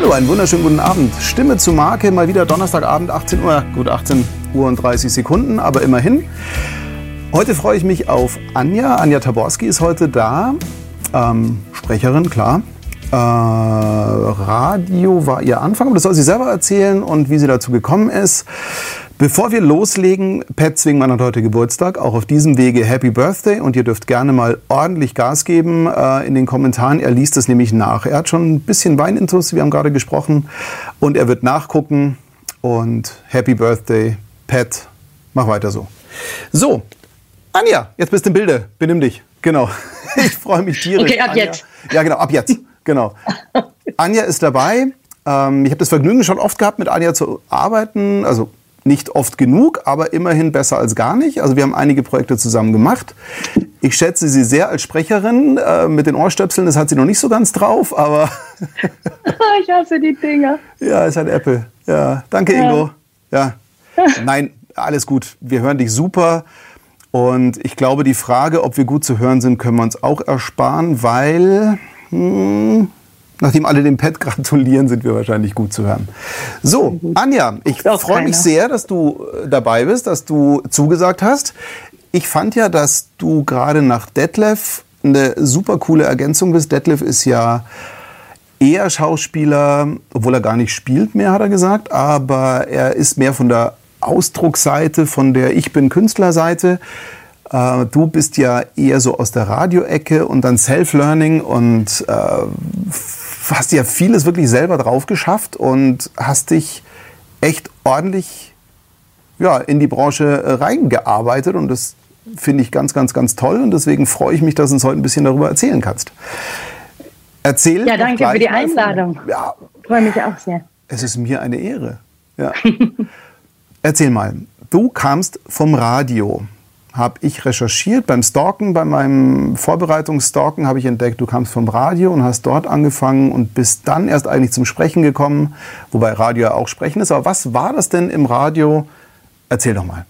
Hallo, einen wunderschönen guten Abend. Stimme zu Marke, mal wieder Donnerstagabend, 18 Uhr, gut 18 Uhr und 30 Sekunden, aber immerhin. Heute freue ich mich auf Anja. Anja Taborski ist heute da. Ähm, Sprecherin, klar. Äh, Radio war ihr Anfang, aber das soll sie selber erzählen und wie sie dazu gekommen ist. Bevor wir loslegen, Pat Zwingmann hat heute Geburtstag. Auch auf diesem Wege Happy Birthday und ihr dürft gerne mal ordentlich Gas geben äh, in den Kommentaren. Er liest es nämlich nach. Er hat schon ein bisschen Weinintus, wir haben gerade gesprochen, und er wird nachgucken. Und Happy Birthday, Pat. Mach weiter so. So, Anja, jetzt bist du im Bilde. Benimm dich. Genau. Ich freue mich tierisch. Okay, ab Anja. jetzt. Ja, genau, ab jetzt. Genau. Anja ist dabei. Ähm, ich habe das Vergnügen schon oft gehabt, mit Anja zu arbeiten. Also nicht oft genug, aber immerhin besser als gar nicht. Also wir haben einige Projekte zusammen gemacht. Ich schätze sie sehr als Sprecherin. Äh, mit den Ohrstöpseln, das hat sie noch nicht so ganz drauf, aber ich hasse die Dinger. ja, ist halt Apple. Ja, danke Ingo. Ja. Nein, alles gut. Wir hören dich super. Und ich glaube, die Frage, ob wir gut zu hören sind, können wir uns auch ersparen, weil hm, nachdem alle dem Pet gratulieren, sind wir wahrscheinlich gut zu hören. So, Anja, ich freue mich sehr, dass du äh, dabei bist, dass du zugesagt hast. Ich fand ja, dass du gerade nach Detlef eine super coole Ergänzung bist. Detlef ist ja eher Schauspieler, obwohl er gar nicht spielt mehr, hat er gesagt, aber er ist mehr von der Ausdrucksseite, von der Ich bin Künstlerseite. Äh, Du bist ja eher so aus der Radioecke und dann Self-Learning und äh, hast ja vieles wirklich selber drauf geschafft und hast dich echt ordentlich ja, in die Branche äh, reingearbeitet und das finde ich ganz, ganz, ganz toll und deswegen freue ich mich, dass du uns heute ein bisschen darüber erzählen kannst. Erzähl Ja, danke für die Einladung. Ja, Freue mich auch sehr. es ist mir eine Ehre. Ja. Erzähl mal, du kamst vom Radio. Habe ich recherchiert beim Stalken, bei meinem Vorbereitungsstalken habe ich entdeckt, du kamst vom Radio und hast dort angefangen und bist dann erst eigentlich zum Sprechen gekommen, wobei Radio ja auch Sprechen ist. Aber was war das denn im Radio? Erzähl doch mal.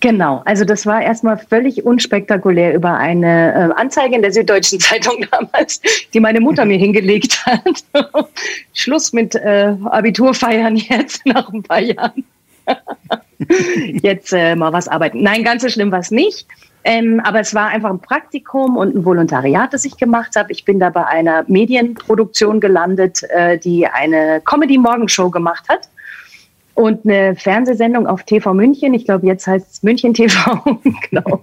Genau, also das war erstmal völlig unspektakulär über eine äh, Anzeige in der Süddeutschen Zeitung damals, die meine Mutter mir hingelegt hat. Schluss mit äh, Abiturfeiern jetzt nach ein paar Jahren. jetzt äh, mal was arbeiten. Nein, ganz so schlimm war es nicht. Ähm, aber es war einfach ein Praktikum und ein Volontariat, das ich gemacht habe. Ich bin da bei einer Medienproduktion gelandet, äh, die eine Comedy-Morgenshow gemacht hat und eine Fernsehsendung auf TV München. Ich glaube, jetzt heißt es München TV. genau.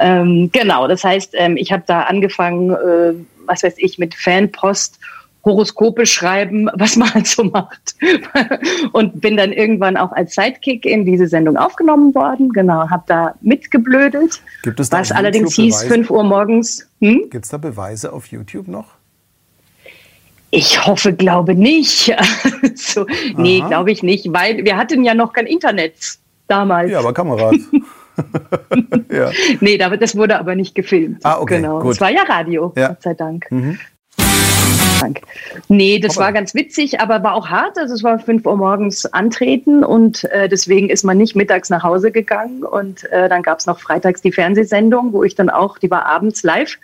Ähm, genau. Das heißt, ähm, ich habe da angefangen, äh, was weiß ich, mit Fanpost. Horoskope schreiben, was man halt so macht. Und bin dann irgendwann auch als Sidekick in diese Sendung aufgenommen worden. Genau, habe da mitgeblödelt. Gibt es da was allerdings hieß, Beweise? 5 Uhr morgens. Hm? Gibt es da Beweise auf YouTube noch? Ich hoffe, glaube nicht. so, nee, glaube ich nicht, weil wir hatten ja noch kein Internet damals. Ja, aber Kamerad. ja. Nee, da- das wurde aber nicht gefilmt. Ah, okay, Genau. gut. Es war ja Radio, Ja. Gott sei Dank. Mhm. Dank. Nee, das war ganz witzig, aber war auch hart. Also es war 5 Uhr morgens antreten und äh, deswegen ist man nicht mittags nach Hause gegangen. Und äh, dann gab es noch freitags die Fernsehsendung, wo ich dann auch, die war abends live.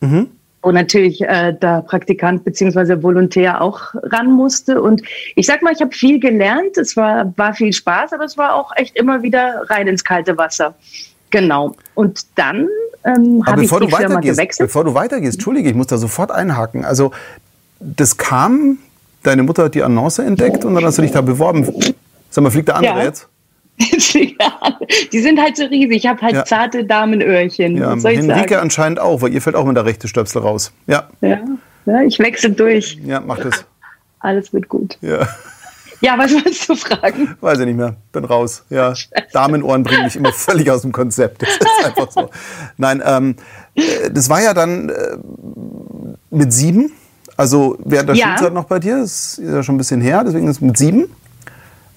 Mhm. Und natürlich äh, der Praktikant beziehungsweise Volontär auch ran musste. Und ich sag mal, ich habe viel gelernt. Es war, war viel Spaß, aber es war auch echt immer wieder rein ins kalte Wasser. Genau. Und dann ähm, habe ich die du Firma gewechselt. bevor du weitergehst, entschuldige, ich muss da sofort einhaken. Also das kam, deine Mutter hat die Annonce entdeckt und dann hast du dich da beworben. Sag mal, fliegt der andere Ja. jetzt? die sind halt so riesig. Ich habe halt Ja. zarte Damenöhrchen. Ja, Henrike anscheinend auch, weil ihr fällt auch mit der rechte Stöpsel raus. Ja, Ja. ja, ich wechsle durch. ja, macht es. Alles wird gut. Ja, Ja, was wolltest du fragen? weiß ich nicht mehr. Bin raus. Ja, Damenohren bringen mich immer völlig aus dem Konzept. Das ist einfach so. Nein, ähm, äh, das war ja dann äh, mit sieben. Also während der Ja. Schulzeit noch bei dir. Das ist ja schon ein bisschen her, deswegen ist es mit sieben.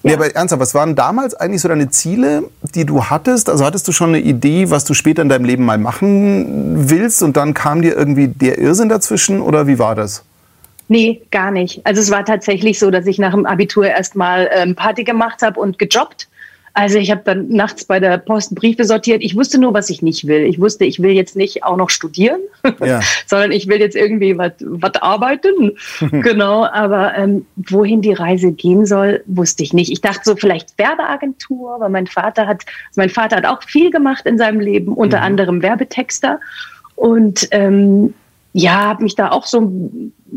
Nee, aber ernsthaft, was waren damals eigentlich so deine Ziele, die du hattest? Also hattest du schon eine Idee, was du später in deinem Leben mal machen willst und dann kam dir irgendwie der Irrsinn dazwischen oder wie war das? Nee, gar nicht. Also es war tatsächlich so, dass ich nach dem Abitur erstmal ähm, Party gemacht habe und gejobbt. Also ich habe dann nachts bei der Post Briefe sortiert. Ich wusste nur, was ich nicht will. Ich wusste, ich will jetzt nicht auch noch studieren, ja. sondern ich will jetzt irgendwie was arbeiten. genau, aber ähm, wohin die Reise gehen soll, wusste ich nicht. Ich dachte so vielleicht Werbeagentur, weil mein Vater hat, also mein Vater hat auch viel gemacht in seinem Leben, unter mhm. anderem Werbetexter. Und ähm, ja, habe mich da auch so,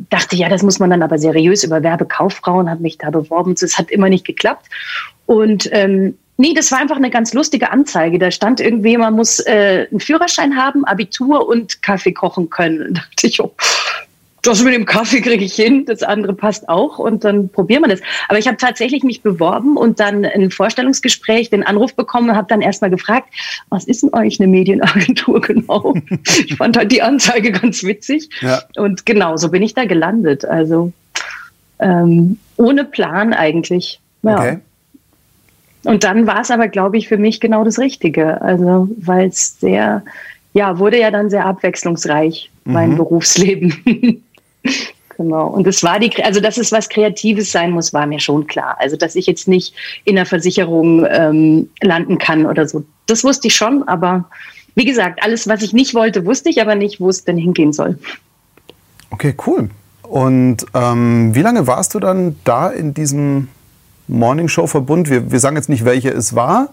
dachte, ja, das muss man dann aber seriös über Werbekauffrauen, habe mich da beworben. Es hat immer nicht geklappt. Und ähm, nee, das war einfach eine ganz lustige Anzeige. Da stand irgendwie, man muss äh, einen Führerschein haben, Abitur und Kaffee kochen können. Da dachte ich, oh, das mit dem Kaffee kriege ich hin, das andere passt auch und dann probieren wir das. Aber ich habe tatsächlich mich beworben und dann ein Vorstellungsgespräch, den Anruf bekommen und habe dann erstmal gefragt, was ist denn euch eine Medienagentur genau? ich fand halt die Anzeige ganz witzig ja. und genau so bin ich da gelandet. Also ähm, ohne Plan eigentlich. Ja. Okay. Und dann war es aber, glaube ich, für mich genau das Richtige. Also, weil es sehr, ja, wurde ja dann sehr abwechslungsreich, mein mhm. Berufsleben. Genau. Und das war die, also dass es was Kreatives sein muss, war mir schon klar. Also dass ich jetzt nicht in der Versicherung ähm, landen kann oder so. Das wusste ich schon, aber wie gesagt, alles, was ich nicht wollte, wusste ich, aber nicht, wo es denn hingehen soll. Okay, cool. Und ähm, wie lange warst du dann da in diesem Morning Show Verbund? Wir, wir sagen jetzt nicht, welche es war,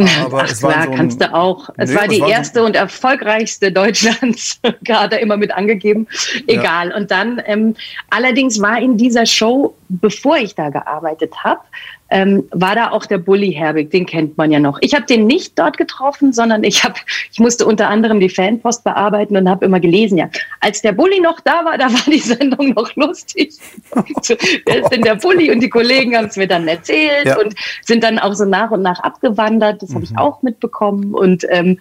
aber Ach, es war klar, so ein, kannst du auch. Es nee, war die war erste so und erfolgreichste Deutschlands, gerade immer mit angegeben. Egal. Ja. Und dann, ähm, allerdings war in dieser Show, bevor ich da gearbeitet habe, ähm, war da auch der Bully Herbig, den kennt man ja noch. Ich habe den nicht dort getroffen, sondern ich habe, ich musste unter anderem die Fanpost bearbeiten und habe immer gelesen, ja, als der Bully noch da war, da war die Sendung noch lustig. wer ist denn der Bully? Und die Kollegen haben es mir dann erzählt ja. und sind dann auch so nach und nach abgewandert. Das habe ich mhm. auch mitbekommen und ähm,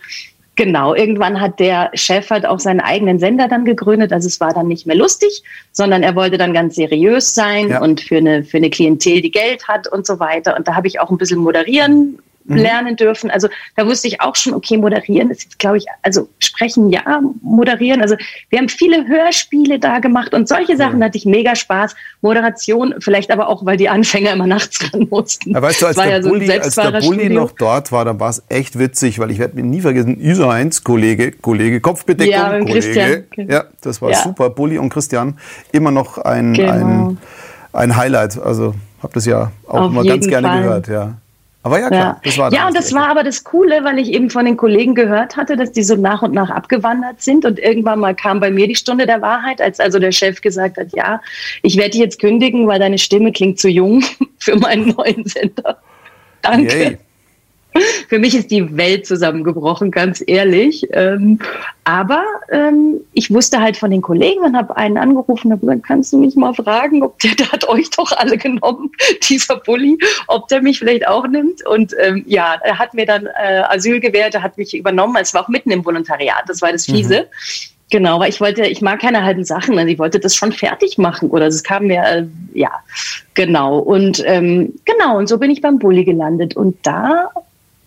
Genau, irgendwann hat der Chef halt auch seinen eigenen Sender dann gegründet. Also es war dann nicht mehr lustig, sondern er wollte dann ganz seriös sein ja. und für eine, für eine Klientel, die Geld hat und so weiter. Und da habe ich auch ein bisschen moderieren. Lernen dürfen. Also da wusste ich auch schon, okay, moderieren ist jetzt, glaube ich, also sprechen ja, moderieren. Also wir haben viele Hörspiele da gemacht und solche Sachen ja. hatte ich mega Spaß. Moderation, vielleicht aber auch, weil die Anfänger immer nachts ran mussten. Ja, weißt du, als der, ja so Bulli, als der Bulli noch dort war, dann war es echt witzig, weil ich werde mir nie vergessen, ISO 1 Kollege, Kollege, Kopfbedeckung, ja, Kollege. Christian. Ja, das war super. Bulli und Christian, immer noch ein, genau. ein, ein Highlight. Also habe das ja auch Auf immer ganz gerne Fall. gehört, ja. Aber ja, klar, ja. das war Ja, und das war aber das Coole, weil ich eben von den Kollegen gehört hatte, dass die so nach und nach abgewandert sind. Und irgendwann mal kam bei mir die Stunde der Wahrheit, als also der Chef gesagt hat, ja, ich werde dich jetzt kündigen, weil deine Stimme klingt zu jung für meinen neuen Sender. Danke. Yay. Für mich ist die Welt zusammengebrochen, ganz ehrlich. Ähm, aber ähm, ich wusste halt von den Kollegen und habe einen angerufen und habe gesagt, kannst du mich mal fragen, ob der, der hat euch doch alle genommen, dieser Bulli, ob der mich vielleicht auch nimmt. Und ähm, ja, er hat mir dann äh, Asyl gewährt, er hat mich übernommen. Es war auch mitten im Volontariat, das war das mhm. Fiese. Mhm. Genau, weil ich wollte, ich mag keine halben Sachen, also ich wollte das schon fertig machen oder es kam mir, äh, ja, genau. Und ähm, genau, und so bin ich beim Bulli gelandet. Und da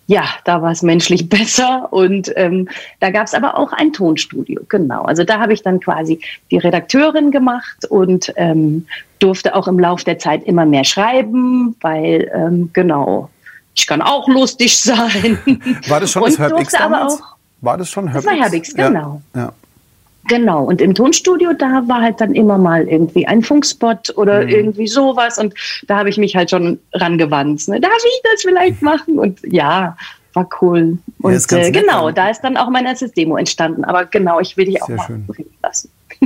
ja, da war es menschlich besser und ähm, da gab es aber auch ein Tonstudio, genau. Also da habe ich dann quasi die Redakteurin gemacht und ähm, durfte auch im Laufe der Zeit immer mehr schreiben, weil ähm, genau, ich kann auch lustig sein. War das schon das Herbix damals? Auch, war das schon Herbix? Das war Herbix, genau. Ja, ja. Genau, und im Tonstudio, da war halt dann immer mal irgendwie ein Funkspot oder mhm. irgendwie sowas und da habe ich mich halt schon rangewandt. Ne? Darf ich das vielleicht machen? Und ja, war cool. Und ja, äh, genau, da ist dann auch mein erstes Demo entstanden. Aber genau, ich will dich auch mal lassen.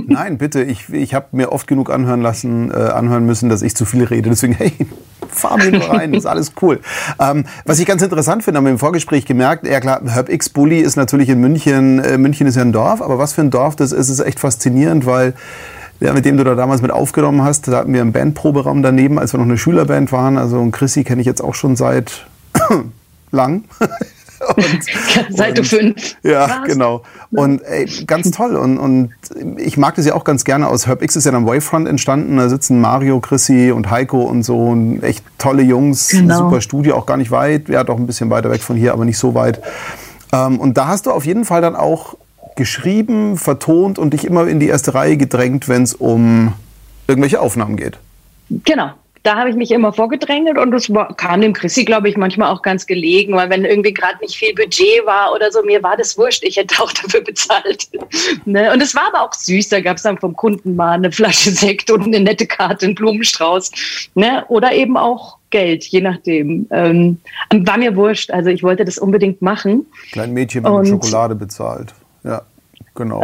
Nein, bitte. Ich, ich habe mir oft genug anhören lassen, äh, anhören müssen, dass ich zu viel rede. Deswegen, hey, fahr mir nur rein, ist alles cool. Ähm, was ich ganz interessant finde, haben wir im Vorgespräch gemerkt, ja klar, HerbX Bully ist natürlich in München, äh, München ist ja ein Dorf, aber was für ein Dorf das ist, ist echt faszinierend, weil ja, mit dem du da damals mit aufgenommen hast, da hatten wir einen Bandproberaum daneben, als wir noch eine Schülerband waren. Also und Chrissy kenne ich jetzt auch schon seit lang. Und, Seit und, du fünf. Ja, warst. genau. Und ey, ganz toll. Und, und ich mag das ja auch ganz gerne. Aus HerbX ist ja dann Wavefront entstanden. Da sitzen Mario, Chrissy und Heiko und so. Und echt tolle Jungs. Genau. Super Studio, auch gar nicht weit. Ja, doch ein bisschen weiter weg von hier, aber nicht so weit. Ähm, und da hast du auf jeden Fall dann auch geschrieben, vertont und dich immer in die erste Reihe gedrängt, wenn es um irgendwelche Aufnahmen geht. Genau, da habe ich mich immer vorgedrängelt und das war, kam dem Chrissy, glaube ich, manchmal auch ganz gelegen, weil wenn irgendwie gerade nicht viel Budget war oder so, mir war das wurscht, ich hätte auch dafür bezahlt. ne? Und es war aber auch süß, da gab es dann vom Kunden mal eine Flasche Sekt und eine nette Karte, einen Blumenstrauß. Ne? Oder eben auch Geld, je nachdem. Ähm, war mir wurscht, also ich wollte das unbedingt machen. Klein Mädchen mit Schokolade bezahlt, ja. Genau.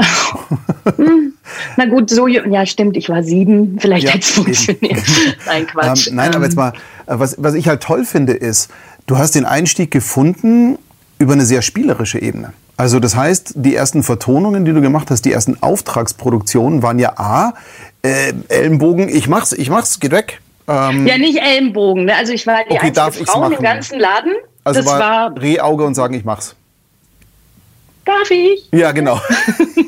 Na gut, so, ja, stimmt, ich war sieben, vielleicht ja, hätte es funktioniert. nein, Quatsch. Ähm, nein, aber jetzt ähm. mal, äh, was, was ich halt toll finde, ist, du hast den Einstieg gefunden über eine sehr spielerische Ebene. Also das heißt, die ersten Vertonungen, die du gemacht hast, die ersten Auftragsproduktionen waren ja A, äh, Ellenbogen, ich mach's, ich mach's, geht weg. Ähm, ja, nicht Ellenbogen, ne? also ich war die okay, einzige Frau im ganzen Laden. Also das war, war Rehauge und sagen, ich mach's. Darf ich? Ja, genau.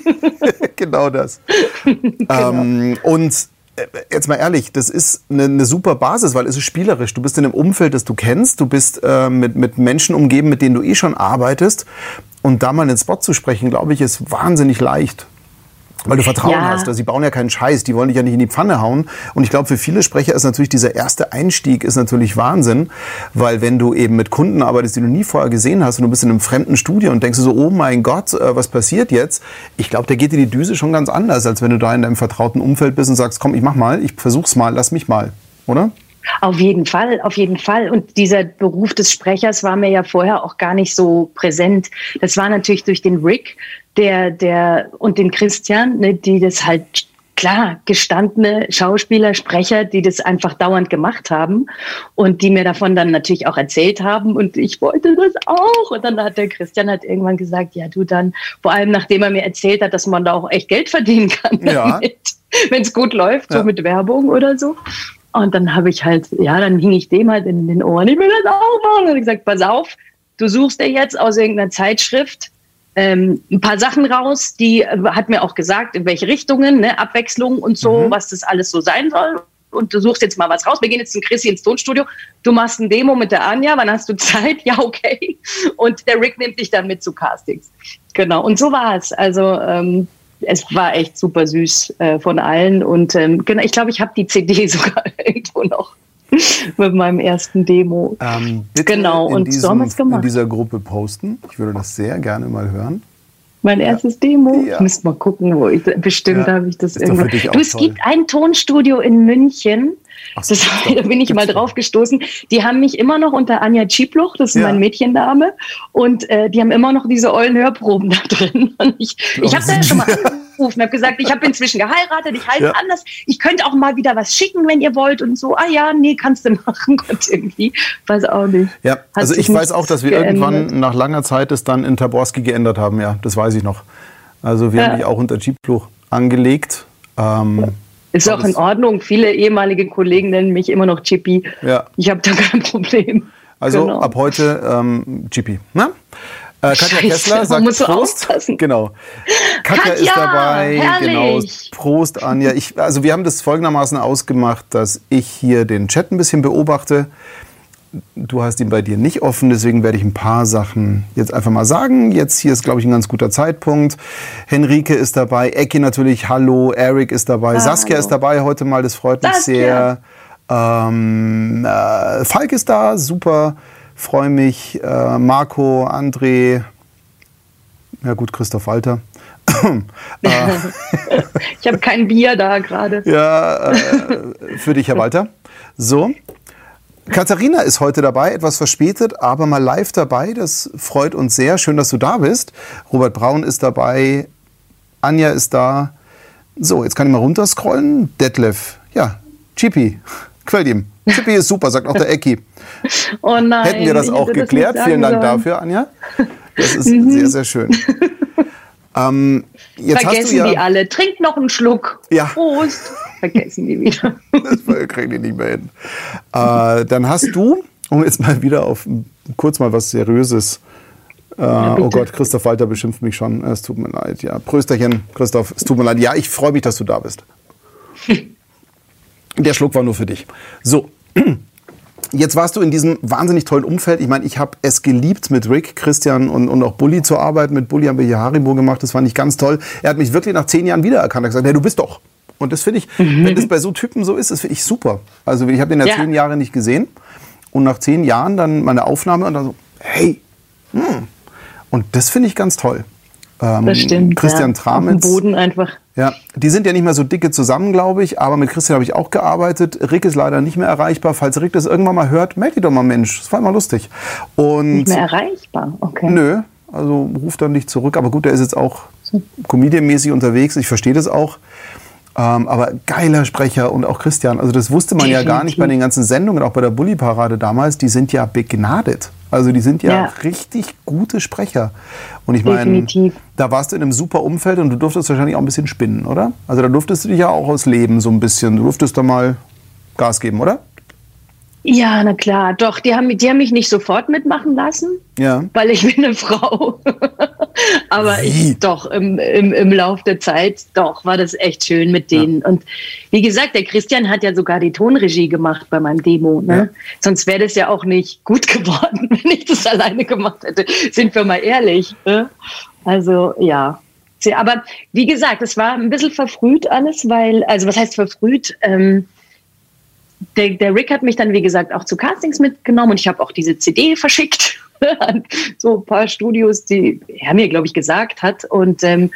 genau das. genau. Ähm, und äh, jetzt mal ehrlich, das ist eine, eine, super Basis, weil es ist spielerisch. Du bist in einem Umfeld, das du kennst. Du bist äh, mit, mit Menschen umgeben, mit denen du eh schon arbeitest. Und da mal einen Spot zu sprechen, glaube ich, ist wahnsinnig leicht. Weil du Vertrauen ja. hast. Also sie bauen ja keinen Scheiß, die wollen dich ja nicht in die Pfanne hauen. Und ich glaube, für viele Sprecher ist natürlich dieser erste Einstieg ist natürlich Wahnsinn, weil wenn du eben mit Kunden arbeitest, die du nie vorher gesehen hast und du bist in einem fremden Studio und denkst so, oh mein Gott, äh, was passiert jetzt? Ich glaube, da geht dir die Düse schon ganz anders, als wenn du da in deinem vertrauten Umfeld bist und sagst, komm, ich mach mal, ich versuch's mal, lass mich mal, oder? Auf jeden Fall, auf jeden Fall. Und dieser Beruf des Sprechers war mir ja vorher auch gar nicht so präsent. Das war natürlich durch den Rick, der, der und den Christian, ne, die das halt klar gestandene Schauspieler, Sprecher, die das einfach dauernd gemacht haben und die mir davon dann natürlich auch erzählt haben und ich wollte das auch und dann hat der Christian hat irgendwann gesagt, ja du dann, vor allem nachdem er mir erzählt hat, dass man da auch echt Geld verdienen kann, ja. wenn es gut läuft, ja. so mit Werbung oder so. Und dann habe ich halt, ja, dann hing ich dem halt in den Ohren, ich will das auch machen. Und ich gesagt, pass auf, du suchst dir jetzt aus irgendeiner Zeitschrift ähm, ein paar Sachen raus, die äh, hat mir auch gesagt, in welche Richtungen, ne, Abwechslung und so, mhm. was das alles so sein soll. Und du suchst jetzt mal was raus. Wir gehen jetzt zum Chrissy ins Tonstudio. Du machst ein Demo mit der Anja. Wann hast du Zeit? Ja, okay. Und der Rick nimmt dich dann mit zu Castings. Genau. Und so war es. Also ähm, es war echt super süß äh, von allen. Und ähm, genau, ich glaube, ich habe die CD sogar irgendwo noch. mit meinem ersten Demo. Ähm, genau, und diesem, so haben wir es gemacht. In dieser Gruppe posten. Ich würde das sehr gerne mal hören. Mein ja. erstes Demo? Ja. Ich müsste mal gucken, wo ich bestimmt ja. habe ich das irgendwo. Du, es toll. gibt ein Tonstudio in München. So, das, da bin ich mal drauf gestoßen. Die haben mich immer noch unter Anja Tschipluch, das ist mein Mädchenname, und äh, die haben immer noch diese ollen Hörproben da drin. Und ich ich habe da ja schon mal angerufen, habe gesagt, ich habe inzwischen geheiratet, ich heiße ja. anders, ich könnte auch mal wieder was schicken, wenn ihr wollt und so. Ah ja, nee, kannst du machen, Gott irgendwie, weiß auch nicht. Ja, Hat also ich weiß auch, dass wir geändert. irgendwann nach langer Zeit es dann in Taborski geändert haben, ja, das weiß ich noch. Also wir ja. haben dich auch unter Jeepluch angelegt. Ähm, ist auch in Ordnung. Viele ehemalige Kollegen nennen mich immer noch Chippy. Ja. Ich habe da kein Problem. Also genau. ab heute ähm, Chippy. Na? Äh, Katja Scheiße, Kessler sagt Prost. Aufpassen. Genau. Katja, Katja ist dabei. Genau. Prost, Anja. Ich, also wir haben das folgendermaßen ausgemacht, dass ich hier den Chat ein bisschen beobachte. Du hast ihn bei dir nicht offen, deswegen werde ich ein paar Sachen jetzt einfach mal sagen. Jetzt hier ist, glaube ich, ein ganz guter Zeitpunkt. Henrike ist dabei, Ecki natürlich, hallo, Eric ist dabei, ah, Saskia hallo. ist dabei heute mal, das freut mich Saskia. sehr. Ähm, äh, Falk ist da, super freue mich. Äh, Marco, André, ja gut, Christoph Walter. Äh, ich habe kein Bier da gerade. Ja, äh, für dich, Herr Walter. So. Katharina ist heute dabei, etwas verspätet, aber mal live dabei. Das freut uns sehr. Schön, dass du da bist. Robert Braun ist dabei. Anja ist da. So, jetzt kann ich mal runterscrollen. Detlef. Ja, Chippy. Quält ihm. Chippy ist super, sagt auch der Ecki. Oh nein. Hätten wir das auch geklärt. Vielen Dank sollen. dafür, Anja. Das ist mhm. sehr, sehr schön. Ähm, Vergessen ja, die alle. Trink noch einen Schluck. Ja. Prost. Vergessen die wieder. das kriegen die nicht mehr hin. Äh, dann hast du, um jetzt mal wieder auf kurz mal was Seriöses. Äh, ja, oh Gott, Christoph Walter beschimpft mich schon. Es tut mir leid. Ja, Prösterchen, Christoph, es tut mir leid. Ja, ich freue mich, dass du da bist. Der Schluck war nur für dich. So. Jetzt warst du in diesem wahnsinnig tollen Umfeld. Ich meine, ich habe es geliebt, mit Rick, Christian und, und auch Bully zu arbeiten. Mit Bully haben wir hier Haribo gemacht. Das fand ich ganz toll. Er hat mich wirklich nach zehn Jahren wiedererkannt. Er hat gesagt, hey, du bist doch. Und das finde ich, mhm. wenn das bei so Typen so ist, das finde ich super. Also ich habe den ja, ja, zehn Jahre nicht gesehen und nach zehn Jahren dann meine Aufnahme und dann so, hey, hm. und das finde ich ganz toll. Ähm, das stimmt. Christian ja. Tramitz. Boden einfach. Ja, die sind ja nicht mehr so dicke zusammen, glaube ich, aber mit Christian habe ich auch gearbeitet. Rick ist leider nicht mehr erreichbar. Falls Rick das irgendwann mal hört, melde dich doch mal, Mensch. Das war immer lustig. Und nicht mehr erreichbar, okay. Nö, also ruft dann nicht zurück. Aber gut, der ist jetzt auch comedianmäßig unterwegs. Ich verstehe das auch. Ähm, aber geiler Sprecher und auch Christian. Also das wusste man Definitiv. ja gar nicht bei den ganzen Sendungen, auch bei der Bully-Parade damals. Die sind ja begnadet. Also die sind ja, ja. richtig gute Sprecher. Und ich meine, da warst du in einem super Umfeld und du durftest wahrscheinlich auch ein bisschen spinnen, oder? Also da durftest du dich ja auch ausleben so ein bisschen. Du durftest da mal Gas geben, oder? Ja, na klar, doch. Die haben, die haben mich nicht sofort mitmachen lassen, ja. weil ich bin eine Frau. Aber ich, doch, im, im, im Lauf der Zeit, doch, war das echt schön mit denen. Ja. Und wie gesagt, der Christian hat ja sogar die Tonregie gemacht bei meinem Demo. Ne? Ja. Sonst wäre das ja auch nicht gut geworden, wenn ich das alleine gemacht hätte. Sind wir mal ehrlich. Ne? Also, ja. Aber wie gesagt, es war ein bisschen verfrüht alles, weil, also was heißt verfrüht? Ähm, der, der Rick hat mich dann, wie gesagt, auch zu Castings mitgenommen und ich habe auch diese CD verschickt an so ein paar Studios, die er mir, glaube ich, gesagt hat. Und ähm,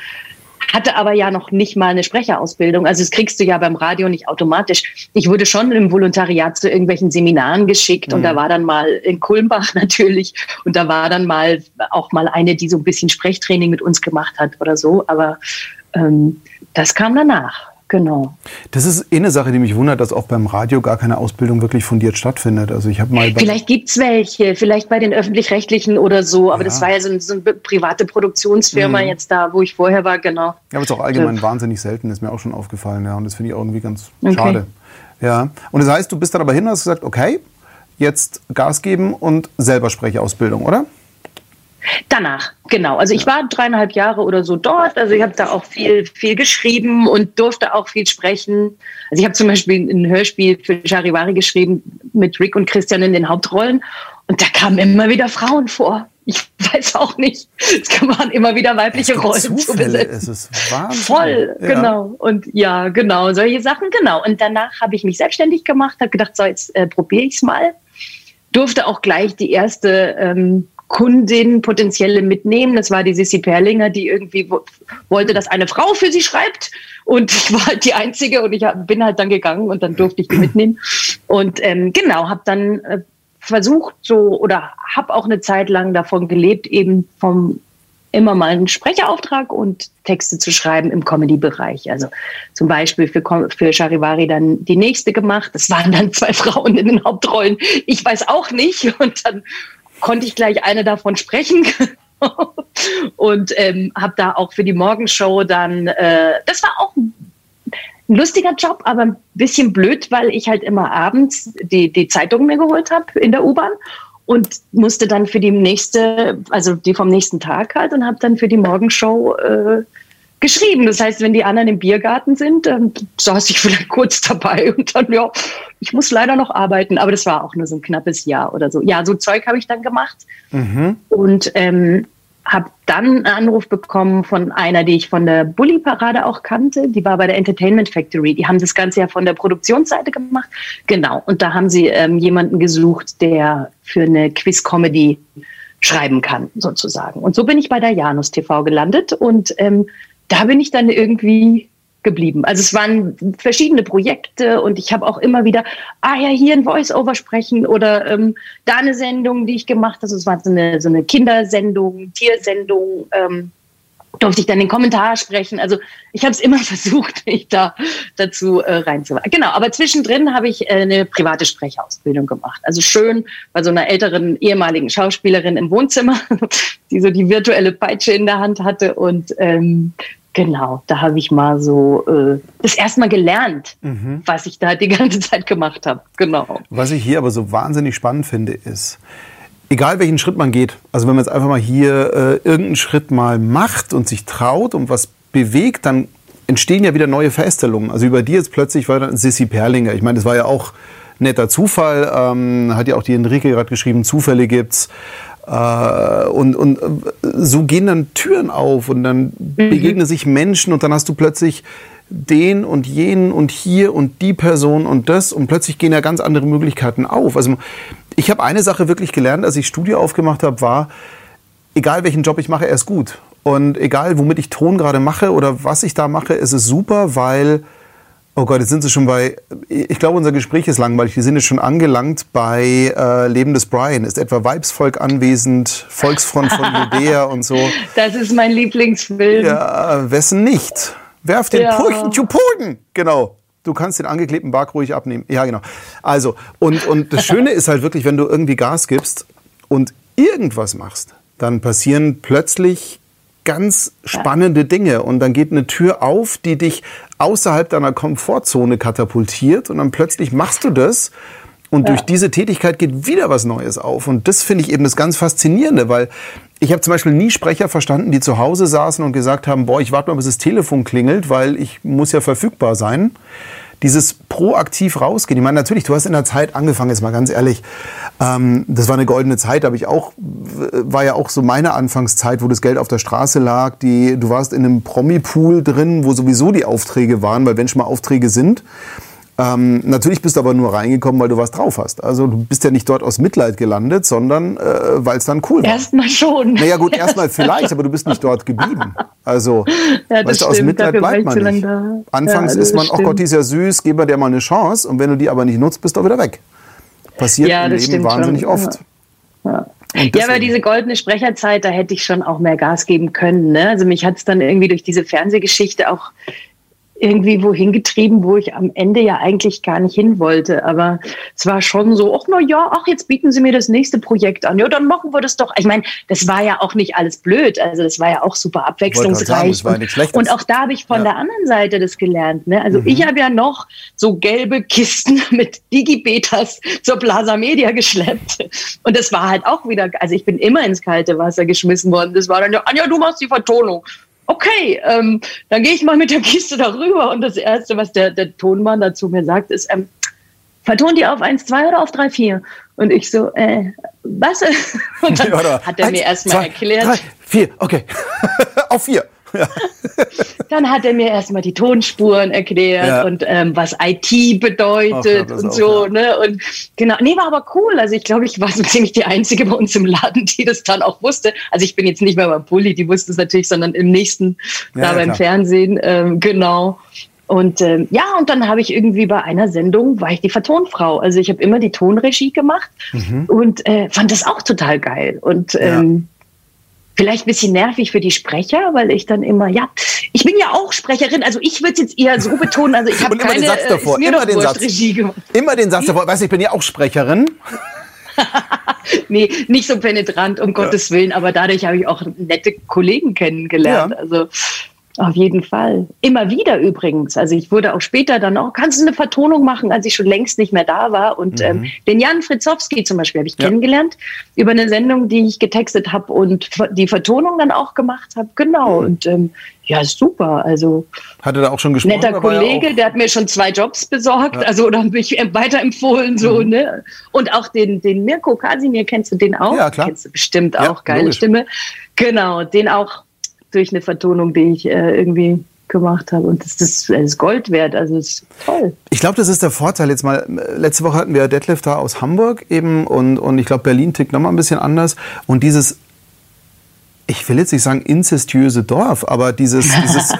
hatte aber ja noch nicht mal eine Sprecherausbildung. Also das kriegst du ja beim Radio nicht automatisch. Ich wurde schon im Volontariat zu irgendwelchen Seminaren geschickt mhm. und da mhm. war dann mal in Kulmbach natürlich und da war dann mal auch mal eine, die so ein bisschen Sprechtraining mit uns gemacht hat oder so. Aber ähm, das kam danach. Genau. Das ist eh eine Sache, die mich wundert, dass auch beim Radio gar keine Ausbildung wirklich fundiert stattfindet. Also ich habe mal vielleicht gibt es welche, vielleicht bei den öffentlich-rechtlichen oder so, aber ja. das war ja so, eine, so eine private Produktionsfirma mhm. jetzt da, wo ich vorher war, genau. Ja, aber es ist auch allgemein ja. wahnsinnig selten, ist mir auch schon aufgefallen, ja. Und das finde ich auch irgendwie ganz okay. schade. Ja. Und das heißt, du bist dann aber hin und hast gesagt, okay, jetzt Gas geben und selber Sprechausbildung, oder? Danach, genau. Also ich war dreieinhalb Jahre oder so dort. Also ich habe da auch viel, viel geschrieben und durfte auch viel sprechen. Also ich habe zum Beispiel ein Hörspiel für Charivari geschrieben mit Rick und Christian in den Hauptrollen. Und da kamen immer wieder Frauen vor. Ich weiß auch nicht. Es waren immer wieder weibliche Rollen zu besetzen. Es ist Wahnsinn. Voll, ja. genau. Und ja, genau, solche Sachen, genau. Und danach habe ich mich selbstständig gemacht, habe gedacht, so, jetzt äh, probiere ich es mal. Durfte auch gleich die erste ähm, Kundin potenzielle mitnehmen. Das war die Sissi Perlinger, die irgendwie wollte, dass eine Frau für sie schreibt. Und ich war halt die Einzige und ich bin halt dann gegangen und dann durfte ich die mitnehmen. Und ähm, genau, habe dann äh, versucht so oder habe auch eine Zeit lang davon gelebt, eben vom immer mal einen Sprecherauftrag und Texte zu schreiben im Comedy-Bereich. Also zum Beispiel für, für Charivari dann die nächste gemacht. Das waren dann zwei Frauen in den Hauptrollen. Ich weiß auch nicht. Und dann konnte ich gleich eine davon sprechen. und ähm, habe da auch für die Morgenshow dann, äh, das war auch ein lustiger Job, aber ein bisschen blöd, weil ich halt immer abends die, die Zeitung mir geholt habe in der U-Bahn und musste dann für die nächste, also die vom nächsten Tag halt und habe dann für die Morgenshow äh, geschrieben. Das heißt, wenn die anderen im Biergarten sind, dann saß ich vielleicht kurz dabei und dann, ja, ich muss leider noch arbeiten. Aber das war auch nur so ein knappes Jahr oder so. Ja, so Zeug habe ich dann gemacht. Mhm. Und ähm, habe dann einen Anruf bekommen von einer, die ich von der Bully-Parade auch kannte. Die war bei der Entertainment Factory. Die haben das Ganze ja von der Produktionsseite gemacht. Genau. Und da haben sie ähm, jemanden gesucht, der für eine Quiz-Comedy schreiben kann, sozusagen. Und so bin ich bei der Janus TV gelandet und ähm, da bin ich dann irgendwie geblieben. Also es waren verschiedene Projekte und ich habe auch immer wieder, ah ja, hier ein Voice-Over sprechen oder ähm, da eine Sendung, die ich gemacht habe. Also es war so eine, so eine Kindersendung, Tiersendung. Ähm, durfte ich dann den Kommentar sprechen. Also ich habe es immer versucht, mich da dazu äh, reinzumachen. Genau, aber zwischendrin habe ich äh, eine private Sprechausbildung gemacht. Also schön bei so einer älteren ehemaligen Schauspielerin im Wohnzimmer, die so die virtuelle Peitsche in der Hand hatte und ähm, Genau, da habe ich mal so äh, das erstmal gelernt, mhm. was ich da die ganze Zeit gemacht habe. Genau. Was ich hier aber so wahnsinnig spannend finde, ist, egal welchen Schritt man geht, also wenn man jetzt einfach mal hier äh, irgendeinen Schritt mal macht und sich traut und was bewegt, dann entstehen ja wieder neue Verästelungen. Also über die jetzt plötzlich war dann Sissy Perlinger. Ich meine, das war ja auch netter Zufall. Ähm, hat ja auch die Enrique gerade geschrieben, Zufälle gibt's. Äh, und, und äh, so gehen dann Türen auf und dann mhm. begegnen sich Menschen und dann hast du plötzlich den und jenen und hier und die Person und das und plötzlich gehen ja ganz andere Möglichkeiten auf. Also ich habe eine Sache wirklich gelernt, als ich Studio aufgemacht habe, war, egal welchen Job ich mache, er ist gut. Und egal, womit ich Ton gerade mache oder was ich da mache, ist es super, weil, oh Gott, jetzt sind sie schon bei, ich glaube, unser Gespräch ist langweilig, wir sind jetzt schon angelangt bei äh, Leben des Brian. Ist etwa Weibsvolk anwesend, Volksfront von Judäa und so. Das ist mein Lieblingsfilm. Ja, wessen nicht? Werf den ja. Purchen zu Purgen. Genau. Du kannst den angeklebten Bart ruhig abnehmen. Ja, genau. Also, und, und das Schöne ist halt wirklich, wenn du irgendwie Gas gibst und irgendwas machst, dann passieren plötzlich ganz spannende Dinge und dann geht eine Tür auf, die dich außerhalb deiner Komfortzone katapultiert und dann plötzlich machst du das und ja. durch diese Tätigkeit geht wieder was Neues auf. Und das finde ich eben das ganz Faszinierende, weil ich habe zum Beispiel nie Sprecher verstanden, die zu Hause saßen und gesagt haben, boah, ich warte mal, bis das Telefon klingelt, weil ich muss ja verfügbar sein. Dieses proaktiv rausgehen. Ich meine, natürlich, du hast in der Zeit angefangen, jetzt mal ganz ehrlich. Ähm, das war eine goldene Zeit, habe ich auch, war ja auch so meine Anfangszeit, wo das Geld auf der Straße lag. Die, du warst in einem Promi-Pool drin, wo sowieso die Aufträge waren, weil wenn schon mal Aufträge sind, ähm, natürlich bist du aber nur reingekommen, weil du was drauf hast. Also du bist ja nicht dort aus Mitleid gelandet, sondern äh, weil es dann cool war. Erstmal schon. Naja gut, erstmal vielleicht, aber du bist nicht dort geblieben. Also ja, weißt du, aus Mitleid Dafür bleibt man nicht. Anfangs ja, ist man, oh Gott, die ist ja süß, gib mir der mal eine Chance. Und wenn du die aber nicht nutzt, bist du auch wieder weg. Passiert ja, im Leben wahnsinnig schon. oft. Ja. Ja, aber diese goldene Sprecherzeit, da hätte ich schon auch mehr Gas geben können. Ne? Also mich hat es dann irgendwie durch diese Fernsehgeschichte auch irgendwie wohin getrieben, wo ich am Ende ja eigentlich gar nicht hin wollte. Aber es war schon so, ach na ja, ach jetzt bieten Sie mir das nächste Projekt an. Ja, dann machen wir das doch. Ich meine, das war ja auch nicht alles blöd. Also das war ja auch super abwechslungsreich. Sagen, und, und, auch da habe ich von ja. der anderen Seite das gelernt. Ne? Also mhm. ich habe ja noch so gelbe Kisten mit Digibetas zur Plaza Media geschleppt. Und das war halt auch wieder, also ich bin immer ins kalte Wasser geschmissen worden. Das war dann ja, Anja, du machst die Vertonung okay, ähm, dann gehe ich mal mit der Kiste darüber. Und das Erste, was der, der Tonmann dazu mir sagt, ist, ähm, verton die auf 1, 2 oder auf 3, 4? Und ich so, äh, was? Und dann hat er mir erstmal erklärt. 3, 4, okay. auf 4. Ja. Dann hat er mir erstmal die Tonspuren erklärt ja. und ähm, was IT bedeutet Ach, und so. Ja. Ne? Und genau, nee, war aber cool. Also ich glaube, ich war so ziemlich die Einzige bei uns im Laden, die das dann auch wusste. Also ich bin jetzt nicht mehr beim Pulli, die wusste es natürlich, sondern im nächsten, da beim klar. Fernsehen. Ähm, genau. Und ähm, ja, und dann habe ich irgendwie bei einer Sendung, war ich die Vertonfrau. Also ich habe immer die Tonregie gemacht mhm. und äh, fand das auch total geil. Und ähm, Vielleicht ein bisschen nervig für die Sprecher, weil ich dann immer, ja, ich bin ja auch Sprecherin, also ich würde es jetzt eher so betonen, also ich habe keine den Satz davor, immer den Satz, Regie gemacht. Immer den Satz davor, weißt du, ich bin ja auch Sprecherin. nee, nicht so penetrant, um ja. Gottes Willen, aber dadurch habe ich auch nette Kollegen kennengelernt. Ja. Also auf jeden Fall. Immer wieder übrigens. Also ich wurde auch später dann auch, kannst du eine Vertonung machen, als ich schon längst nicht mehr da war. Und ähm, mhm. ähm, den Jan Fritzowski zum Beispiel habe ich ja. kennengelernt über eine Sendung, die ich getextet habe und die Vertonung dann auch gemacht habe. Genau. Mhm. Und ähm, ja, super. Also hatte da auch schon gesprochen. Netter Kollege, der hat mir schon zwei Jobs besorgt, ja. also oder mich weiterempfohlen so mhm. ne. Und auch den den Mirko Kasimir kennst du den auch? Ja klar. Kennst du bestimmt auch. Geile logisch. Stimme. Genau, den auch durch eine Vertonung, die ich äh, irgendwie gemacht habe. Und das ist, das ist Gold wert. Also das ist toll. Ich glaube, das ist der Vorteil. Jetzt mal, letzte Woche hatten wir Detlef da aus Hamburg eben und, und ich glaube, Berlin tickt nochmal ein bisschen anders. Und dieses, ich will jetzt nicht sagen inzestiöse Dorf, aber dieses, dieses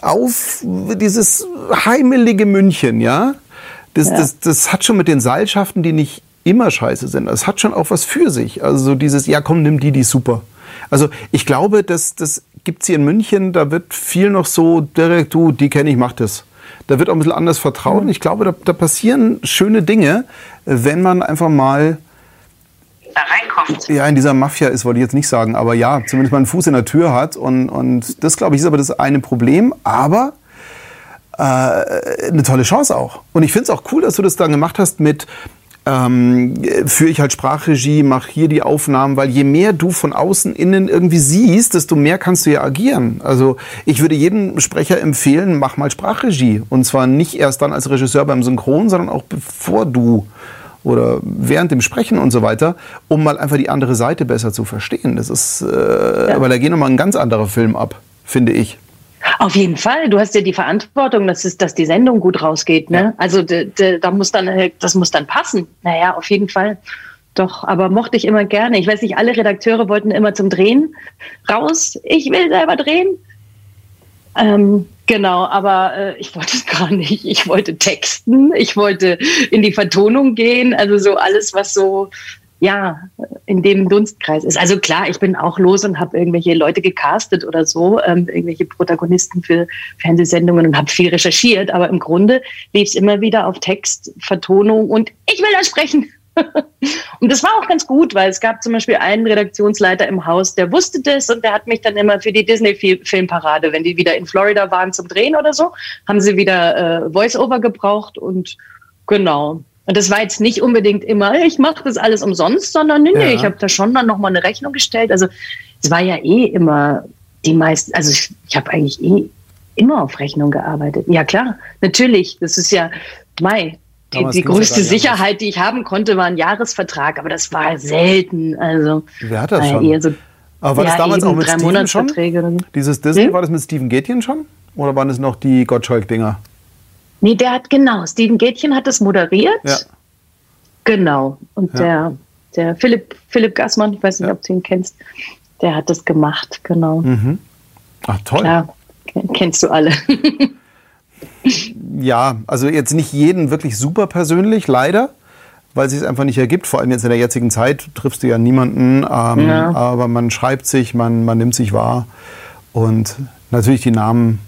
auf, dieses heimelige München, ja? Das, ja. Das, das hat schon mit den Seilschaften, die nicht immer scheiße sind. Das hat schon auch was für sich. Also dieses, ja komm, nimm die, die ist super. Also ich glaube, das, das gibt es hier in München, da wird viel noch so direkt, du, die kenne ich, mach das. Da wird auch ein bisschen anders vertraut. Und ich glaube, da, da passieren schöne Dinge, wenn man einfach mal da reinkommt. Ja, in dieser Mafia ist, wollte ich jetzt nicht sagen, aber ja, zumindest mal einen Fuß in der Tür hat. Und, und das, glaube ich, ist aber das eine Problem. Aber äh, eine tolle Chance auch. Und ich finde es auch cool, dass du das dann gemacht hast mit ähm, führe ich halt Sprachregie, mache hier die Aufnahmen, weil je mehr du von außen innen irgendwie siehst, desto mehr kannst du ja agieren. Also ich würde jedem Sprecher empfehlen, mach mal Sprachregie. Und zwar nicht erst dann als Regisseur beim Synchron, sondern auch bevor du oder während dem Sprechen und so weiter, um mal einfach die andere Seite besser zu verstehen. Das ist, äh, ja. weil da geht nochmal ein ganz anderer Film ab, finde ich. Auf jeden Fall. Du hast ja die Verantwortung, dass, es, dass die Sendung gut rausgeht. Ne? Ja. Also da muss dann, das muss dann passen. Naja, auf jeden Fall. Doch, aber mochte ich immer gerne. Ich weiß nicht, alle Redakteure wollten immer zum Drehen raus. Ich will selber drehen. Ähm, genau, aber äh, ich wollte es gar nicht. Ich wollte texten, ich wollte in die Vertonung gehen, also so alles, was so ja, in dem Dunstkreis ist. Also klar, ich bin auch los und habe irgendwelche Leute gecastet oder so, ähm, irgendwelche Protagonisten für Fernsehsendungen und habe viel recherchiert, aber im Grunde lief es immer wieder auf Text, Vertonung und ich will da sprechen. und das war auch ganz gut, weil es gab zum Beispiel einen Redaktionsleiter im Haus, der wusste das und der hat mich dann immer für die Disney-Filmparade, wenn die wieder in Florida waren zum Drehen oder so, haben sie wieder äh, Voice-Over gebraucht und genau. Und das war jetzt nicht unbedingt immer, ich mache das alles umsonst, sondern nee, nee, ja. ich habe da schon dann nochmal eine Rechnung gestellt. Also es war ja eh immer die meisten, also ich, ich habe eigentlich eh immer auf Rechnung gearbeitet. Ja klar, natürlich, das ist ja, Mai, die, die größte Sicherheit, die ich haben konnte, war ein Jahresvertrag, aber das war selten. Also, Wer hat das schon? So, aber war ja, das damals auch mit Steven schon? So. Dieses Disney, hm? war das mit Steven Gätjen schon? Oder waren es noch die Gottschalk-Dinger? Nee, der hat genau, Steven Gätchen hat das moderiert. Ja. Genau. Und ja. der, der Philipp, Philipp Gassmann, ich weiß nicht, ja. ob du ihn kennst, der hat das gemacht, genau. Mhm. Ach, toll. Klar, kennst du alle. ja, also jetzt nicht jeden wirklich super persönlich, leider, weil es sich einfach nicht ergibt. Vor allem jetzt in der jetzigen Zeit triffst du ja niemanden, ähm, ja. aber man schreibt sich, man, man nimmt sich wahr und natürlich die Namen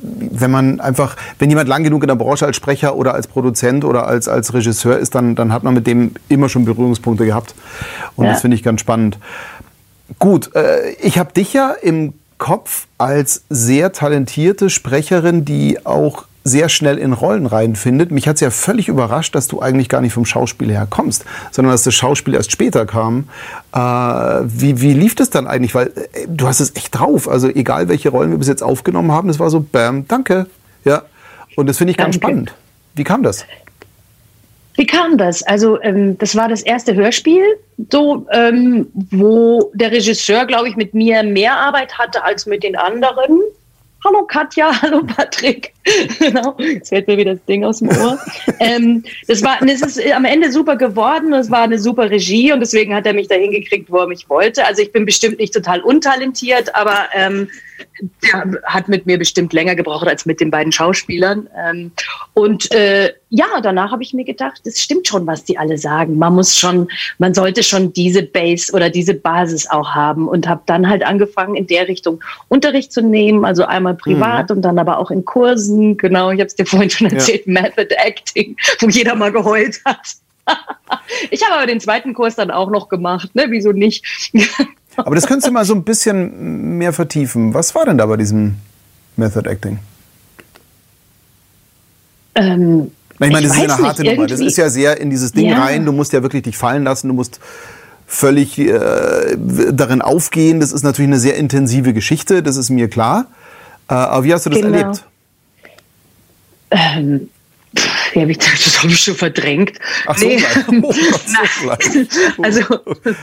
wenn man einfach, wenn jemand lang genug in der Branche als Sprecher oder als Produzent oder als, als Regisseur ist, dann, dann hat man mit dem immer schon Berührungspunkte gehabt. Und ja. das finde ich ganz spannend. Gut, äh, ich habe dich ja im Kopf als sehr talentierte Sprecherin, die auch sehr schnell in Rollen reinfindet. Mich hat es ja völlig überrascht, dass du eigentlich gar nicht vom Schauspiel her kommst, sondern dass das Schauspiel erst später kam. Äh, wie, wie lief das dann eigentlich? Weil äh, du hast es echt drauf. Also egal, welche Rollen wir bis jetzt aufgenommen haben, es war so, bam, danke. Ja. Und das finde ich ganz spannend. Wie kam das? Wie kam das? Also ähm, das war das erste Hörspiel, so ähm, wo der Regisseur, glaube ich, mit mir mehr Arbeit hatte als mit den anderen. Hallo Katja, hallo Patrick. genau, jetzt fällt mir wieder das Ding aus dem Ohr. ähm, das war, das ist am Ende super geworden. Es war eine super Regie und deswegen hat er mich dahin gekriegt, wo er mich wollte. Also ich bin bestimmt nicht total untalentiert, aber ähm, der hat mit mir bestimmt länger gebraucht als mit den beiden Schauspielern. Ähm, und äh, ja, danach habe ich mir gedacht, es stimmt schon, was die alle sagen. Man muss schon, man sollte schon diese Base oder diese Basis auch haben und habe dann halt angefangen, in der Richtung Unterricht zu nehmen, also einmal privat mhm. und dann aber auch in Kursen. Genau, ich habe es dir vorhin schon erzählt, ja. Method Acting, wo jeder mal geheult hat. ich habe aber den zweiten Kurs dann auch noch gemacht, ne? Wieso nicht? Aber das könntest du mal so ein bisschen mehr vertiefen. Was war denn da bei diesem Method Acting? Ähm, ich meine, das ist ja eine harte nicht, Nummer. Das ist ja sehr in dieses Ding ja. rein. Du musst ja wirklich dich fallen lassen. Du musst völlig äh, darin aufgehen. Das ist natürlich eine sehr intensive Geschichte. Das ist mir klar. Äh, aber wie hast du das genau. erlebt? Ähm, wie habe ich das, das habe ich schon verdrängt. Ach so, nee. oh, Nein. Also,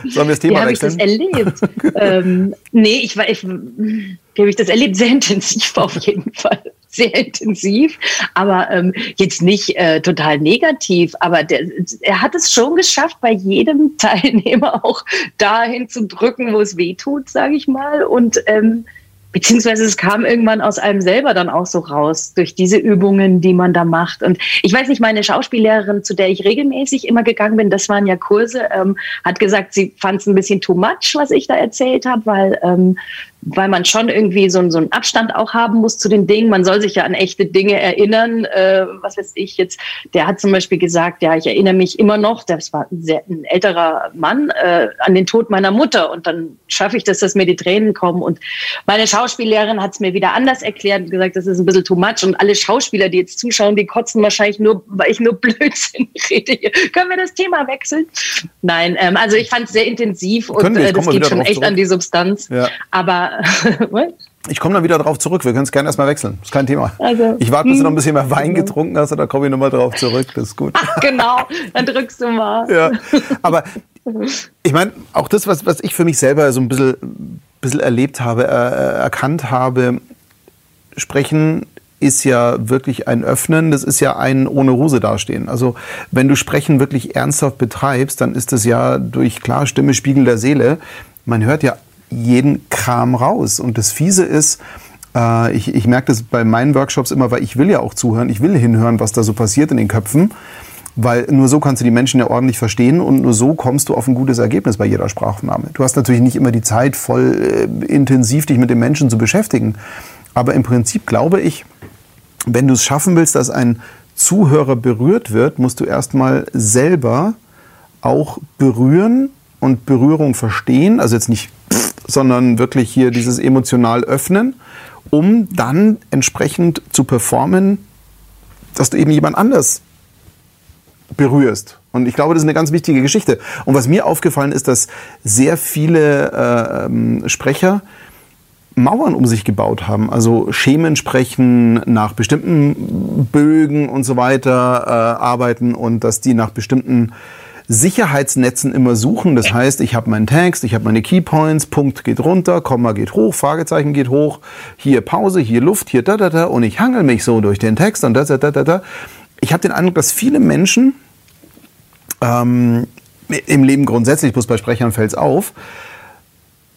Sollen wir das Thema wie wechseln? Wie habe ich das erlebt? ähm, nee, ich war, ich, wie habe ich das erlebt? Sehr intensiv auf jeden Fall. Sehr intensiv, aber ähm, jetzt nicht äh, total negativ. Aber der, er hat es schon geschafft, bei jedem Teilnehmer auch dahin zu drücken, wo es weh tut, sage ich mal. Und ähm, Beziehungsweise es kam irgendwann aus einem selber dann auch so raus, durch diese Übungen, die man da macht. Und ich weiß nicht, meine Schauspiellehrerin, zu der ich regelmäßig immer gegangen bin, das waren ja Kurse, ähm, hat gesagt, sie fand es ein bisschen too much, was ich da erzählt habe, weil ähm, weil man schon irgendwie so, so einen Abstand auch haben muss zu den Dingen. Man soll sich ja an echte Dinge erinnern. Äh, was weiß ich jetzt? Der hat zum Beispiel gesagt, ja, ich erinnere mich immer noch, das war ein, sehr, ein älterer Mann, äh, an den Tod meiner Mutter. Und dann schaffe ich das, dass mir die Tränen kommen. Und meine Schauspiellehrerin hat es mir wieder anders erklärt und gesagt, das ist ein bisschen too much. Und alle Schauspieler, die jetzt zuschauen, die kotzen wahrscheinlich nur, weil ich nur Blödsinn rede. Hier. Können wir das Thema wechseln? Nein, ähm, also ich fand es sehr intensiv und äh, das geht schon echt zurück. an die Substanz. Ja. Aber ich komme dann wieder drauf zurück. Wir können es gerne erstmal wechseln. Ist kein Thema. Also, ich warte, bis du noch ein bisschen mehr Wein genau. getrunken hast, und dann komme ich nochmal drauf zurück. Das ist gut. Ach, genau, dann drückst du mal. Ja. Aber ich meine, auch das, was, was ich für mich selber so ein bisschen, bisschen erlebt habe, äh, erkannt habe, Sprechen ist ja wirklich ein Öffnen, das ist ja ein ohne Hose dastehen. Also wenn du Sprechen wirklich ernsthaft betreibst, dann ist das ja durch klar Stimme, Spiegel der Seele. Man hört ja jeden Kram raus. Und das Fiese ist, äh, ich, ich merke das bei meinen Workshops immer, weil ich will ja auch zuhören, ich will hinhören, was da so passiert in den Köpfen. Weil nur so kannst du die Menschen ja ordentlich verstehen und nur so kommst du auf ein gutes Ergebnis bei jeder Sprachaufnahme. Du hast natürlich nicht immer die Zeit, voll äh, intensiv dich mit den Menschen zu beschäftigen. Aber im Prinzip glaube ich, wenn du es schaffen willst, dass ein Zuhörer berührt wird, musst du erstmal selber auch berühren und Berührung verstehen. Also jetzt nicht, sondern wirklich hier dieses emotional öffnen, um dann entsprechend zu performen, dass du eben jemand anders berührst. Und ich glaube, das ist eine ganz wichtige Geschichte. Und was mir aufgefallen ist, dass sehr viele äh, Sprecher Mauern um sich gebaut haben. Also Schemen sprechen, nach bestimmten Bögen und so weiter äh, arbeiten und dass die nach bestimmten Sicherheitsnetzen immer suchen. Das heißt, ich habe meinen Text, ich habe meine Keypoints, Punkt geht runter, Komma geht hoch, Fragezeichen geht hoch, hier Pause, hier Luft, hier da da da und ich hangel mich so durch den Text und da da da da da. Ich habe den Eindruck, dass viele Menschen ähm, im Leben grundsätzlich, bloß bei Sprechern fällt es auf,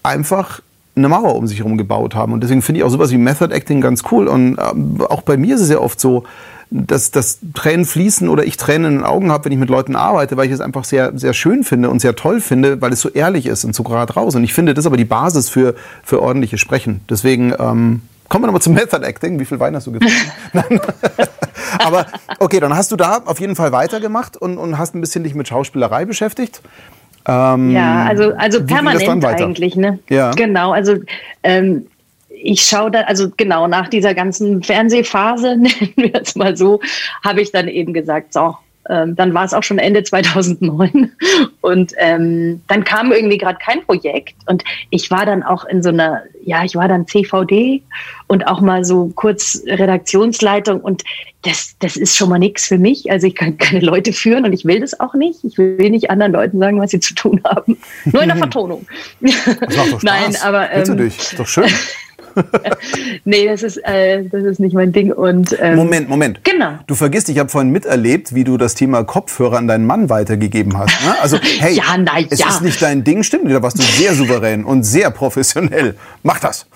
einfach eine Mauer um sich herum gebaut haben. Und deswegen finde ich auch sowas wie Method Acting ganz cool. Und ähm, auch bei mir ist es ja oft so, dass, dass Tränen fließen oder ich Tränen in den Augen habe, wenn ich mit Leuten arbeite, weil ich es einfach sehr, sehr schön finde und sehr toll finde, weil es so ehrlich ist und so gerade raus. Und ich finde, das ist aber die Basis für, für ordentliches Sprechen. Deswegen ähm, kommen wir nochmal zum Method Acting. Wie viel Wein hast du getrunken? aber okay, dann hast du da auf jeden Fall weitergemacht und, und hast ein bisschen dich mit Schauspielerei beschäftigt. Ähm, ja, also, also permanent eigentlich, ne? Ja. Genau, also ähm, ich schaue da, also genau nach dieser ganzen Fernsehphase, nennen wir es mal so, habe ich dann eben gesagt, so, ähm, dann war es auch schon Ende 2009 und ähm, dann kam irgendwie gerade kein Projekt und ich war dann auch in so einer, ja, ich war dann CVD und auch mal so kurz Redaktionsleitung und das, das ist schon mal nichts für mich. Also ich kann keine Leute führen und ich will das auch nicht. Ich will nicht anderen Leuten sagen, was sie zu tun haben. Nur in der Vertonung. Das macht doch Spaß. Nein, aber ähm, Bitte dich, ist doch schön. nee, das ist, äh, das ist nicht mein Ding. Und, ähm, Moment, Moment. Genau. Du vergisst, ich habe vorhin miterlebt, wie du das Thema Kopfhörer an deinen Mann weitergegeben hast. Ne? Also, hey, ja, na, es ja. ist nicht dein Ding, stimmt. Da warst du sehr souverän und sehr professionell. Mach das.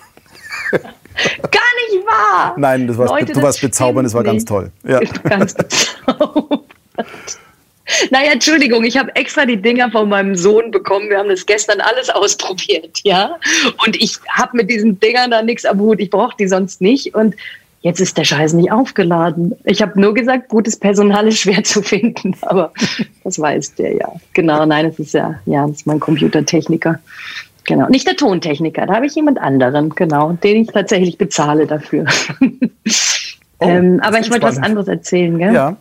Gar nicht wahr. Nein, das warst, Leute, du warst bezaubernd, das war ganz toll. Ja. Ganz bezaubernd. Naja, Entschuldigung, ich habe extra die Dinger von meinem Sohn bekommen. Wir haben das gestern alles ausprobiert, ja. Und ich habe mit diesen Dingern da nichts am Hut. Ich brauche die sonst nicht. Und jetzt ist der Scheiß nicht aufgeladen. Ich habe nur gesagt, gutes Personal ist schwer zu finden, aber das weiß der ja. Genau, nein, das ist ja, ja, das ist mein Computertechniker. Genau, nicht der Tontechniker, da habe ich jemand anderen, genau, den ich tatsächlich bezahle dafür. Oh, ähm, aber ich wollte was anderes erzählen, gell? Ja.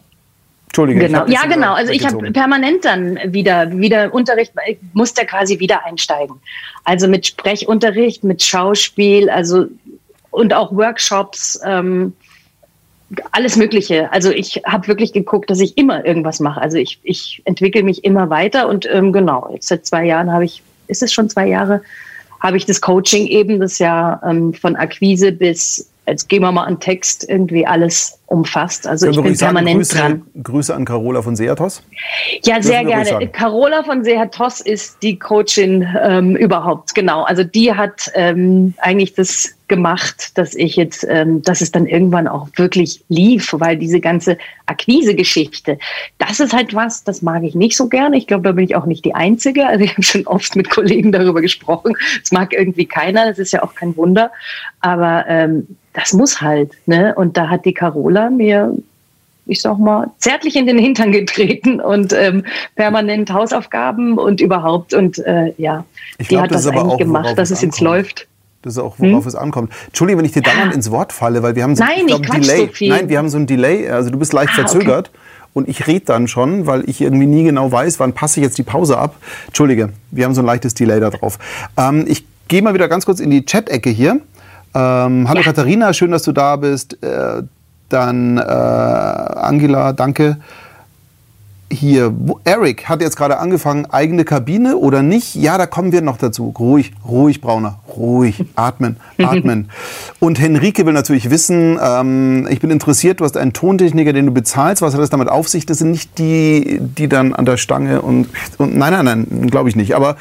Entschuldige. Genau. Ja, genau. Also ich habe permanent dann wieder, wieder Unterricht, ich musste quasi wieder einsteigen. Also mit Sprechunterricht, mit Schauspiel, also und auch Workshops, ähm, alles Mögliche. Also ich habe wirklich geguckt, dass ich immer irgendwas mache. Also ich, ich entwickle mich immer weiter und ähm, genau, jetzt seit zwei Jahren habe ich, ist es schon zwei Jahre, habe ich das Coaching eben, das ja ähm, von Akquise bis jetzt gehen wir mal an Text irgendwie alles umfasst. Also ich bin permanent Grüße, dran. Grüße an Carola von Seatos. Ja, sehr gerne. Carola von Seatos ist die Coachin ähm, überhaupt, genau. Also die hat ähm, eigentlich das gemacht, dass ich jetzt, ähm, dass es dann irgendwann auch wirklich lief, weil diese ganze Akquise-Geschichte, das ist halt was, das mag ich nicht so gerne. Ich glaube, da bin ich auch nicht die Einzige. Also ich habe schon oft mit Kollegen darüber gesprochen. Das mag irgendwie keiner, das ist ja auch kein Wunder. Aber ähm, das muss halt. Ne? Und da hat die Carola mir, ich sag mal, zärtlich in den Hintern getreten und ähm, permanent Hausaufgaben und überhaupt. Und äh, ja, ich die glaub, hat das, das eigentlich auch, gemacht, dass es jetzt läuft. Das ist auch, worauf hm? es ankommt. Entschuldige, wenn ich dir dauernd ins Wort falle, weil wir haben so, Nein, ich glaub, ich Delay. So Nein, wir haben so ein Delay. Also du bist leicht ah, verzögert. Okay. Und ich rede dann schon, weil ich irgendwie nie genau weiß, wann passe ich jetzt die Pause ab. Entschuldige, wir haben so ein leichtes Delay da drauf. Ähm, ich gehe mal wieder ganz kurz in die Chat-Ecke hier. Ähm, hallo ja. Katharina, schön, dass du da bist. Äh, dann äh, Angela, danke. hier, Eric hat jetzt gerade angefangen, eigene Kabine oder nicht? Ja, da kommen wir noch dazu. Ruhig, ruhig, Brauner, ruhig, atmen, atmen. Und Henrike will natürlich wissen, ähm, ich bin interessiert, du hast einen Tontechniker, den du bezahlst, was hat das damit auf sich? Das sind nicht die, die dann an der Stange und, und nein, nein, nein, glaube ich nicht. Aber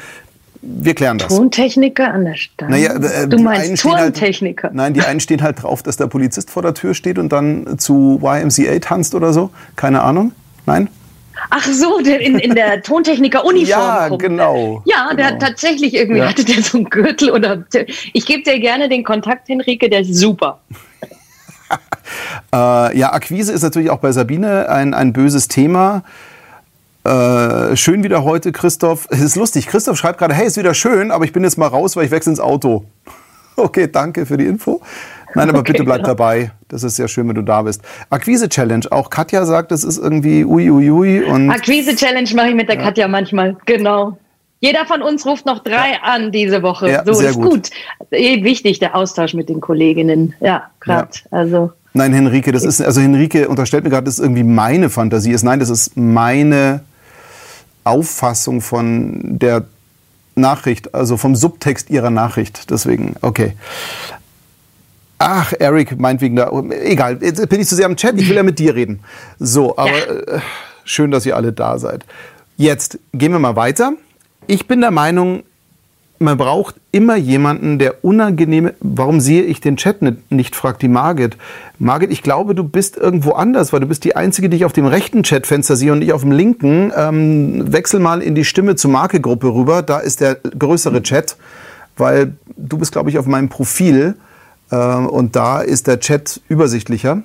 wir klären das. Tontechniker an der Stange? Naja, äh, du meinst Tontechniker? Halt, nein, die einen stehen halt drauf, dass der Polizist vor der Tür steht und dann zu YMCA tanzt oder so. Keine Ahnung. Nein? Ach so, der in, in der Tontechniker-Uniform. ja, genau. Ja, der genau. hat tatsächlich irgendwie, ja. hatte der so einen Gürtel oder. Ich gebe dir gerne den Kontakt, Henrike, der ist super. äh, ja, Akquise ist natürlich auch bei Sabine ein, ein böses Thema. Äh, schön wieder heute, Christoph. Es ist lustig. Christoph schreibt gerade, hey, ist wieder schön, aber ich bin jetzt mal raus, weil ich wechsle ins Auto. Okay, danke für die Info. Nein, aber okay, bitte bleib genau. dabei. Das ist sehr schön, wenn du da bist. Akquise-Challenge. Auch Katja sagt, das ist irgendwie ui, ui, ui. Akquise-Challenge mache ich mit der ja. Katja manchmal. Genau. Jeder von uns ruft noch drei ja. an diese Woche. Ja, so sehr ist gut. gut. Eh wichtig, der Austausch mit den Kolleginnen. Ja, gerade. Ja. Also. Nein, Henrike, das ist, also Henrike unterstellt mir gerade, dass es irgendwie meine Fantasie ist. Nein, das ist meine Auffassung von der Nachricht, also vom Subtext ihrer Nachricht. Deswegen, okay. Ach, Eric meint wegen der. Egal, jetzt bin ich zu sehr am Chat. Ich will ja mit dir reden. So, aber ja. äh, schön, dass ihr alle da seid. Jetzt gehen wir mal weiter. Ich bin der Meinung, man braucht immer jemanden, der unangenehme. Warum sehe ich den Chat nicht, fragt die Margit. Margit, ich glaube, du bist irgendwo anders, weil du bist die Einzige, die ich auf dem rechten Chatfenster sehe und nicht auf dem linken. Ähm, wechsel mal in die Stimme zur Marke-Gruppe rüber. Da ist der größere Chat, weil du bist, glaube ich, auf meinem Profil. Äh, und da ist der Chat übersichtlicher.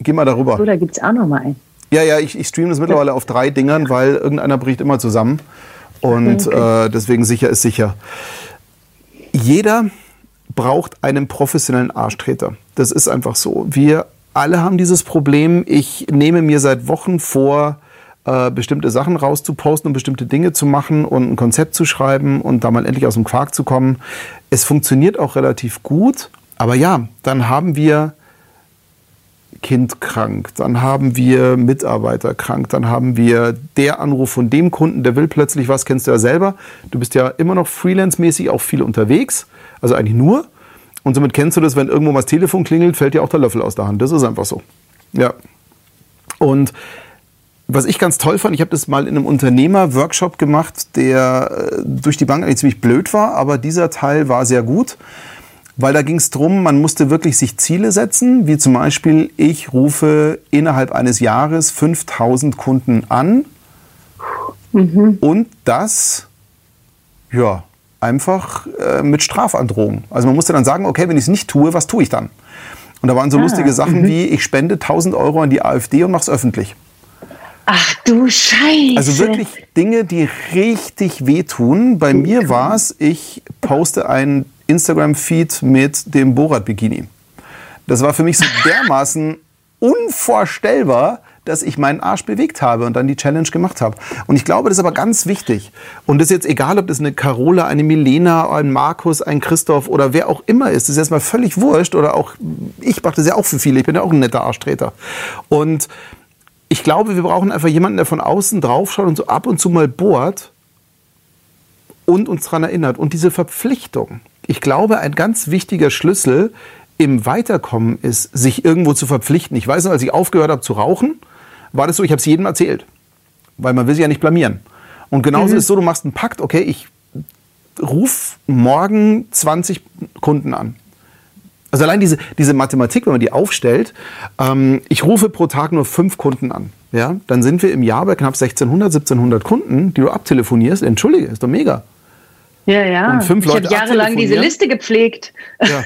Geh mal darüber. So, da gibt es auch noch mal einen. Ja, ja, ich, ich streame das mittlerweile auf drei Dingern, weil irgendeiner bricht immer zusammen. Und okay. äh, deswegen sicher ist sicher. Jeder braucht einen professionellen Arschtreter. Das ist einfach so. Wir alle haben dieses Problem. Ich nehme mir seit Wochen vor, äh, bestimmte Sachen rauszuposten und bestimmte Dinge zu machen und ein Konzept zu schreiben und da mal endlich aus dem Quark zu kommen. Es funktioniert auch relativ gut. Aber ja, dann haben wir Kind krank, dann haben wir Mitarbeiter krank, dann haben wir der Anruf von dem Kunden, der will plötzlich was, kennst du ja selber. Du bist ja immer noch freelance-mäßig auch viel unterwegs, also eigentlich nur. Und somit kennst du das, wenn irgendwo mal das Telefon klingelt, fällt dir auch der Löffel aus der Hand. Das ist einfach so. Ja. Und was ich ganz toll fand, ich habe das mal in einem Unternehmer-Workshop gemacht, der äh, durch die Bank eigentlich ziemlich blöd war, aber dieser Teil war sehr gut weil da ging es darum, man musste wirklich sich Ziele setzen, wie zum Beispiel, ich rufe innerhalb eines Jahres 5000 Kunden an mhm. und das, ja, einfach äh, mit Strafandrohung. Also man musste dann sagen, okay, wenn ich es nicht tue, was tue ich dann? Und da waren so ah, lustige Sachen mhm. wie, ich spende 1000 Euro an die AfD und mache es öffentlich. Ach du Scheiße. Also wirklich Dinge, die richtig wehtun. Bei mir war es, ich poste ein Instagram-Feed mit dem Borat-Bikini. Das war für mich so dermaßen unvorstellbar, dass ich meinen Arsch bewegt habe und dann die Challenge gemacht habe. Und ich glaube, das ist aber ganz wichtig. Und das ist jetzt egal, ob das eine Carola, eine Milena, ein Markus, ein Christoph oder wer auch immer ist. Das ist erstmal völlig wurscht. Oder auch, ich mache das ja auch für viele. Ich bin ja auch ein netter Arschtreter. Und ich glaube, wir brauchen einfach jemanden, der von außen draufschaut und so ab und zu mal bohrt und uns daran erinnert. Und diese Verpflichtung, ich glaube, ein ganz wichtiger Schlüssel im Weiterkommen ist, sich irgendwo zu verpflichten. Ich weiß noch, als ich aufgehört habe zu rauchen, war das so, ich habe es jedem erzählt. Weil man will sich ja nicht blamieren. Und genauso mhm. ist es so, du machst einen Pakt, okay, ich ruf morgen 20 Kunden an. Also allein diese, diese Mathematik, wenn man die aufstellt, ähm, ich rufe pro Tag nur fünf Kunden an. Ja, dann sind wir im Jahr bei knapp 1600, 1700 Kunden, die du abtelefonierst. Entschuldige, ist doch mega. Ja, ja. Und fünf Leute ich habe jahrelang diese Liste gepflegt. Ja.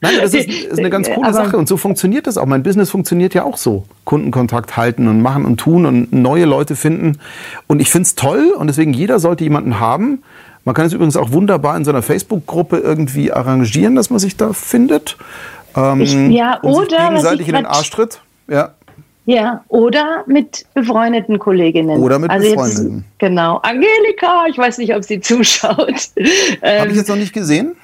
Nein, das ist, ist eine ganz coole Aber Sache und so funktioniert das auch. Mein Business funktioniert ja auch so. Kundenkontakt halten und machen und tun und neue Leute finden. Und ich finde es toll und deswegen jeder sollte jemanden haben. Man kann es übrigens auch wunderbar in so einer Facebook-Gruppe irgendwie arrangieren, dass man sich da findet. Ähm, ich, ja, oder gegenseitig in den Arsch tritt. Ja. Ja, oder mit befreundeten Kolleginnen. Oder mit also befreundeten. Jetzt, genau. Angelika, ich weiß nicht, ob sie zuschaut. Habe ich jetzt noch nicht gesehen?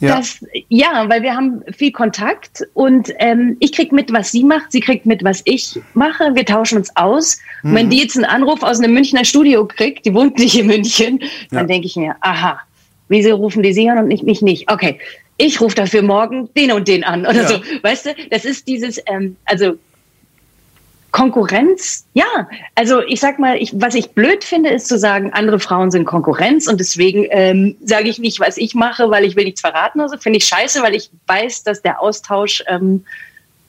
Ja. Das, ja, weil wir haben viel Kontakt und ähm, ich krieg mit, was sie macht, sie kriegt mit, was ich mache. Wir tauschen uns aus. Mhm. Und wenn die jetzt einen Anruf aus einem Münchner Studio kriegt, die wohnt nicht in München, dann ja. denke ich mir, aha, wieso rufen die sie an und nicht mich nicht? Okay, ich rufe dafür morgen den und den an oder ja. so. Weißt du, das ist dieses, ähm, also Konkurrenz, ja. Also ich sag mal, ich, was ich blöd finde, ist zu sagen, andere Frauen sind Konkurrenz und deswegen ähm, sage ich nicht, was ich mache, weil ich will nichts verraten. Also finde ich scheiße, weil ich weiß, dass der Austausch. Ähm,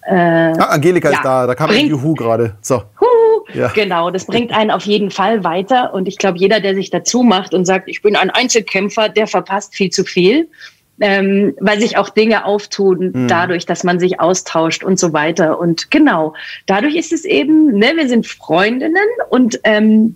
äh, ah, Angelika ja, ist da, da kam ein Juhu gerade. So. Huhu, ja. Genau, das bringt einen auf jeden Fall weiter und ich glaube, jeder, der sich dazu macht und sagt, ich bin ein Einzelkämpfer, der verpasst viel zu viel ähm, weil sich auch Dinge auftun mhm. dadurch, dass man sich austauscht und so weiter. Und genau, dadurch ist es eben, ne, wir sind Freundinnen und ähm,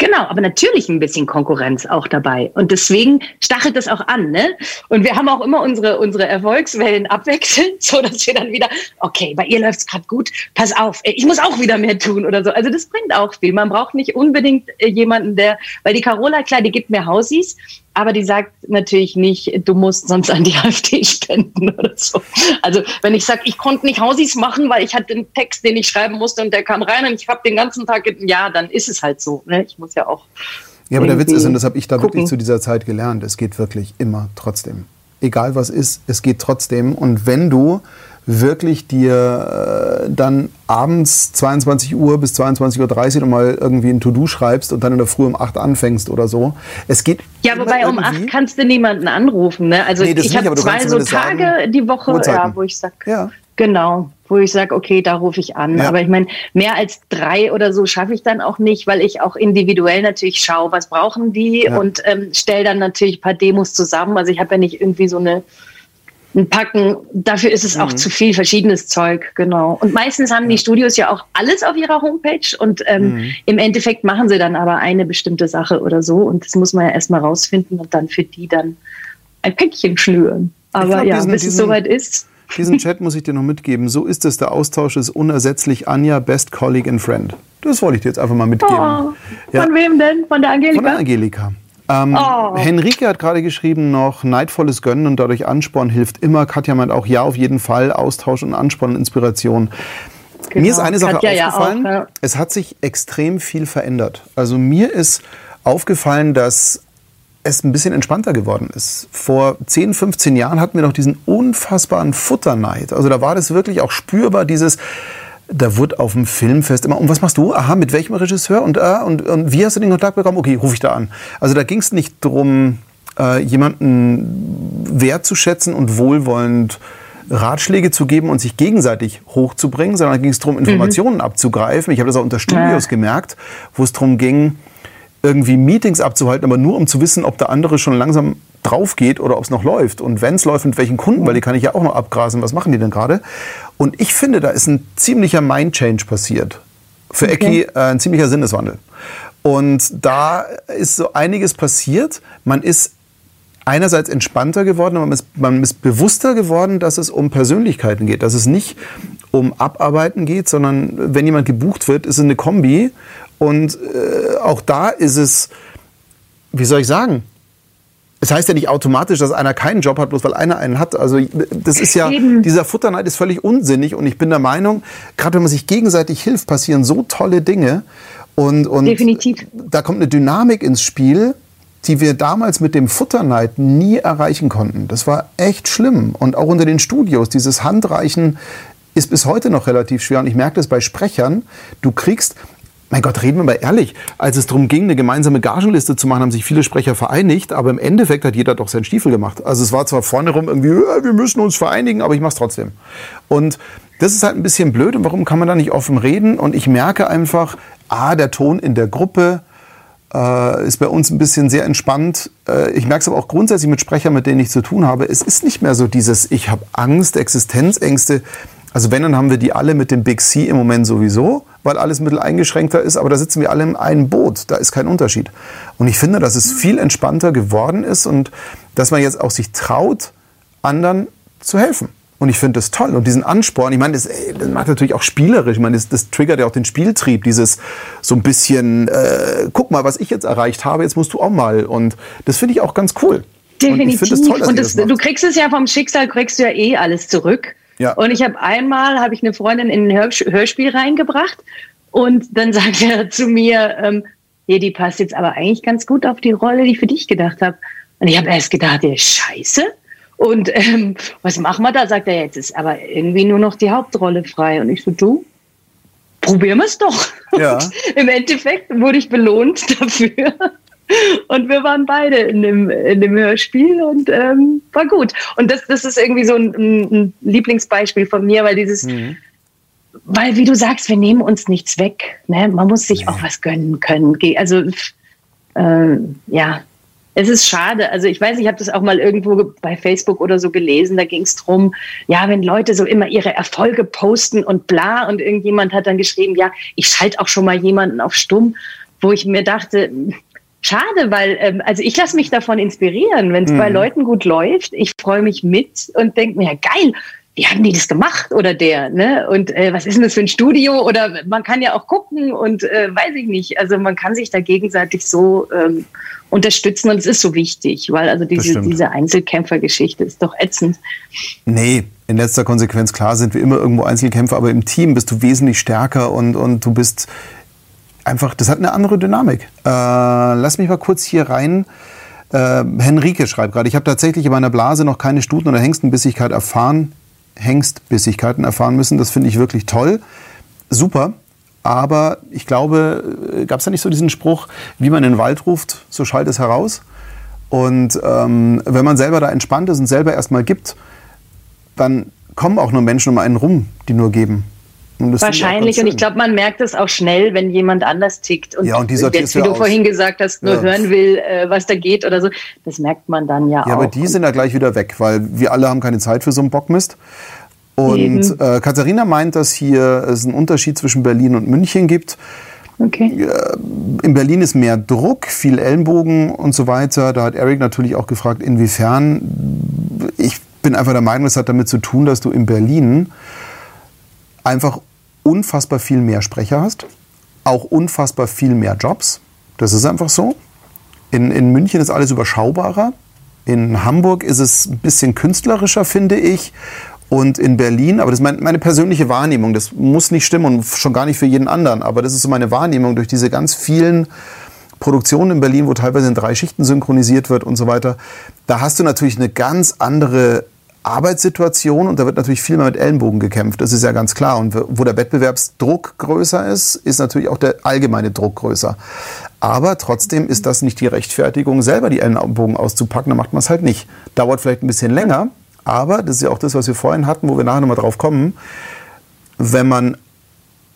Genau, aber natürlich ein bisschen Konkurrenz auch dabei. Und deswegen stachelt das auch an. Ne? Und wir haben auch immer unsere, unsere Erfolgswellen abwechselnd, so dass wir dann wieder, okay, bei ihr läuft es gerade gut, pass auf, ich muss auch wieder mehr tun oder so. Also das bringt auch viel. Man braucht nicht unbedingt äh, jemanden, der, weil die Carola, klar, die gibt mir Hausies, aber die sagt natürlich nicht, du musst sonst an die AfD spenden oder so. Also wenn ich sage, ich konnte nicht Hausis machen, weil ich hatte einen Text, den ich schreiben musste und der kam rein und ich habe den ganzen Tag, ja, dann ist es halt so. Ne? Ich muss ja auch. Ja, aber der Witz ist, und das habe ich da gucken. wirklich zu dieser Zeit gelernt, es geht wirklich immer trotzdem. Egal was ist, es geht trotzdem. Und wenn du wirklich dir äh, dann abends 22 Uhr bis 22.30 Uhr nochmal irgendwie ein To-Do schreibst und dann in der Früh um 8 anfängst oder so. Es geht. Ja, wobei um 8 kannst du niemanden anrufen. Ne? Also nee, ich habe zwei so Tage sagen, die Woche, ja, wo ich sage, ja. genau, wo ich sage, okay, da rufe ich an. Ja. Aber ich meine, mehr als drei oder so schaffe ich dann auch nicht, weil ich auch individuell natürlich schaue, was brauchen die und ähm, stelle dann natürlich ein paar Demos zusammen. Also ich habe ja nicht irgendwie so eine ein Packen. Dafür ist es auch mhm. zu viel verschiedenes Zeug, genau. Und meistens haben die Studios ja auch alles auf ihrer Homepage und ähm, mhm. im Endeffekt machen sie dann aber eine bestimmte Sache oder so und das muss man ja erstmal rausfinden und dann für die dann ein Päckchen schnüren. Aber glaub, ja, diesen, bis es soweit ist. Diesen Chat muss ich dir noch mitgeben. So ist es. Der Austausch ist unersetzlich. Anja, Best Colleague and Friend. Das wollte ich dir jetzt einfach mal mitgeben. Oh, ja. Von wem denn? Von der Angelika? Von der Angelika. Ähm, oh. Henrike hat gerade geschrieben noch, neidvolles Gönnen und dadurch Ansporn hilft immer. Katja meint auch, ja, auf jeden Fall, Austausch und Ansporn und Inspiration. Genau. Mir ist eine Sache Katja aufgefallen, ja auch, ja. es hat sich extrem viel verändert. Also mir ist aufgefallen, dass es ein bisschen entspannter geworden ist. Vor 10, 15 Jahren hatten wir noch diesen unfassbaren Futterneid. Also da war das wirklich auch spürbar, dieses, da wird auf dem Filmfest immer, und was machst du? Aha, mit welchem Regisseur? Und, äh, und, und wie hast du den Kontakt bekommen? Okay, rufe ich da an. Also da ging es nicht darum, äh, jemanden wertzuschätzen und wohlwollend Ratschläge zu geben und sich gegenseitig hochzubringen, sondern da ging es darum, mhm. Informationen mhm. abzugreifen. Ich habe das auch unter Studios ja. gemerkt, wo es darum ging, irgendwie Meetings abzuhalten, aber nur um zu wissen, ob der andere schon langsam drauf geht oder ob es noch läuft. Und wenn es läuft, mit welchen Kunden, weil die kann ich ja auch noch abgrasen, was machen die denn gerade? Und ich finde, da ist ein ziemlicher Mind-Change passiert. Für okay. Ecki äh, ein ziemlicher Sinneswandel. Und da ist so einiges passiert. Man ist einerseits entspannter geworden, aber man ist, man ist bewusster geworden, dass es um Persönlichkeiten geht, dass es nicht um Abarbeiten geht, sondern wenn jemand gebucht wird, ist es eine Kombi. Und äh, auch da ist es, wie soll ich sagen, es heißt ja nicht automatisch, dass einer keinen Job hat, bloß weil einer einen hat. Also das ist ja, Eben. dieser Futterneid ist völlig unsinnig und ich bin der Meinung, gerade wenn man sich gegenseitig hilft, passieren so tolle Dinge. Und, und Definitiv. da kommt eine Dynamik ins Spiel, die wir damals mit dem Futterneid nie erreichen konnten. Das war echt schlimm. Und auch unter den Studios, dieses Handreichen ist bis heute noch relativ schwer. Und ich merke das bei Sprechern. Du kriegst, mein Gott, reden wir mal ehrlich. Als es darum ging, eine gemeinsame Gagenliste zu machen, haben sich viele Sprecher vereinigt, aber im Endeffekt hat jeder doch seinen Stiefel gemacht. Also es war zwar vorne rum irgendwie, ja, wir müssen uns vereinigen, aber ich mache es trotzdem. Und das ist halt ein bisschen blöd. Und warum kann man da nicht offen reden? Und ich merke einfach, ah, der Ton in der Gruppe äh, ist bei uns ein bisschen sehr entspannt. Äh, ich merke es aber auch grundsätzlich mit Sprechern, mit denen ich zu tun habe. Es ist nicht mehr so dieses, ich habe Angst, Existenzängste. Also wenn, dann haben wir die alle mit dem Big C im Moment sowieso, weil alles bisschen eingeschränkter ist, aber da sitzen wir alle in einem Boot, da ist kein Unterschied. Und ich finde, dass es viel entspannter geworden ist und dass man jetzt auch sich traut, anderen zu helfen. Und ich finde das toll. Und diesen Ansporn, ich meine, das, das macht natürlich auch spielerisch. Ich meine, das, das triggert ja auch den Spieltrieb, dieses so ein bisschen, äh, guck mal, was ich jetzt erreicht habe, jetzt musst du auch mal. Und das finde ich auch ganz cool. Definitiv. Und, toll, und das, das du kriegst es ja vom Schicksal, kriegst du ja eh alles zurück. Ja. Und ich habe einmal, habe ich eine Freundin in ein Hörspiel reingebracht und dann sagt er zu mir, ähm, hey, die passt jetzt aber eigentlich ganz gut auf die Rolle, die ich für dich gedacht habe. Und ich habe erst gedacht, ja, scheiße. Und ähm, was machen wir da? Sagt er, jetzt ist aber irgendwie nur noch die Hauptrolle frei. Und ich so, du, probieren wir es doch. Ja. Im Endeffekt wurde ich belohnt dafür. Und wir waren beide in dem, in dem Hörspiel und ähm, war gut. Und das, das ist irgendwie so ein, ein Lieblingsbeispiel von mir, weil dieses, mhm. weil wie du sagst, wir nehmen uns nichts weg. Ne? Man muss sich nee. auch was gönnen können. Also äh, ja, es ist schade. Also ich weiß, ich habe das auch mal irgendwo bei Facebook oder so gelesen. Da ging es drum, ja, wenn Leute so immer ihre Erfolge posten und bla und irgendjemand hat dann geschrieben, ja, ich schalte auch schon mal jemanden auf Stumm, wo ich mir dachte, schade, weil ähm, also ich lasse mich davon inspirieren, wenn es mhm. bei Leuten gut läuft. Ich freue mich mit und denke mir, ja, geil, wie haben die das gemacht oder der, ne? Und äh, was ist denn das für ein Studio? Oder man kann ja auch gucken und äh, weiß ich nicht. Also man kann sich da gegenseitig so ähm, unterstützen und es ist so wichtig, weil also diese, diese Einzelkämpfergeschichte ist doch ätzend. Nee, in letzter Konsequenz, klar sind wir immer irgendwo Einzelkämpfer, aber im Team bist du wesentlich stärker und, und du bist einfach, das hat eine andere Dynamik. Äh, lass mich mal kurz hier rein. Äh, Henrike schreibt gerade, ich habe tatsächlich in meiner Blase noch keine Stuten- oder Hengstenbissigkeit erfahren, Hengstbissigkeiten erfahren müssen. Das finde ich wirklich toll. Super. Aber ich glaube, gab es da nicht so diesen Spruch, wie man in den Wald ruft, so schallt es heraus. Und ähm, wenn man selber da entspannt ist und selber erstmal gibt, dann kommen auch nur Menschen um einen rum, die nur geben. Wahrscheinlich. Und ich glaube, man merkt es auch schnell, wenn jemand anders tickt und, ja, und jetzt, wie du aus. vorhin gesagt hast, nur ja. hören will, äh, was da geht oder so. Das merkt man dann ja, ja auch. Ja, aber die sind ja gleich wieder weg, weil wir alle haben keine Zeit für so einen Bockmist. Und äh, Katharina meint, dass hier es einen Unterschied zwischen Berlin und München gibt. Okay. In Berlin ist mehr Druck, viel Ellenbogen und so weiter. Da hat Eric natürlich auch gefragt, inwiefern. Ich bin einfach der Meinung, es hat damit zu tun, dass du in Berlin einfach unfassbar viel mehr Sprecher hast, auch unfassbar viel mehr Jobs. Das ist einfach so. In, in München ist alles überschaubarer. In Hamburg ist es ein bisschen künstlerischer, finde ich. Und in Berlin, aber das ist meine persönliche Wahrnehmung, das muss nicht stimmen und schon gar nicht für jeden anderen, aber das ist so meine Wahrnehmung durch diese ganz vielen Produktionen in Berlin, wo teilweise in drei Schichten synchronisiert wird und so weiter. Da hast du natürlich eine ganz andere Arbeitssituation und da wird natürlich viel mehr mit Ellenbogen gekämpft, das ist ja ganz klar. Und wo der Wettbewerbsdruck größer ist, ist natürlich auch der allgemeine Druck größer. Aber trotzdem ist das nicht die Rechtfertigung, selber die Ellenbogen auszupacken, dann macht man es halt nicht. Dauert vielleicht ein bisschen länger, aber, das ist ja auch das, was wir vorhin hatten, wo wir nachher nochmal drauf kommen, wenn man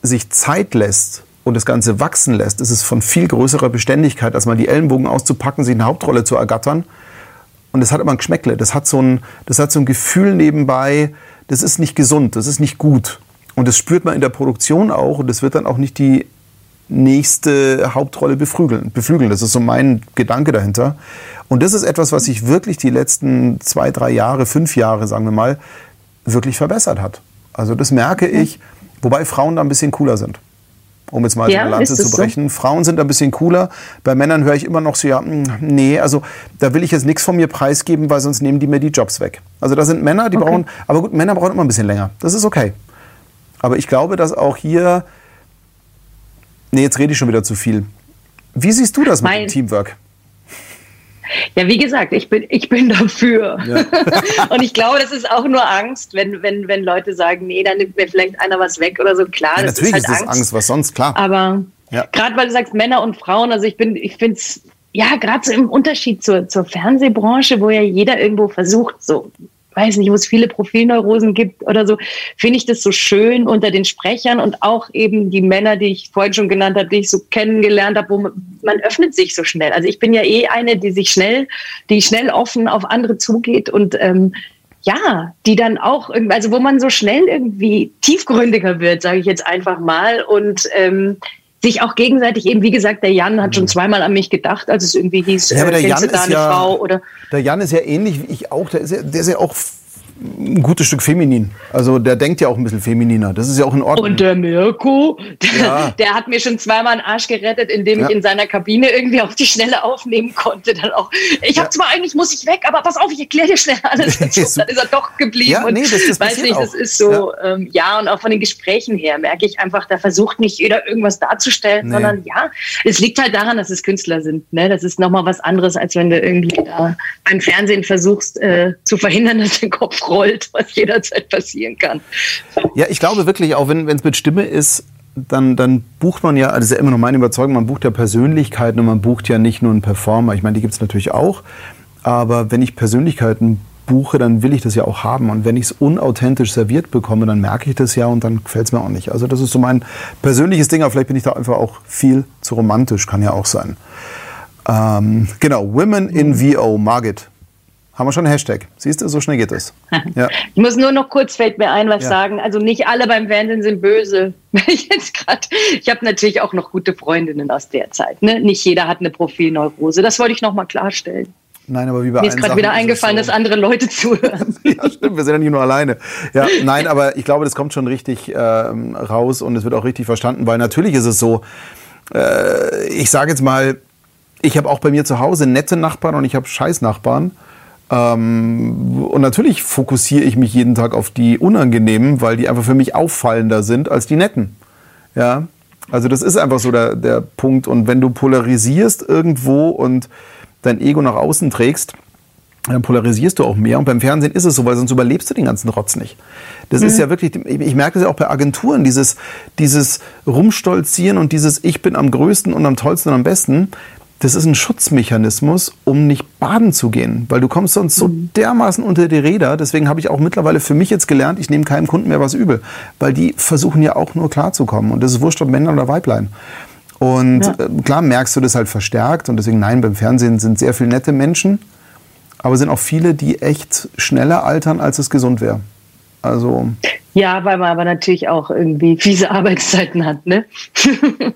sich Zeit lässt und das Ganze wachsen lässt, ist es von viel größerer Beständigkeit, als mal die Ellenbogen auszupacken, sich eine Hauptrolle zu ergattern. Und das hat immer ein Geschmäckle. Das hat so ein, das hat so ein Gefühl nebenbei, das ist nicht gesund, das ist nicht gut. Und das spürt man in der Produktion auch und das wird dann auch nicht die nächste Hauptrolle beflügeln. beflügeln. Das ist so mein Gedanke dahinter. Und das ist etwas, was sich wirklich die letzten zwei, drei Jahre, fünf Jahre, sagen wir mal, wirklich verbessert hat. Also das merke ich, wobei Frauen da ein bisschen cooler sind. Um jetzt mal ja, so eine Lanze zu brechen. So? Frauen sind ein bisschen cooler. Bei Männern höre ich immer noch so, ja, hm, nee, also da will ich jetzt nichts von mir preisgeben, weil sonst nehmen die mir die Jobs weg. Also da sind Männer, die okay. brauchen, aber gut, Männer brauchen immer ein bisschen länger. Das ist okay. Aber ich glaube, dass auch hier, nee, jetzt rede ich schon wieder zu viel. Wie siehst du das mit mein, dem Teamwork? Ja, wie gesagt, ich bin, ich bin dafür. Ja. und ich glaube, das ist auch nur Angst, wenn, wenn, wenn Leute sagen, nee, dann nimmt mir vielleicht einer was weg oder so. Klar, ja, das natürlich ist, halt ist das Angst. Angst, was sonst, klar. Aber ja. gerade weil du sagst Männer und Frauen, also ich bin, ich finde es, ja, gerade so im Unterschied zur, zur Fernsehbranche, wo ja jeder irgendwo versucht, so weiß nicht, wo es viele Profilneurosen gibt oder so, finde ich das so schön unter den Sprechern und auch eben die Männer, die ich vorhin schon genannt habe, die ich so kennengelernt habe, wo man, man öffnet sich so schnell. Also ich bin ja eh eine, die sich schnell, die schnell offen auf andere zugeht und ähm, ja, die dann auch, also wo man so schnell irgendwie tiefgründiger wird, sage ich jetzt einfach mal und ähm, sich auch gegenseitig eben, wie gesagt, der Jan hat schon mhm. zweimal an mich gedacht, als es irgendwie hieß, ja, aber der äh, Jan ist ja, Frau oder. Der Jan ist ja ähnlich wie ich auch, der ist ja, der ist ja auch ein gutes Stück feminin. Also der denkt ja auch ein bisschen femininer. Das ist ja auch in Ordnung. Und der Mirko, der, ja. der hat mir schon zweimal einen Arsch gerettet, indem ja. ich in seiner Kabine irgendwie auf die Schnelle aufnehmen konnte. Dann auch. Ich habe ja. zwar eigentlich muss ich weg, aber pass auf, ich erkläre dir schnell alles. dann ist er doch geblieben. Ja, nee, das, das weiß nicht, auch. das ist so. Ja. Ähm, ja, und auch von den Gesprächen her merke ich einfach, da versucht nicht jeder irgendwas darzustellen, nee. sondern ja, es liegt halt daran, dass es Künstler sind. Ne? Das ist nochmal was anderes, als wenn du irgendwie da beim Fernsehen versuchst äh, zu verhindern, dass dein Kopf rollt, was jederzeit passieren kann. Ja, ich glaube wirklich, auch wenn es mit Stimme ist, dann, dann bucht man ja, also das ist ja immer noch meine Überzeugung, man bucht ja Persönlichkeiten und man bucht ja nicht nur einen Performer. Ich meine, die gibt es natürlich auch. Aber wenn ich Persönlichkeiten buche, dann will ich das ja auch haben. Und wenn ich es unauthentisch serviert bekomme, dann merke ich das ja und dann gefällt es mir auch nicht. Also das ist so mein persönliches Ding, aber vielleicht bin ich da einfach auch viel zu romantisch, kann ja auch sein. Ähm, genau, Women in VO, Margit. Haben wir schon einen Hashtag. Siehst du, so schnell geht es. Ja. Ich muss nur noch kurz, fällt mir ein, was ja. sagen. Also nicht alle beim Fernsehen sind böse. ich ich habe natürlich auch noch gute Freundinnen aus der Zeit. Ne? Nicht jeder hat eine Profilneurose. Das wollte ich noch mal klarstellen. Nein, aber wie bei Mir ist gerade wieder eingefallen, so. dass andere Leute zuhören. ja, stimmt, wir sind ja nicht nur alleine. Ja, nein, aber ich glaube, das kommt schon richtig äh, raus und es wird auch richtig verstanden, weil natürlich ist es so, äh, ich sage jetzt mal, ich habe auch bei mir zu Hause nette Nachbarn und ich habe scheiß Nachbarn. Ähm, und natürlich fokussiere ich mich jeden Tag auf die Unangenehmen, weil die einfach für mich auffallender sind als die netten. Ja, also das ist einfach so der, der Punkt. Und wenn du polarisierst irgendwo und dein Ego nach außen trägst, dann polarisierst du auch mehr. Und beim Fernsehen ist es so, weil sonst überlebst du den ganzen Rotz nicht. Das mhm. ist ja wirklich, ich merke das ja auch bei Agenturen, dieses, dieses Rumstolzieren und dieses Ich bin am größten und am tollsten und am besten. Das ist ein Schutzmechanismus, um nicht baden zu gehen, weil du kommst sonst so mhm. dermaßen unter die Räder. Deswegen habe ich auch mittlerweile für mich jetzt gelernt, ich nehme keinem Kunden mehr was übel, weil die versuchen ja auch nur klarzukommen. Und das ist wurscht, ob Männer oder Weiblein. Und ja. Äh, klar merkst du das halt verstärkt und deswegen nein, beim Fernsehen sind sehr viele nette Menschen, aber sind auch viele, die echt schneller altern, als es gesund wäre. Also ja, weil man aber natürlich auch irgendwie fiese Arbeitszeiten hat, ne?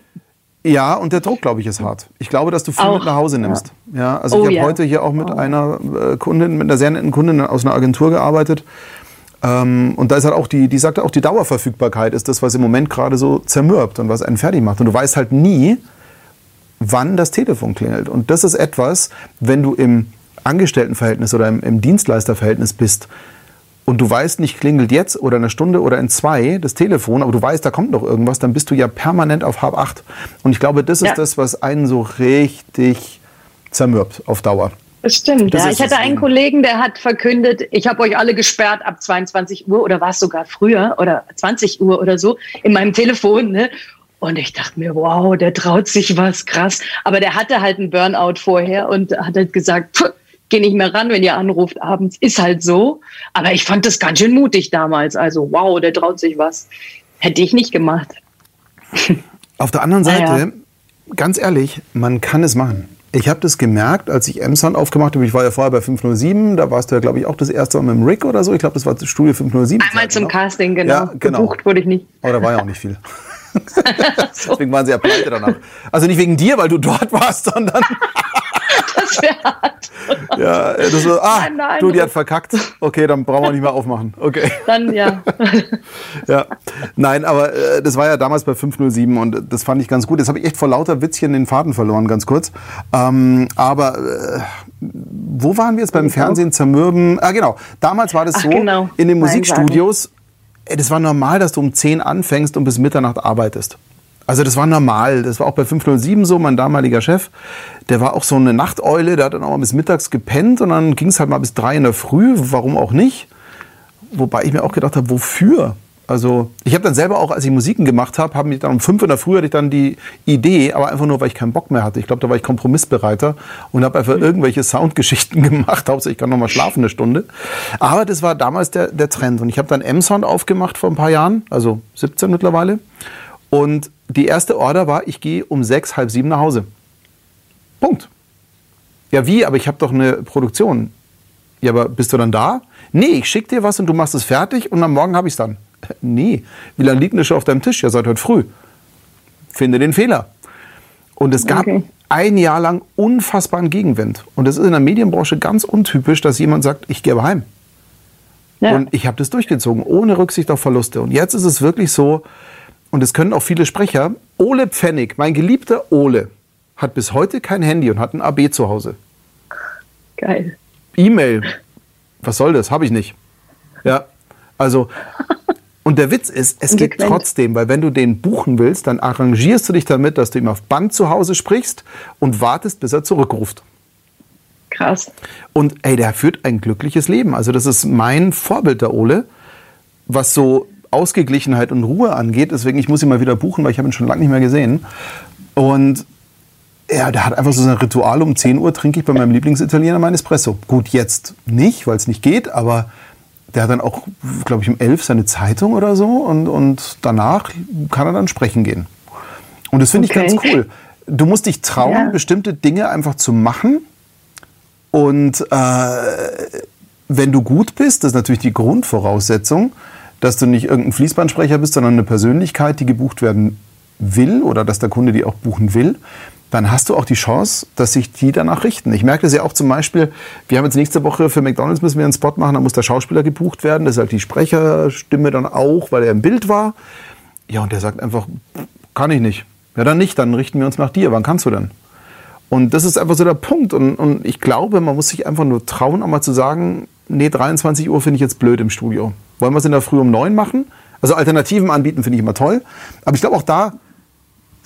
ja, und der Druck, glaube ich, ist hart. Ich glaube, dass du viel auch, mit nach Hause nimmst. Ja, ja also oh, ich habe ja. heute hier auch mit oh. einer äh, Kundin, mit einer sehr netten Kundin aus einer Agentur gearbeitet. Ähm, und da ist halt auch die, die sagt auch, die Dauerverfügbarkeit ist das, was im Moment gerade so zermürbt und was einen fertig macht. Und du weißt halt nie, wann das Telefon klingelt. Und das ist etwas, wenn du im Angestelltenverhältnis oder im, im Dienstleisterverhältnis bist und du weißt nicht, klingelt jetzt oder eine Stunde oder in zwei das Telefon, aber du weißt, da kommt noch irgendwas, dann bist du ja permanent auf halb acht. Und ich glaube, das ist ja. das, was einen so richtig zermürbt auf Dauer. Das stimmt, das ja. Ich hatte einen Kollegen, der hat verkündet, ich habe euch alle gesperrt ab 22 Uhr oder war es sogar früher oder 20 Uhr oder so in meinem Telefon. Ne? Und ich dachte mir, wow, der traut sich was, krass. Aber der hatte halt einen Burnout vorher und hat halt gesagt, geh nicht mehr ran, wenn ihr anruft abends. Ist halt so. Aber ich fand das ganz schön mutig damals. Also, wow, der traut sich was. Hätte ich nicht gemacht. Auf der anderen Seite, naja. ganz ehrlich, man kann es machen. Ich habe das gemerkt, als ich M-Sound aufgemacht habe. Ich war ja vorher bei 507, da warst du ja, glaube ich, auch das erste Mal mit dem Rick oder so. Ich glaube, das war Studio 507. Einmal zum genau. Casting, genau. Ja, genau. Gebucht wurde ich nicht. Aber da war ja auch nicht viel. Deswegen waren sie ja pleite danach. Also nicht wegen dir, weil du dort warst, sondern das wäre hart. Ja, das so, ah, nein, nein, du, die hat verkackt. Okay, dann brauchen wir nicht mehr aufmachen. Okay. Dann ja. ja. Nein, aber äh, das war ja damals bei 507 und das fand ich ganz gut. Jetzt habe ich echt vor lauter Witzchen den Faden verloren, ganz kurz. Ähm, aber äh, wo waren wir jetzt beim Fernsehen zermürben? Ah, genau. Damals war das Ach, so, genau. in den Musikstudios, das war normal, dass du um 10 anfängst und bis Mitternacht arbeitest. Also das war normal. Das war auch bei 507 so, mein damaliger Chef. Der war auch so eine Nachteule, der hat dann auch mal bis mittags gepennt und dann ging es halt mal bis drei in der Früh. Warum auch nicht? Wobei ich mir auch gedacht habe, wofür? Also ich habe dann selber auch, als ich Musiken gemacht habe, habe mich dann um fünf in der Früh hatte ich dann die Idee, aber einfach nur, weil ich keinen Bock mehr hatte. Ich glaube, da war ich kompromissbereiter und habe einfach irgendwelche Soundgeschichten gemacht. Hauptsächlich ich kann noch mal schlafen eine Stunde. Aber das war damals der, der Trend und ich habe dann M-Sound aufgemacht vor ein paar Jahren, also 17 mittlerweile. Und die erste Order war, ich gehe um sechs, halb sieben nach Hause. Punkt. Ja, wie? Aber ich habe doch eine Produktion. Ja, aber bist du dann da? Nee, ich schicke dir was und du machst es fertig und am Morgen habe ich es dann. Nee, wie lange liegt denn schon auf deinem Tisch? Ja, seit heute früh. Finde den Fehler. Und es gab okay. ein Jahr lang unfassbaren Gegenwind. Und das ist in der Medienbranche ganz untypisch, dass jemand sagt, ich gehe heim. Ja. Und ich habe das durchgezogen, ohne Rücksicht auf Verluste. Und jetzt ist es wirklich so, und es können auch viele Sprecher, Ole Pfennig, mein geliebter Ole, hat bis heute kein Handy und hat ein AB zu Hause. Geil. E-Mail. Was soll das? Habe ich nicht. Ja. Also, und der Witz ist, es geht trotzdem, weil wenn du den buchen willst, dann arrangierst du dich damit, dass du ihm auf Band zu Hause sprichst und wartest, bis er zurückruft. Krass. Und ey, der führt ein glückliches Leben. Also das ist mein Vorbild, der Ole, was so Ausgeglichenheit und Ruhe angeht. Deswegen, ich muss ihn mal wieder buchen, weil ich habe ihn schon lange nicht mehr gesehen. Und ja, der hat einfach so sein Ritual. Um 10 Uhr trinke ich bei meinem Lieblingsitaliener mein Espresso. Gut, jetzt nicht, weil es nicht geht, aber der hat dann auch, glaube ich, um 11 seine Zeitung oder so und, und danach kann er dann sprechen gehen. Und das finde okay. ich ganz cool. Du musst dich trauen, ja. bestimmte Dinge einfach zu machen. Und äh, wenn du gut bist, das ist natürlich die Grundvoraussetzung, dass du nicht irgendein Fließbandsprecher bist, sondern eine Persönlichkeit, die gebucht werden will oder dass der Kunde die auch buchen will, dann hast du auch die Chance, dass sich die danach richten. Ich merke das ja auch zum Beispiel, wir haben jetzt nächste Woche für McDonalds müssen wir einen Spot machen, da muss der Schauspieler gebucht werden, das ist halt die Sprecherstimme dann auch, weil er im Bild war. Ja, und der sagt einfach, kann ich nicht. Ja, dann nicht, dann richten wir uns nach dir. Wann kannst du denn? Und das ist einfach so der Punkt. Und, und ich glaube, man muss sich einfach nur trauen, auch mal zu sagen, nee, 23 Uhr finde ich jetzt blöd im Studio. Wollen wir es in der Früh um neun machen? Also Alternativen anbieten finde ich immer toll. Aber ich glaube auch da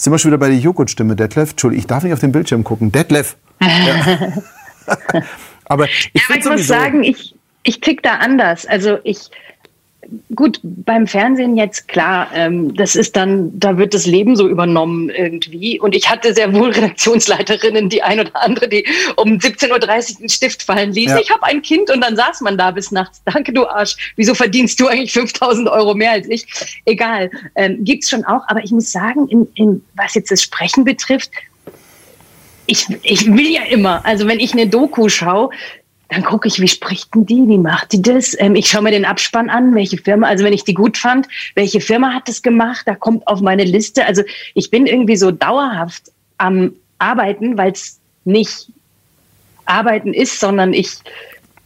sind wir schon wieder bei der Joghurtstimme, Detlef. Entschuldigung, ich darf nicht auf den Bildschirm gucken. Detlef. Ja. Aber ich, ja, ich muss sagen, ich, ich tick da anders. Also ich, gut, beim Fernsehen jetzt klar, ähm, das ist dann, da wird das Leben so übernommen irgendwie. Und ich hatte sehr wohl Redaktionsleiterinnen, die ein oder andere, die um 17.30 Uhr den Stift fallen ließ. Ja. Ich habe ein Kind und dann saß man da bis nachts. Danke, du Arsch. Wieso verdienst du eigentlich 5000 Euro mehr als ich? Egal, ähm, gibt's schon auch. Aber ich muss sagen, in, in, was jetzt das Sprechen betrifft, ich, ich will ja immer, also wenn ich eine Doku schaue, dann gucke ich, wie spricht denn die, wie macht die das? Ähm, ich schaue mir den Abspann an, welche Firma, also wenn ich die gut fand, welche Firma hat das gemacht, da kommt auf meine Liste. Also ich bin irgendwie so dauerhaft am Arbeiten, weil es nicht Arbeiten ist, sondern ich,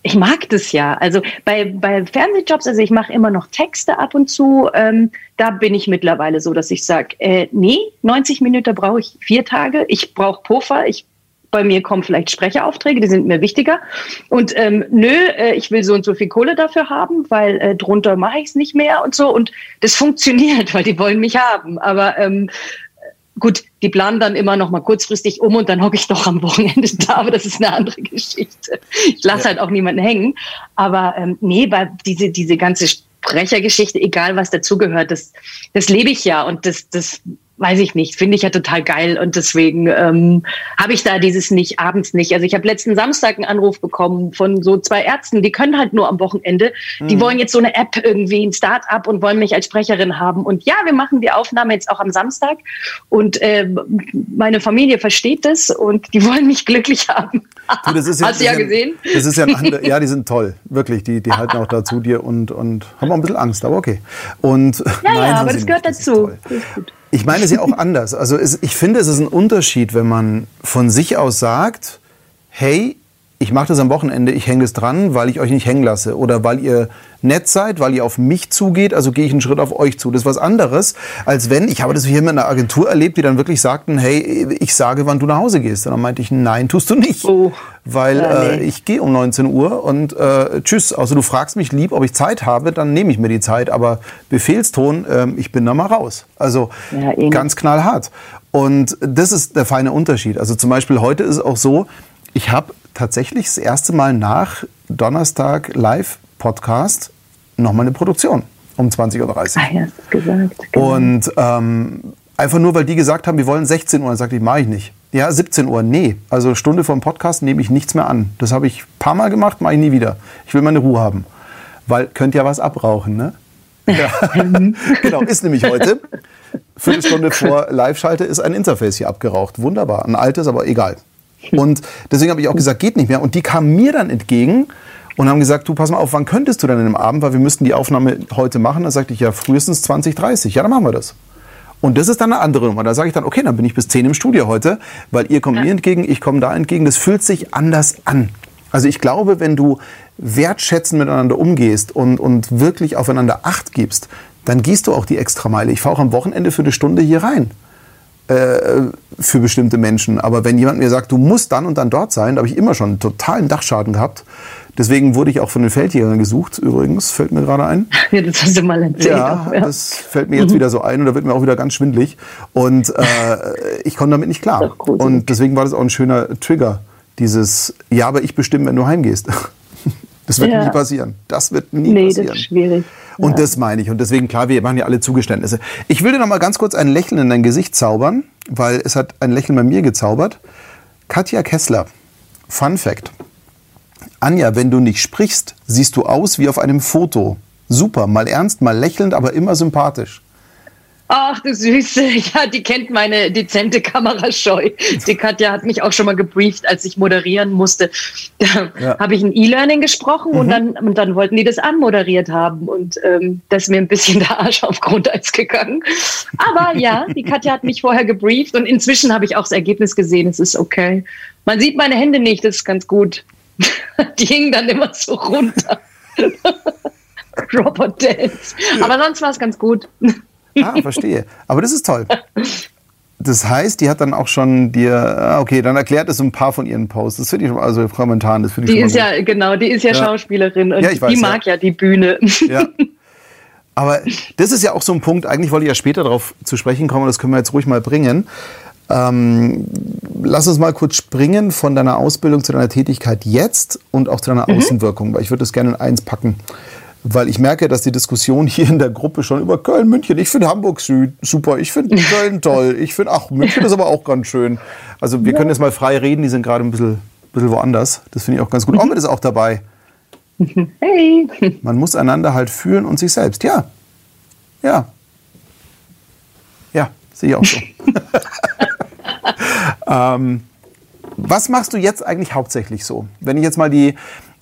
ich mag das ja. Also bei, bei Fernsehjobs, also ich mache immer noch Texte ab und zu, ähm, da bin ich mittlerweile so, dass ich sage, äh, nee, 90 Minuten brauche ich vier Tage, ich brauche Puffer, ich bei mir kommen vielleicht Sprecheraufträge, die sind mir wichtiger. Und ähm, nö, äh, ich will so und so viel Kohle dafür haben, weil äh, drunter mache ich es nicht mehr und so. Und das funktioniert, weil die wollen mich haben. Aber ähm, gut, die planen dann immer noch mal kurzfristig um und dann hocke ich doch am Wochenende da, aber das ist eine andere Geschichte. Ich lasse ja. halt auch niemanden hängen. Aber ähm, nee, weil diese, diese ganze Sprechergeschichte, egal was dazugehört, das, das lebe ich ja und das, das weiß ich nicht, finde ich ja total geil und deswegen ähm, habe ich da dieses nicht abends nicht. Also ich habe letzten Samstag einen Anruf bekommen von so zwei Ärzten, die können halt nur am Wochenende. Mhm. Die wollen jetzt so eine App irgendwie, ein Start-up und wollen mich als Sprecherin haben. Und ja, wir machen die Aufnahme jetzt auch am Samstag und äh, meine Familie versteht das und die wollen mich glücklich haben. Du, das ist ja, Hast du ja gesehen? Das ist ja, ein ja, die sind toll, wirklich. Die, die halten auch dazu dir und, und haben auch ein bisschen Angst, aber okay. Und, ja, nein, ja, aber das gehört nicht. dazu. Das. Ich meine es ja auch anders. Also es, ich finde, es ist ein Unterschied, wenn man von sich aus sagt, hey, ich mache das am Wochenende, ich hänge es dran, weil ich euch nicht hängen lasse oder weil ihr nett seid, weil ihr auf mich zugeht, also gehe ich einen Schritt auf euch zu. Das ist was anderes, als wenn, ich habe das hier mit einer Agentur erlebt, die dann wirklich sagten, hey, ich sage, wann du nach Hause gehst. Und dann meinte ich, nein, tust du nicht, oh. weil äh, ich gehe um 19 Uhr und äh, tschüss. Also du fragst mich lieb, ob ich Zeit habe, dann nehme ich mir die Zeit, aber Befehlston, äh, ich bin da mal raus. Also ja, ganz knallhart. Und das ist der feine Unterschied. Also zum Beispiel heute ist es auch so, ich habe tatsächlich das erste Mal nach Donnerstag Live-Podcast nochmal eine Produktion um 20.30 Uhr. Ah, ja, gesagt. Genau. Und ähm, einfach nur, weil die gesagt haben, wir wollen 16 Uhr, dann sagte ich, mache ich nicht. Ja, 17 Uhr, nee. Also Stunde vom Podcast nehme ich nichts mehr an. Das habe ich ein paar Mal gemacht, mache ich nie wieder. Ich will meine Ruhe haben. Weil könnt ja was abrauchen, ne? Ja. genau, ist nämlich heute. Viertelstunde vor Live-Schalte ist ein Interface hier abgeraucht. Wunderbar. Ein altes, aber egal. Und deswegen habe ich auch gesagt, geht nicht mehr. Und die kamen mir dann entgegen und haben gesagt, du pass mal auf, wann könntest du denn in dem Abend, weil wir müssten die Aufnahme heute machen. Da sagte ich, ja, frühestens 2030. Ja, dann machen wir das. Und das ist dann eine andere Nummer. Da sage ich dann, okay, dann bin ich bis 10 im Studio heute, weil ihr kommt ja. mir entgegen, ich komme da entgegen. Das fühlt sich anders an. Also ich glaube, wenn du wertschätzend miteinander umgehst und, und wirklich aufeinander Acht gibst, dann gehst du auch die Extrameile. Ich fahre auch am Wochenende für eine Stunde hier rein. Äh, für bestimmte Menschen. Aber wenn jemand mir sagt, du musst dann und dann dort sein, da habe ich immer schon einen totalen Dachschaden gehabt. Deswegen wurde ich auch von den Feldjägern gesucht, übrigens, fällt mir gerade ein. Ja, das hast du mal erzählt. Ja, ja. das fällt mir jetzt mhm. wieder so ein und da wird mir auch wieder ganz schwindlig. Und äh, ich komme damit nicht klar. Und deswegen war das auch ein schöner Trigger, dieses, ja, aber ich bestimme, wenn du heimgehst. Das wird ja. nie passieren. Das wird nie nee, passieren. Das ist schwierig. Und ja. das meine ich. Und deswegen, klar, wir machen ja alle Zugeständnisse. Ich will dir noch mal ganz kurz ein Lächeln in dein Gesicht zaubern, weil es hat ein Lächeln bei mir gezaubert. Katja Kessler, Fun Fact. Anja, wenn du nicht sprichst, siehst du aus wie auf einem Foto. Super, mal ernst, mal lächelnd, aber immer sympathisch. Ach, du Süße. Ja, die kennt meine dezente Kamerascheu. Die Katja hat mich auch schon mal gebrieft, als ich moderieren musste. Da ja. habe ich ein E-Learning gesprochen mhm. und, dann, und dann wollten die das anmoderiert haben. Und ähm, das ist mir ein bisschen der Arsch auf Grundeis gegangen. Aber ja, die Katja hat mich vorher gebrieft und inzwischen habe ich auch das Ergebnis gesehen. Es ist okay. Man sieht meine Hände nicht, das ist ganz gut. Die hingen dann immer so runter. Robot Dance. Aber sonst war es ganz gut. Ah, verstehe. Aber das ist toll. Das heißt, die hat dann auch schon dir, ah, okay, dann erklärt es ein paar von ihren Posts. Das finde ich, also Kommentaren, das finde ich Die ist ja, genau, die ist ja, ja, Schauspielerin und ja, weiß, die mag ja. ja die Bühne. Ja. Aber das ist ja auch so ein Punkt, eigentlich wollte ich ja später darauf zu sprechen kommen, das können wir jetzt ruhig mal bringen. Ähm, lass uns mal kurz springen von deiner Ausbildung zu deiner Tätigkeit jetzt und auch zu deiner mhm. Außenwirkung, weil ich würde das gerne in eins packen weil ich merke, dass die Diskussion hier in der Gruppe schon über Köln, München, ich finde Hamburg Süd super, ich finde Köln toll, ich finde, ach, München ist aber auch ganz schön. Also wir ja. können jetzt mal frei reden, die sind gerade ein bisschen, bisschen woanders. Das finde ich auch ganz gut. Mhm. Ist auch dabei. Hey. Man muss einander halt fühlen und sich selbst. Ja. Ja. Ja, sehe ich auch so. ähm, was machst du jetzt eigentlich hauptsächlich so? Wenn ich jetzt mal die,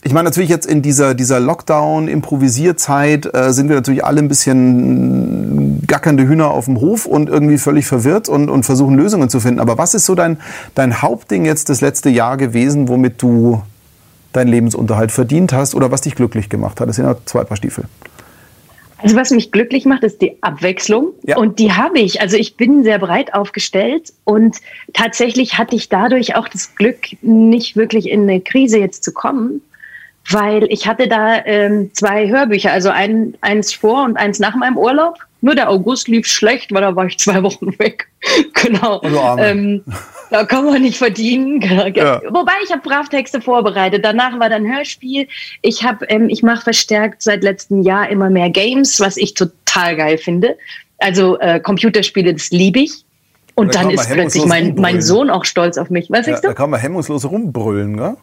ich meine natürlich jetzt in dieser, dieser Lockdown-Improvisierzeit äh, sind wir natürlich alle ein bisschen gackernde Hühner auf dem Hof und irgendwie völlig verwirrt und, und versuchen Lösungen zu finden. Aber was ist so dein, dein Hauptding jetzt das letzte Jahr gewesen, womit du deinen Lebensunterhalt verdient hast oder was dich glücklich gemacht hat? Das sind ja zwei Paar Stiefel. Also was mich glücklich macht, ist die Abwechslung. Ja. Und die habe ich. Also ich bin sehr breit aufgestellt und tatsächlich hatte ich dadurch auch das Glück, nicht wirklich in eine Krise jetzt zu kommen, weil ich hatte da ähm, zwei Hörbücher, also ein, eins vor und eins nach meinem Urlaub. Nur der August lief schlecht, weil da war ich zwei Wochen weg. genau. Also ähm, da kann man nicht verdienen. Ja. Wobei ich habe Brav-Texte vorbereitet. Danach war dann Hörspiel. Ich habe, ähm, ich mache verstärkt seit letztem Jahr immer mehr Games, was ich total geil finde. Also äh, Computerspiele, das liebe ich. Und da dann ist plötzlich mein, mein Sohn auch stolz auf mich. Was ja, du? Da kann man hemmungslos rumbrüllen, gell?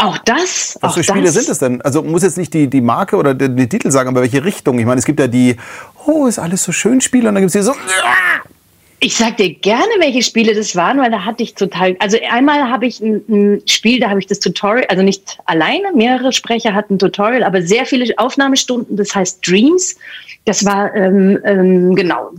Auch das? Was für Spiele das? sind es denn? Also muss jetzt nicht die, die Marke oder die, die, Titel sagen, aber welche Richtung? Ich meine, es gibt ja die, oh, ist alles so schön Spiele und dann gibt es die so. Ich sag dir gerne, welche Spiele das waren, weil da hatte ich total. Also einmal habe ich ein, ein Spiel, da habe ich das Tutorial, also nicht alleine, mehrere Sprecher hatten ein Tutorial, aber sehr viele Aufnahmestunden. Das heißt Dreams. Das war ähm, ähm, genau,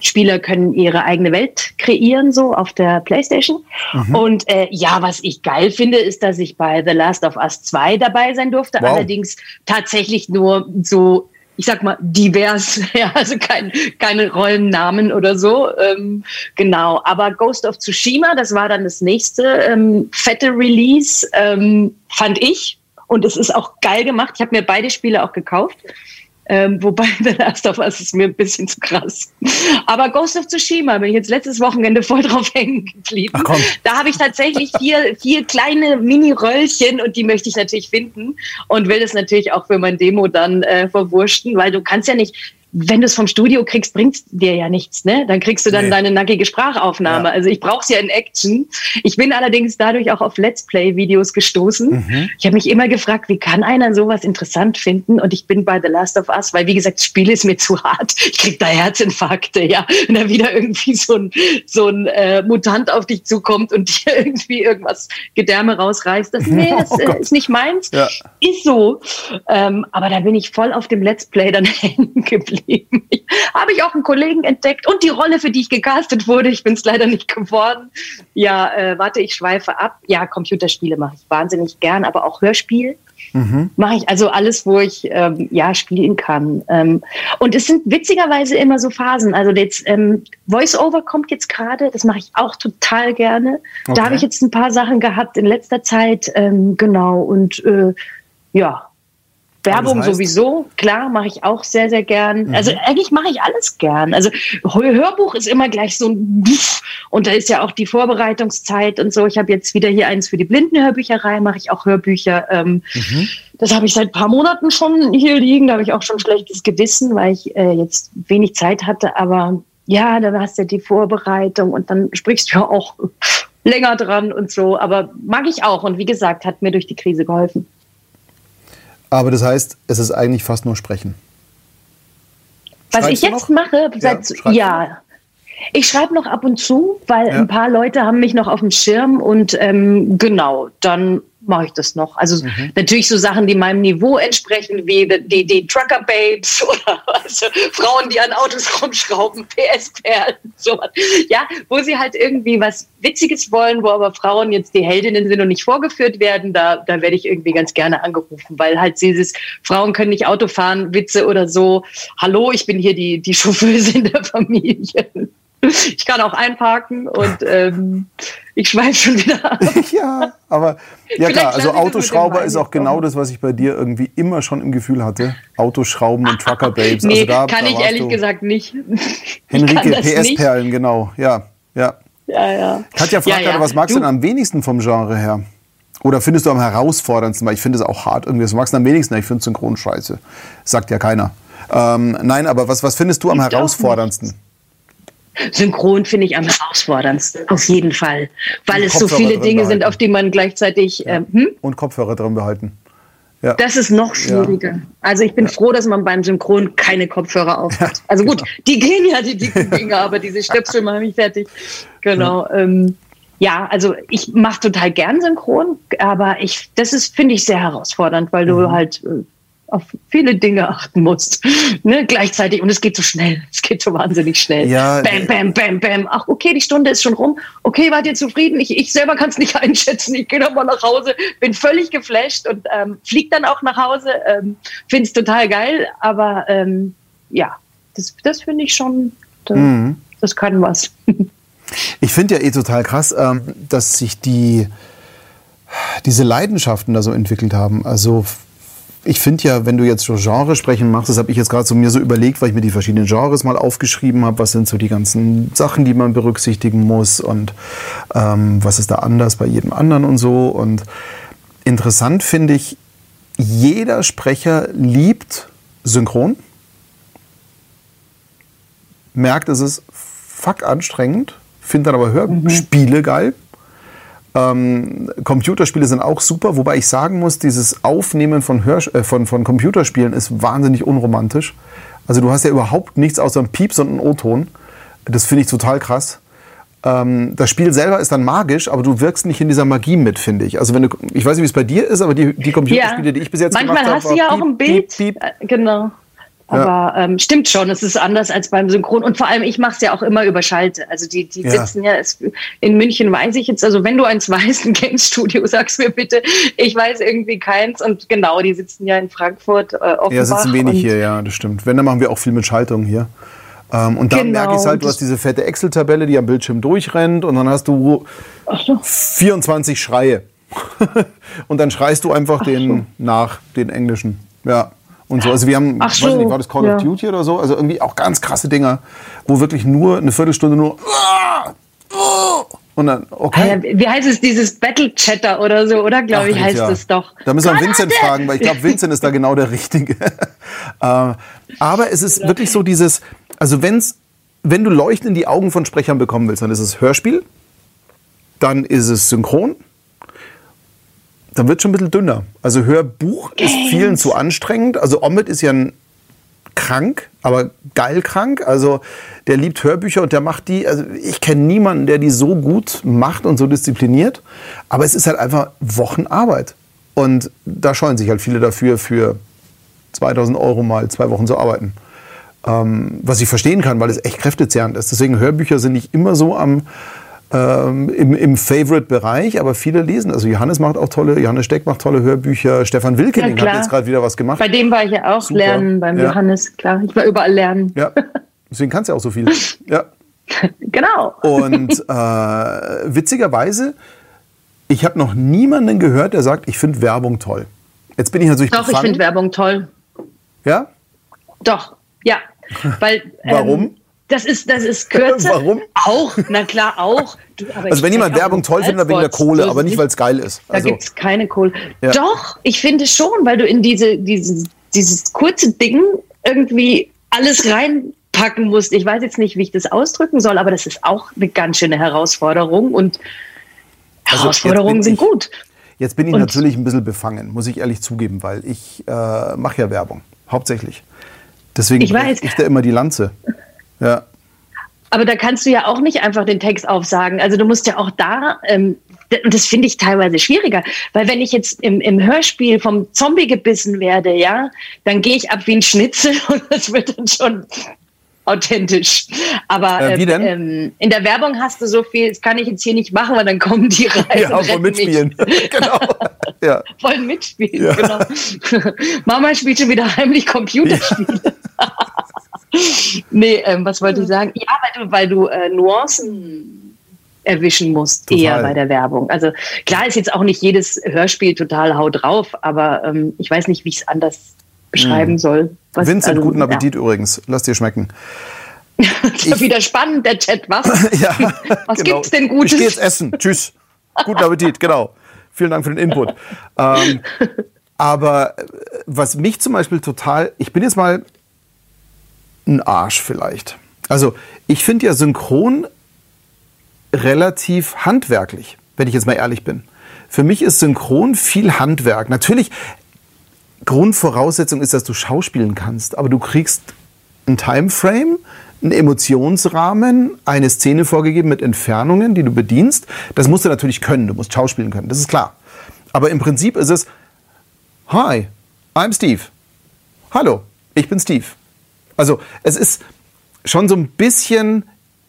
Spieler können ihre eigene Welt kreieren, so auf der PlayStation. Mhm. Und äh, ja, was ich geil finde, ist, dass ich bei The Last of Us 2 dabei sein durfte. Wow. Allerdings tatsächlich nur so ich sag mal, divers, ja, also kein, keine Rollennamen oder so. Ähm, genau. Aber Ghost of Tsushima, das war dann das nächste ähm, fette Release, ähm, fand ich. Und es ist auch geil gemacht. Ich habe mir beide Spiele auch gekauft. Ähm, wobei The Last of Us ist mir ein bisschen zu krass. Aber Ghost of Tsushima bin ich jetzt letztes Wochenende voll drauf hängen geblieben. Ach, da habe ich tatsächlich vier, vier kleine Mini-Röllchen und die möchte ich natürlich finden und will das natürlich auch für mein Demo dann äh, verwurschten, weil du kannst ja nicht wenn du es vom Studio kriegst, bringt dir ja nichts, ne? Dann kriegst du dann nee. deine nackige Sprachaufnahme. Ja. Also ich brauche es ja in Action. Ich bin allerdings dadurch auch auf Let's Play-Videos gestoßen. Mhm. Ich habe mich immer gefragt, wie kann einer sowas interessant finden? Und ich bin bei The Last of Us, weil wie gesagt, das Spiel ist mir zu hart. Ich krieg da Herzinfarkte, ja. Und dann wieder irgendwie so ein, so ein äh, Mutant auf dich zukommt und dir irgendwie irgendwas Gedärme rausreißt. Das, nee, das oh äh, ist nicht meins. Ja. Ist so. Ähm, aber da bin ich voll auf dem Let's Play dann hängen geblieben Habe ich auch einen Kollegen entdeckt und die Rolle, für die ich gecastet wurde, ich bin es leider nicht geworden. Ja, äh, warte, ich schweife ab. Ja, Computerspiele mache ich wahnsinnig gern, aber auch Hörspiel. Mhm. Mache ich also alles, wo ich ähm, ja spielen kann. Ähm, und es sind witzigerweise immer so Phasen. Also jetzt ähm, Voice-Over kommt jetzt gerade, das mache ich auch total gerne. Okay. Da habe ich jetzt ein paar Sachen gehabt in letzter Zeit, ähm, genau. Und äh, ja, Werbung das heißt? sowieso, klar, mache ich auch sehr, sehr gern. Mhm. Also eigentlich mache ich alles gern. Also Hörbuch ist immer gleich so ein und da ist ja auch die Vorbereitungszeit und so. Ich habe jetzt wieder hier eins für die Blindenhörbücherei, mache ich auch Hörbücher. Ähm, mhm. Das habe ich seit ein paar Monaten schon hier liegen. Da habe ich auch schon schlechtes Gewissen, weil ich äh, jetzt wenig Zeit hatte. Aber ja, da hast du ja die Vorbereitung und dann sprichst du ja auch länger dran und so. Aber mag ich auch. Und wie gesagt, hat mir durch die Krise geholfen. Aber das heißt, es ist eigentlich fast nur Sprechen. Was Schreibst ich jetzt noch? mache, seit, ja, ja. Ich schreibe noch ab und zu, weil ja. ein paar Leute haben mich noch auf dem Schirm und ähm, genau, dann mache ich das noch. Also mhm. natürlich so Sachen, die meinem Niveau entsprechen, wie die, die Trucker Babes oder also Frauen, die an Autos rumschrauben, PS-Perlen, sowas. Ja, wo sie halt irgendwie was Witziges wollen, wo aber Frauen jetzt die Heldinnen sind und nicht vorgeführt werden, da, da werde ich irgendwie ganz gerne angerufen, weil halt dieses Frauen können nicht Auto fahren, Witze oder so. Hallo, ich bin hier die, die Chauffeuse in der Familie. Ich kann auch einparken und ähm, ich schweife schon wieder ab. ja, aber ja klar, also Autoschrauber ist auch genau das, was ich bei dir irgendwie immer schon im Gefühl hatte. Autoschrauben und Trucker Babes. nee, also da, kann da ich ehrlich gesagt nicht. Henrike, PS-Perlen, genau. Ja, ja. Ja, ja. Katja fragt ja, ja. gerade, was magst du denn am wenigsten vom Genre her? Oder findest du am herausforderndsten? Weil ich finde es auch hart irgendwie. Was magst du am wenigsten? Ich finde Synchron scheiße. Sagt ja keiner. Ähm, nein, aber was, was findest du am ich herausforderndsten? Synchron finde ich am herausforderndsten, auf jeden Fall. Weil es so viele Dinge behalten. sind, auf die man gleichzeitig. Ja. Ähm, hm? Und Kopfhörer drin behalten. Ja. Das ist noch schwieriger. Ja. Also ich bin ja. froh, dass man beim Synchron keine Kopfhörer aufhat. Also gut, genau. die gehen ja, die dicken Dinge, aber diese Stöpsel machen mich fertig. Genau. Ähm, ja, also ich mache total gern Synchron, aber ich, das ist, finde ich, sehr herausfordernd, weil du mhm. halt äh, auf viele Dinge achten musst. Ne? Gleichzeitig. Und es geht so schnell. Es geht so wahnsinnig schnell. Ja, bam, bam, bam, bam. Ach, okay, die Stunde ist schon rum. Okay, wart ihr zufrieden? Ich, ich selber kann es nicht einschätzen. Ich gehe nochmal nach Hause, bin völlig geflasht und ähm, fliege dann auch nach Hause. Ähm, finde es total geil. Aber ähm, ja, das, das finde ich schon, das, mhm. das kann was. Ich finde ja eh total krass, ähm, dass sich die diese Leidenschaften da so entwickelt haben. Also ich finde ja, wenn du jetzt so Genre sprechen machst, das habe ich jetzt gerade so mir so überlegt, weil ich mir die verschiedenen Genres mal aufgeschrieben habe, was sind so die ganzen Sachen, die man berücksichtigen muss und ähm, was ist da anders bei jedem anderen und so. Und interessant finde ich, jeder Sprecher liebt Synchron, merkt, es ist fuck anstrengend, findet dann aber Hörspiele mhm. geil ähm, Computerspiele sind auch super, wobei ich sagen muss, dieses Aufnehmen von, Hör äh, von, von Computerspielen ist wahnsinnig unromantisch. Also du hast ja überhaupt nichts außer einem Pieps und einem O-Ton. Das finde ich total krass. Ähm, das Spiel selber ist dann magisch, aber du wirkst nicht in dieser Magie mit, finde ich. Also wenn du, ich weiß nicht, wie es bei dir ist, aber die, die Computerspiele, ja. die ich bis jetzt Manchmal gemacht habe, Manchmal hast du ja auch ein Bild. Piep, piep. Äh, genau. Aber ja. ähm, stimmt schon, es ist anders als beim Synchron. Und vor allem, ich mache es ja auch immer über Schalte. Also die, die ja. sitzen ja, es, in München weiß ich jetzt, also wenn du eins weißt, ein Games-Studio, sag's mir bitte. Ich weiß irgendwie keins. Und genau, die sitzen ja in Frankfurt. Äh, Offenbach ja, sitzen wenig hier, ja, das stimmt. Wenn, dann machen wir auch viel mit Schaltung hier. Ähm, und dann genau, merke ich halt, du hast diese fette Excel-Tabelle, die am Bildschirm durchrennt und dann hast du so. 24 Schreie. und dann schreist du einfach Ach den so. nach, den englischen. Ja und so. Also wir haben, Ach so, weiß nicht, war das Call ja. of Duty oder so? Also irgendwie auch ganz krasse Dinger, wo wirklich nur eine Viertelstunde nur und dann, okay. Wie heißt es, dieses Battle Chatter oder so, oder? Glaube ich, heißt ja. es doch. Da müssen wir Vincent fragen, weil ich glaube, Vincent ist da genau der Richtige. Äh, aber es ist wirklich so dieses, also wenn's, wenn du Leuchten in die Augen von Sprechern bekommen willst, dann ist es Hörspiel, dann ist es Synchron, dann wird schon ein bisschen dünner. Also Hörbuch Games. ist vielen zu anstrengend. Also Omid ist ja ein krank, aber geil krank. Also der liebt Hörbücher und der macht die. Also ich kenne niemanden, der die so gut macht und so diszipliniert. Aber es ist halt einfach Wochenarbeit. Und da scheuen sich halt viele dafür, für 2000 Euro mal zwei Wochen zu arbeiten. Ähm, was ich verstehen kann, weil es echt kräftezehrend ist. Deswegen Hörbücher sind nicht immer so am ähm, im, im Favorite-Bereich, aber viele lesen. Also Johannes macht auch tolle, Johannes Steck macht tolle Hörbücher. Stefan Wilkening ja, hat jetzt gerade wieder was gemacht. Bei dem war ich ja auch Super. lernen, beim ja. Johannes, klar. Ich war überall lernen. Ja, deswegen kannst du ja auch so viel. Ja. genau. Und äh, witzigerweise, ich habe noch niemanden gehört, der sagt, ich finde Werbung toll. Jetzt bin ich natürlich Doch, befangen. ich finde Werbung toll. Ja? Doch, ja. Weil, Warum? Ähm, das ist, das ist kürzer. Warum? Auch, na klar, auch. Du, also wenn jemand Werbung toll findet, dann wegen der Kohle, aber nicht, weil es geil ist. Also, da gibt es keine Kohle. Ja. Doch, ich finde schon, weil du in diese, diese, dieses kurze Ding irgendwie alles reinpacken musst. Ich weiß jetzt nicht, wie ich das ausdrücken soll, aber das ist auch eine ganz schöne Herausforderung und also Herausforderungen sind ich, gut. Jetzt bin ich und natürlich ein bisschen befangen, muss ich ehrlich zugeben, weil ich äh, mache ja Werbung, hauptsächlich. Deswegen ich, ich da immer die Lanze. Ja. Aber da kannst du ja auch nicht einfach den Text aufsagen. Also du musst ja auch da, ähm, und das finde ich teilweise schwieriger, weil wenn ich jetzt im, im Hörspiel vom Zombie gebissen werde, ja, dann gehe ich ab wie ein Schnitzel und das wird dann schon authentisch. Aber äh, ähm, ähm, in der Werbung hast du so viel, das kann ich jetzt hier nicht machen, weil dann kommen die rein. Ja, wollen mitspielen. genau. Ja. Wollen mitspielen, ja. genau. Mama spielt schon wieder heimlich Computerspiele. Ja. nee, ähm, was wollte ich sagen? Ja, weil du, weil du äh, Nuancen erwischen musst, total. eher bei der Werbung. Also klar ist jetzt auch nicht jedes Hörspiel total haut drauf, aber ähm, ich weiß nicht, wie ich es anders beschreiben mm. soll. Was, Vincent, also, guten Appetit ja. übrigens. Lass dir schmecken. das ist wieder spannend, der Chat, was? ja, was genau. gibt's denn Gutes? Ich gehe jetzt essen. Tschüss. Guten Appetit, genau. Vielen Dank für den Input. Ähm, aber äh, was mich zum Beispiel total, ich bin jetzt mal ein Arsch vielleicht. Also ich finde ja Synchron relativ handwerklich, wenn ich jetzt mal ehrlich bin. Für mich ist Synchron viel Handwerk. Natürlich, Grundvoraussetzung ist, dass du schauspielen kannst, aber du kriegst ein Timeframe, einen Emotionsrahmen, eine Szene vorgegeben mit Entfernungen, die du bedienst. Das musst du natürlich können, du musst schauspielen können, das ist klar. Aber im Prinzip ist es, Hi, I'm Steve. Hallo, ich bin Steve. Also es ist schon so ein bisschen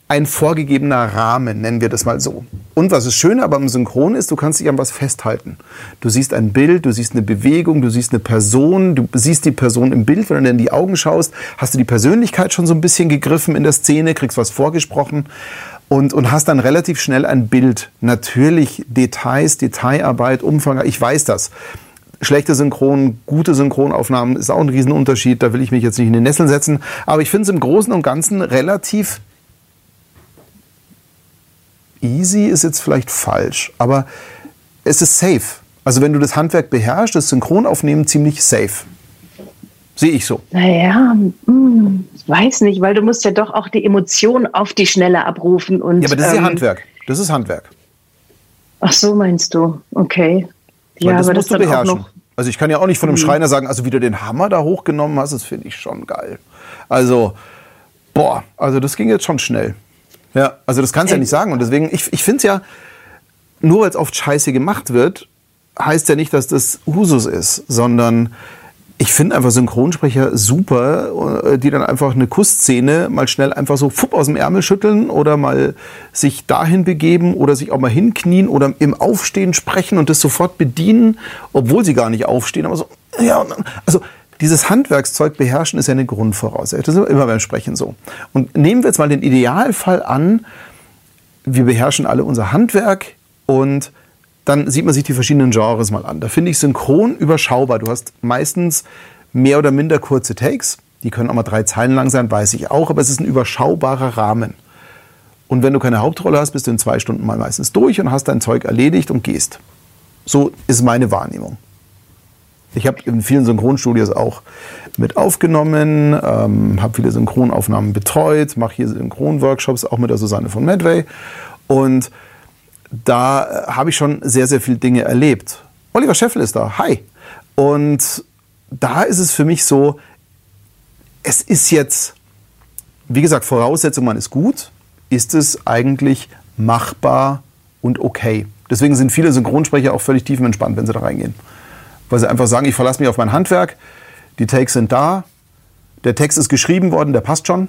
ein vorgegebener Rahmen, nennen wir das mal so. Und was ist schön aber im Synchron ist, du kannst dich an was festhalten. Du siehst ein Bild, du siehst eine Bewegung, du siehst eine Person, du siehst die Person im Bild, wenn du in die Augen schaust, hast du die Persönlichkeit schon so ein bisschen gegriffen in der Szene, kriegst was vorgesprochen und, und hast dann relativ schnell ein Bild. Natürlich Details, Detailarbeit, Umfang, ich weiß das schlechte Synchron, gute Synchronaufnahmen ist auch ein Riesenunterschied. Da will ich mich jetzt nicht in den Nesseln setzen. Aber ich finde es im Großen und Ganzen relativ easy, ist jetzt vielleicht falsch. Aber es ist safe. Also wenn du das Handwerk beherrschst, ist Synchronaufnehmen ziemlich safe. Sehe ich so. Naja, hm, ich weiß nicht, weil du musst ja doch auch die Emotionen auf die Schnelle abrufen. Und, ja, aber das ist ja ähm, Handwerk. Das ist Handwerk. Ach so, meinst du? Okay. Ja, das aber musst das du beherrschen. Also ich kann ja auch nicht von einem mhm. Schreiner sagen, also wie du den Hammer da hochgenommen hast, das finde ich schon geil. Also, boah, also das ging jetzt schon schnell. Ja, also das kannst du ja nicht sagen. Und deswegen, ich, ich finde es ja, nur weil es oft scheiße gemacht wird, heißt ja nicht, dass das Usus ist, sondern ich finde einfach Synchronsprecher super, äh, die dann einfach eine Kussszene mal schnell einfach so fupp aus dem Ärmel schütteln oder mal sich dahin begeben oder sich auch mal hinknien oder im Aufstehen sprechen und das sofort bedienen, obwohl sie gar nicht aufstehen. Aber so, ja, also dieses Handwerkszeug beherrschen ist ja eine Grundvoraussetzung. Das ist immer beim Sprechen so. Und nehmen wir jetzt mal den Idealfall an, wir beherrschen alle unser Handwerk und dann sieht man sich die verschiedenen Genres mal an. Da finde ich synchron überschaubar. Du hast meistens mehr oder minder kurze Takes. Die können auch mal drei Zeilen lang sein, weiß ich auch, aber es ist ein überschaubarer Rahmen. Und wenn du keine Hauptrolle hast, bist du in zwei Stunden mal meistens durch und hast dein Zeug erledigt und gehst. So ist meine Wahrnehmung. Ich habe in vielen Synchronstudios auch mit aufgenommen, ähm, habe viele Synchronaufnahmen betreut, mache hier Synchronworkshops auch mit der Susanne von Medway. Und da habe ich schon sehr, sehr viele Dinge erlebt. Oliver Scheffel ist da. Hi. Und da ist es für mich so, es ist jetzt, wie gesagt, Voraussetzung, man ist gut, ist es eigentlich machbar und okay. Deswegen sind viele Synchronsprecher auch völlig tiefenentspannt, wenn sie da reingehen. Weil sie einfach sagen, ich verlasse mich auf mein Handwerk, die Takes sind da, der Text ist geschrieben worden, der passt schon.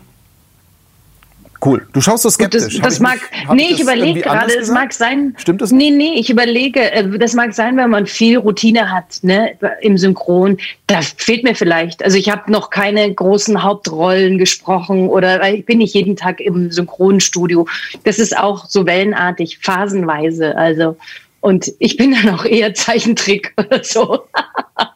Cool. Du schaust so skeptisch. Das, das mag, ich, nee, ich überlege gerade, es mag sein. Stimmt das? Nee, nee, ich überlege, äh, das mag sein, wenn man viel Routine hat, ne, im Synchron. Da fehlt mir vielleicht. Also ich habe noch keine großen Hauptrollen gesprochen oder weil ich bin nicht jeden Tag im Synchronstudio. Das ist auch so wellenartig, phasenweise. Also und ich bin dann auch eher Zeichentrick oder so.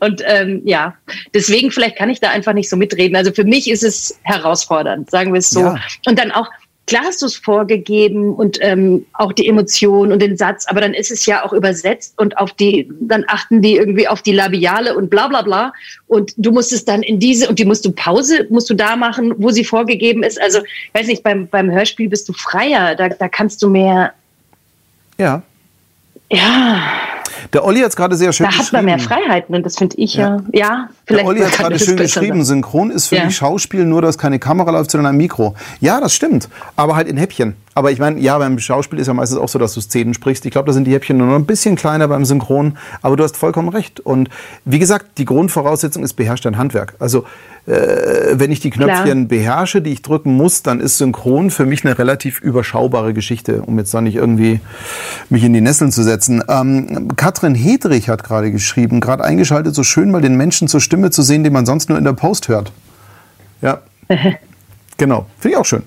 Und ähm, ja, deswegen vielleicht kann ich da einfach nicht so mitreden. Also für mich ist es herausfordernd, sagen wir es so. Ja. Und dann auch, klar hast du es vorgegeben und ähm, auch die Emotion und den Satz, aber dann ist es ja auch übersetzt und auf die, dann achten die irgendwie auf die Labiale und bla bla bla. Und du musst es dann in diese, und die musst du Pause, musst du da machen, wo sie vorgegeben ist. Also, weiß nicht, beim, beim Hörspiel bist du freier, da, da kannst du mehr. Ja. Ja. Der Olli hat es gerade sehr schön geschrieben. Da hat man mehr Freiheiten und das finde ich ja. ja, ja vielleicht. Der Olli hat gerade schön geschrieben, Synchron ist für ja. mich Schauspiel nur, dass keine Kamera läuft, sondern ein Mikro. Ja, das stimmt, aber halt in Häppchen. Aber ich meine, ja, beim Schauspiel ist ja meistens auch so, dass du Szenen sprichst. Ich glaube, da sind die Häppchen nur noch ein bisschen kleiner beim Synchron, aber du hast vollkommen recht. Und wie gesagt, die Grundvoraussetzung ist beherrscht dein Handwerk. Also äh, wenn ich die Knöpfchen Klar. beherrsche, die ich drücken muss, dann ist Synchron für mich eine relativ überschaubare Geschichte, um jetzt da nicht irgendwie mich in die Nesseln zu setzen. Ähm, Katrin Hedrich hat gerade geschrieben, gerade eingeschaltet, so schön mal den Menschen zur Stimme zu sehen, den man sonst nur in der Post hört. Ja, genau, finde ich auch schön.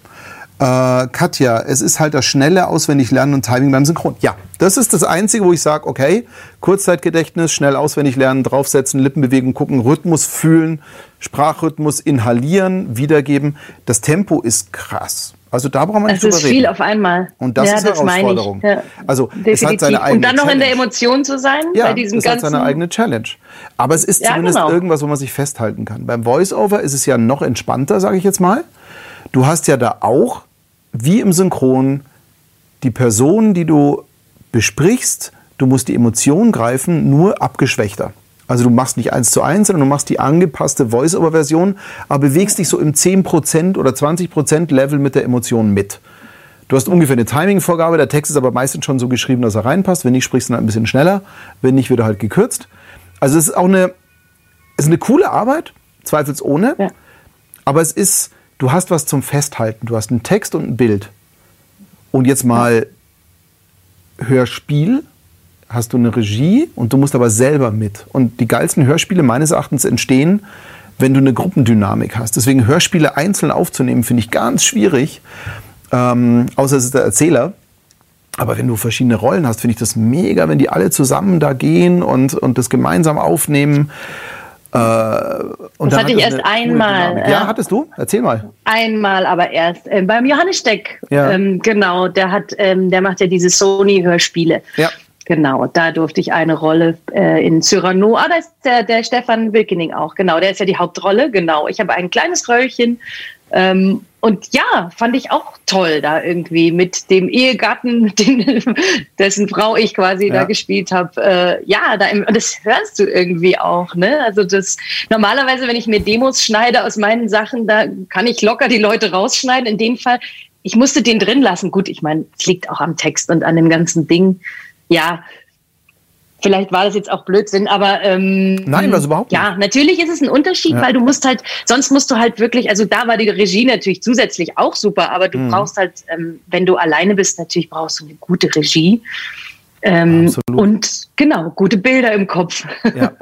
Äh, Katja, es ist halt das schnelle Auswendiglernen und Timing beim Synchron. Ja, das ist das Einzige, wo ich sage, okay, Kurzzeitgedächtnis, schnell auswendig lernen, draufsetzen, Lippenbewegung gucken, Rhythmus fühlen, Sprachrhythmus inhalieren, wiedergeben. Das Tempo ist krass. Also da braucht man nicht drüber reden. Das ist viel auf einmal. Und das ja, ist eine Herausforderung. Ja, also definitiv. es hat seine eigene Und dann noch Challenge. in der Emotion zu sein ja, bei diesem es ganzen. hat seine eigene Challenge. Aber es ist ja, zumindest genau. irgendwas, wo man sich festhalten kann. Beim Voiceover ist es ja noch entspannter, sage ich jetzt mal. Du hast ja da auch wie im Synchron die Person, die du besprichst, du musst die Emotion greifen, nur abgeschwächter. Also du machst nicht eins zu eins, sondern du machst die angepasste Voice-Over-Version, aber bewegst dich so im 10% oder 20% Level mit der Emotion mit. Du hast ungefähr eine Timing-Vorgabe, der Text ist aber meistens schon so geschrieben, dass er reinpasst. Wenn nicht, sprichst du dann ein bisschen schneller. Wenn nicht, wird er halt gekürzt. Also es ist auch eine, es ist eine coole Arbeit, zweifelsohne. Ja. Aber es ist, du hast was zum Festhalten. Du hast einen Text und ein Bild. Und jetzt mal Hörspiel, hast du eine Regie und du musst aber selber mit. Und die geilsten Hörspiele meines Erachtens entstehen, wenn du eine Gruppendynamik hast. Deswegen Hörspiele einzeln aufzunehmen, finde ich ganz schwierig. Ähm, außer es ist der Erzähler. Aber wenn du verschiedene Rollen hast, finde ich das mega, wenn die alle zusammen da gehen und, und das gemeinsam aufnehmen. Äh, das hatte ich erst einmal. Ja. ja. hattest du? Erzähl mal. Einmal, aber erst ähm, beim Johannes Steck. Ja. Ähm, genau, der hat, ähm, der macht ja diese Sony-Hörspiele. Ja. Genau, da durfte ich eine Rolle äh, in Cyrano. Ah, da ist der, der Stefan Wilkening auch. Genau, der ist ja die Hauptrolle. Genau, ich habe ein kleines Röllchen ähm, und ja, fand ich auch toll da irgendwie mit dem Ehegatten, den, dessen Frau ich quasi ja. da gespielt habe. Äh, ja, da im, das hörst du irgendwie auch. Ne? Also das normalerweise, wenn ich mir Demos schneide aus meinen Sachen, da kann ich locker die Leute rausschneiden. In dem Fall, ich musste den drin lassen. Gut, ich meine, es liegt auch am Text und an dem ganzen Ding. Ja, Vielleicht war das jetzt auch Blödsinn, aber ähm, nein, was überhaupt nicht. Ja, natürlich ist es ein Unterschied, ja. weil du musst halt, sonst musst du halt wirklich, also da war die Regie natürlich zusätzlich auch super, aber du mhm. brauchst halt, ähm, wenn du alleine bist, natürlich brauchst du eine gute Regie. Ähm, und genau, gute Bilder im Kopf. Ja.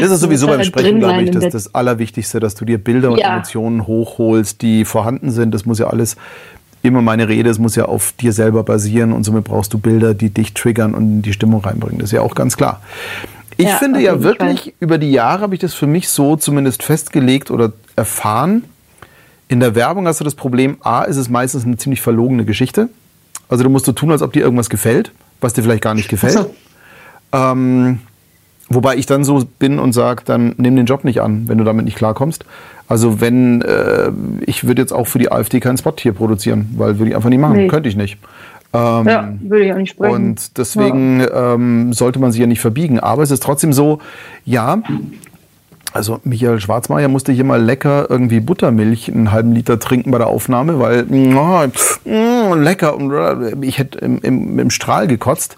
Das ist sowieso beim Sprechen, glaube ich, das, das Allerwichtigste, dass du dir Bilder und ja. Emotionen hochholst, die vorhanden sind. Das muss ja alles immer meine Rede, es muss ja auf dir selber basieren und somit brauchst du Bilder, die dich triggern und in die Stimmung reinbringen. Das ist ja auch ganz klar. Ich ja, finde ja wirklich, Fall. über die Jahre habe ich das für mich so zumindest festgelegt oder erfahren. In der Werbung hast du das Problem, A, ist es meistens eine ziemlich verlogene Geschichte. Also du musst so tun, als ob dir irgendwas gefällt, was dir vielleicht gar nicht gefällt. So. Ähm, wobei ich dann so bin und sage, dann nimm den Job nicht an, wenn du damit nicht klarkommst. Also wenn, äh, ich würde jetzt auch für die AfD keinen Spot hier produzieren, weil würde ich einfach nicht machen, nee. könnte ich nicht. Ähm, ja, würde ich auch nicht sprechen. Und deswegen ja. ähm, sollte man sich ja nicht verbiegen. Aber es ist trotzdem so, ja, also Michael Schwarzmeier musste hier mal lecker irgendwie Buttermilch einen halben Liter trinken bei der Aufnahme, weil oh, oh, lecker und ich hätte im, im, im Strahl gekotzt.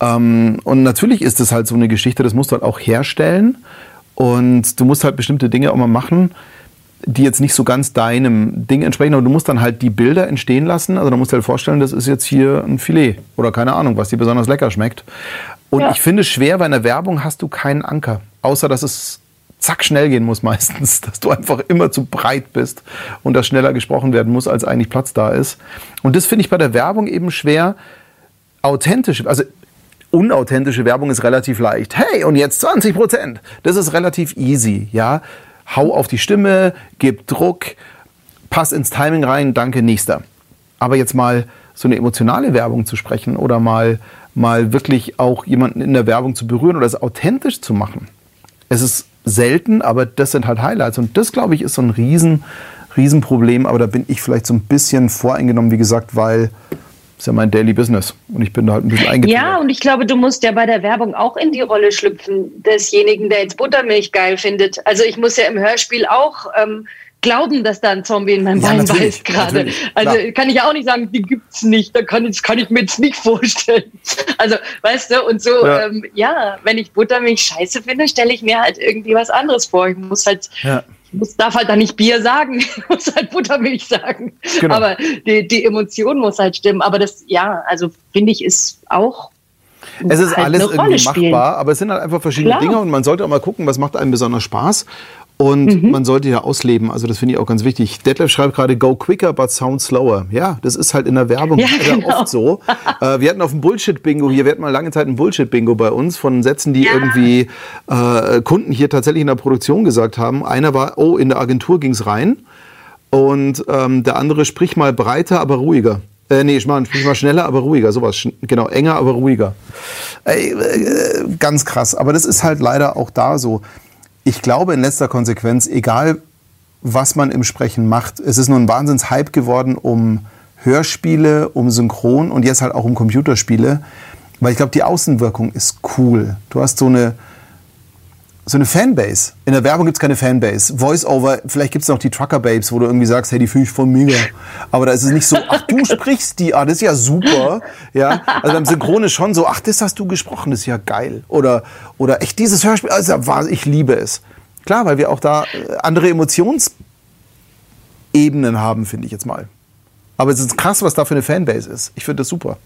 Ähm, und natürlich ist das halt so eine Geschichte, das musst du halt auch herstellen. Und du musst halt bestimmte Dinge auch mal machen. die jetzt nicht so ganz deinem Ding entsprechen, aber du musst dann halt die Bilder entstehen lassen. Also da musst du dir halt vorstellen, das ist jetzt hier ein Filet oder keine Ahnung, was dir besonders lecker schmeckt. Und ja. ich finde es schwer, weil in der Werbung hast du keinen Anker, außer dass es zack schnell gehen muss meistens, dass du einfach immer zu breit bist und dass schneller gesprochen werden muss, als eigentlich Platz da ist. Und das finde ich bei der Werbung eben schwer, authentisch, also unauthentische Werbung ist relativ leicht. Hey, und jetzt 20 Prozent. Das ist relativ easy, ja. Hau auf die Stimme, gib Druck, pass ins Timing rein, danke, nächster. Aber jetzt mal so eine emotionale Werbung zu sprechen oder mal, mal wirklich auch jemanden in der Werbung zu berühren oder es authentisch zu machen. Es ist selten, aber das sind halt Highlights. Und das, glaube ich, ist so ein riesen, Riesenproblem. Aber da bin ich vielleicht so ein bisschen voreingenommen, wie gesagt, weil ist ja mein Daily Business und ich bin da halt ein bisschen eingetragen. Ja, und ich glaube, du musst ja bei der Werbung auch in die Rolle schlüpfen, desjenigen, der jetzt Buttermilch geil findet. Also ich muss ja im Hörspiel auch ähm, glauben, dass da ein Zombie in meinem ja, Bein beißt gerade. Also klar. kann ich ja auch nicht sagen, die gibt's nicht. Da kann, das kann ich mir jetzt nicht vorstellen. Also, weißt du, und so, ja, ähm, ja wenn ich Buttermilch scheiße finde, stelle ich mir halt irgendwie was anderes vor. Ich muss halt ja muss, darf halt da nicht Bier sagen, ich muss halt Buttermilch sagen. Genau. Aber die, die Emotion muss halt stimmen. Aber das, ja, also finde ich, ist auch es ist halt alles irgendwie machbar, aber es sind halt einfach verschiedene Klar. Dinge und man sollte auch mal gucken, was macht einem besonders Spaß. Und mhm. man sollte ja ausleben, also das finde ich auch ganz wichtig. Detlef schreibt gerade, go quicker but sound slower. Ja, das ist halt in der Werbung ja, genau. oft so. Äh, wir hatten auf dem Bullshit-Bingo hier, wir hatten mal lange Zeit ein Bullshit-Bingo bei uns von Sätzen, die ja. irgendwie äh, Kunden hier tatsächlich in der Produktion gesagt haben. Einer war, oh, in der Agentur ging's rein. Und ähm, der andere, sprich mal breiter, aber ruhiger. Äh, nee, ich meine, sprich mal schneller, aber ruhiger. Sowas. Genau, enger, aber ruhiger. Äh, ganz krass. Aber das ist halt leider auch da so ich glaube in letzter Konsequenz, egal was man im Sprechen macht, es ist nur ein Wahnsinns-Hype geworden um Hörspiele, um Synchron und jetzt halt auch um Computerspiele, weil ich glaube, die Außenwirkung ist cool. Du hast so eine, so eine Fanbase. In der Werbung gibt es keine Fanbase. Voice-Over, vielleicht gibt es noch die Trucker-Babes, wo du irgendwie sagst, hey, die fühle ich voll mega. Aber da ist es nicht so, ach, du sprichst die, ah, das ist ja super. Ja, also beim Synchron ist schon so, ach, das hast du gesprochen, das ist ja geil. Oder, oder echt dieses Hörspiel, also ich liebe es. Klar, weil wir auch da äh, andere Emotionsebenen haben, finde ich jetzt mal. Aber es ist krass, was da für eine Fanbase ist. Ich finde das super.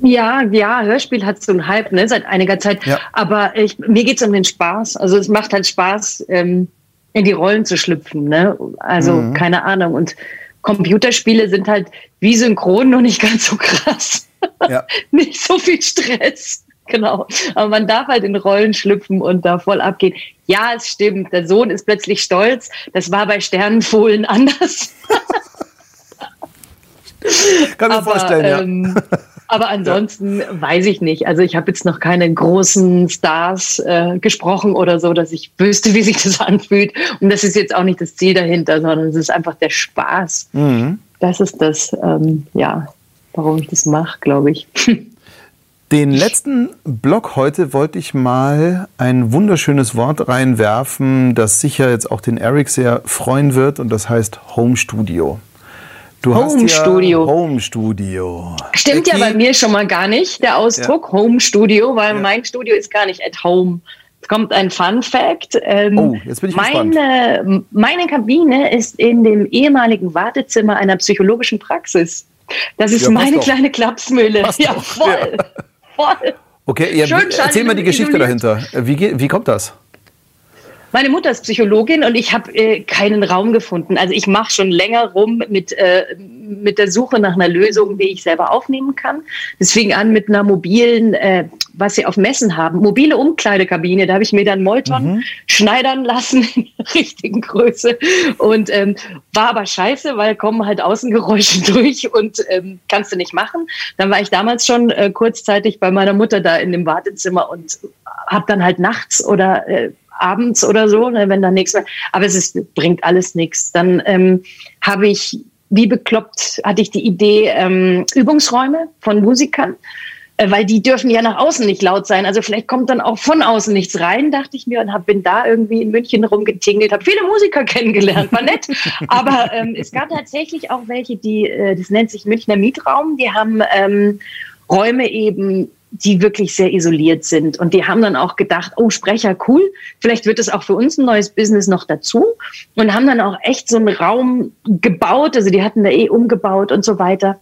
Ja, ja, Hörspiel hat so einen Hype, ne, seit einiger Zeit. Ja. Aber ich, mir geht's um den Spaß. Also es macht halt Spaß, ähm, in die Rollen zu schlüpfen, ne? Also, mhm. keine Ahnung. Und Computerspiele sind halt wie synchron noch nicht ganz so krass. Ja. nicht so viel Stress. Genau. Aber man darf halt in Rollen schlüpfen und da voll abgehen. Ja, es stimmt. Der Sohn ist plötzlich stolz. Das war bei Sternenfohlen anders. Kann mir vorstellen, ja. Ähm, aber ansonsten ja. weiß ich nicht. Also ich habe jetzt noch keine großen Stars äh, gesprochen oder so, dass ich wüsste, wie sich das anfühlt. Und das ist jetzt auch nicht das Ziel dahinter, sondern es ist einfach der Spaß. Mhm. Das ist das, ähm, ja, warum ich das mache, glaube ich. Den letzten Blog heute wollte ich mal ein wunderschönes Wort reinwerfen, das sicher jetzt auch den Eric sehr freuen wird und das heißt Home Studio. Du Home hast ja Studio. Home Studio. Stimmt Becky. ja bei mir schon mal gar nicht, der Ausdruck ja. Home Studio, weil ja. mein Studio ist gar nicht at home. Es kommt ein Fun Fact. Ähm, oh, jetzt bin ich meine, gespannt. Meine Kabine ist in dem ehemaligen Wartezimmer einer psychologischen Praxis. Das ist meine kleine Klapsmühle. Passt ja, voll. voll. Okay, ja, erzähl mal die Geschichte dahinter. Wie, wie kommt das? Meine Mutter ist Psychologin und ich habe äh, keinen Raum gefunden. Also ich mache schon länger rum mit, äh, mit der Suche nach einer Lösung, wie ich selber aufnehmen kann. Das fing an mit einer mobilen, äh, was sie auf Messen haben, mobile Umkleidekabine. Da habe ich mir dann Molton mhm. schneidern lassen in der richtigen Größe. Und ähm, war aber scheiße, weil kommen halt Außengeräusche durch und ähm, kannst du nicht machen. Dann war ich damals schon äh, kurzzeitig bei meiner Mutter da in dem Wartezimmer und habe dann halt nachts oder äh, abends oder so, ne, wenn da nichts mehr. Aber es ist, bringt alles nichts. Dann ähm, habe ich, wie bekloppt, hatte ich die Idee, ähm, Übungsräume von Musikern, äh, weil die dürfen ja nach außen nicht laut sein. Also vielleicht kommt dann auch von außen nichts rein, dachte ich mir, und hab, bin da irgendwie in München rumgetingelt, habe viele Musiker kennengelernt, war nett. Aber ähm, es gab tatsächlich auch welche, die, äh, das nennt sich Münchner Mietraum, die haben ähm, Räume eben die wirklich sehr isoliert sind. Und die haben dann auch gedacht, oh, Sprecher, cool, vielleicht wird es auch für uns ein neues Business noch dazu. Und haben dann auch echt so einen Raum gebaut, also die hatten da eh umgebaut und so weiter.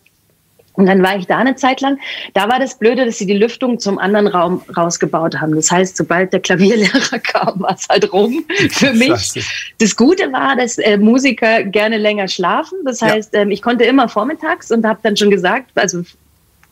Und dann war ich da eine Zeit lang. Da war das Blöde, dass sie die Lüftung zum anderen Raum rausgebaut haben. Das heißt, sobald der Klavierlehrer kam, war es halt rum für mich. Das Gute war, dass äh, Musiker gerne länger schlafen. Das heißt, ja. ähm, ich konnte immer vormittags und habe dann schon gesagt, also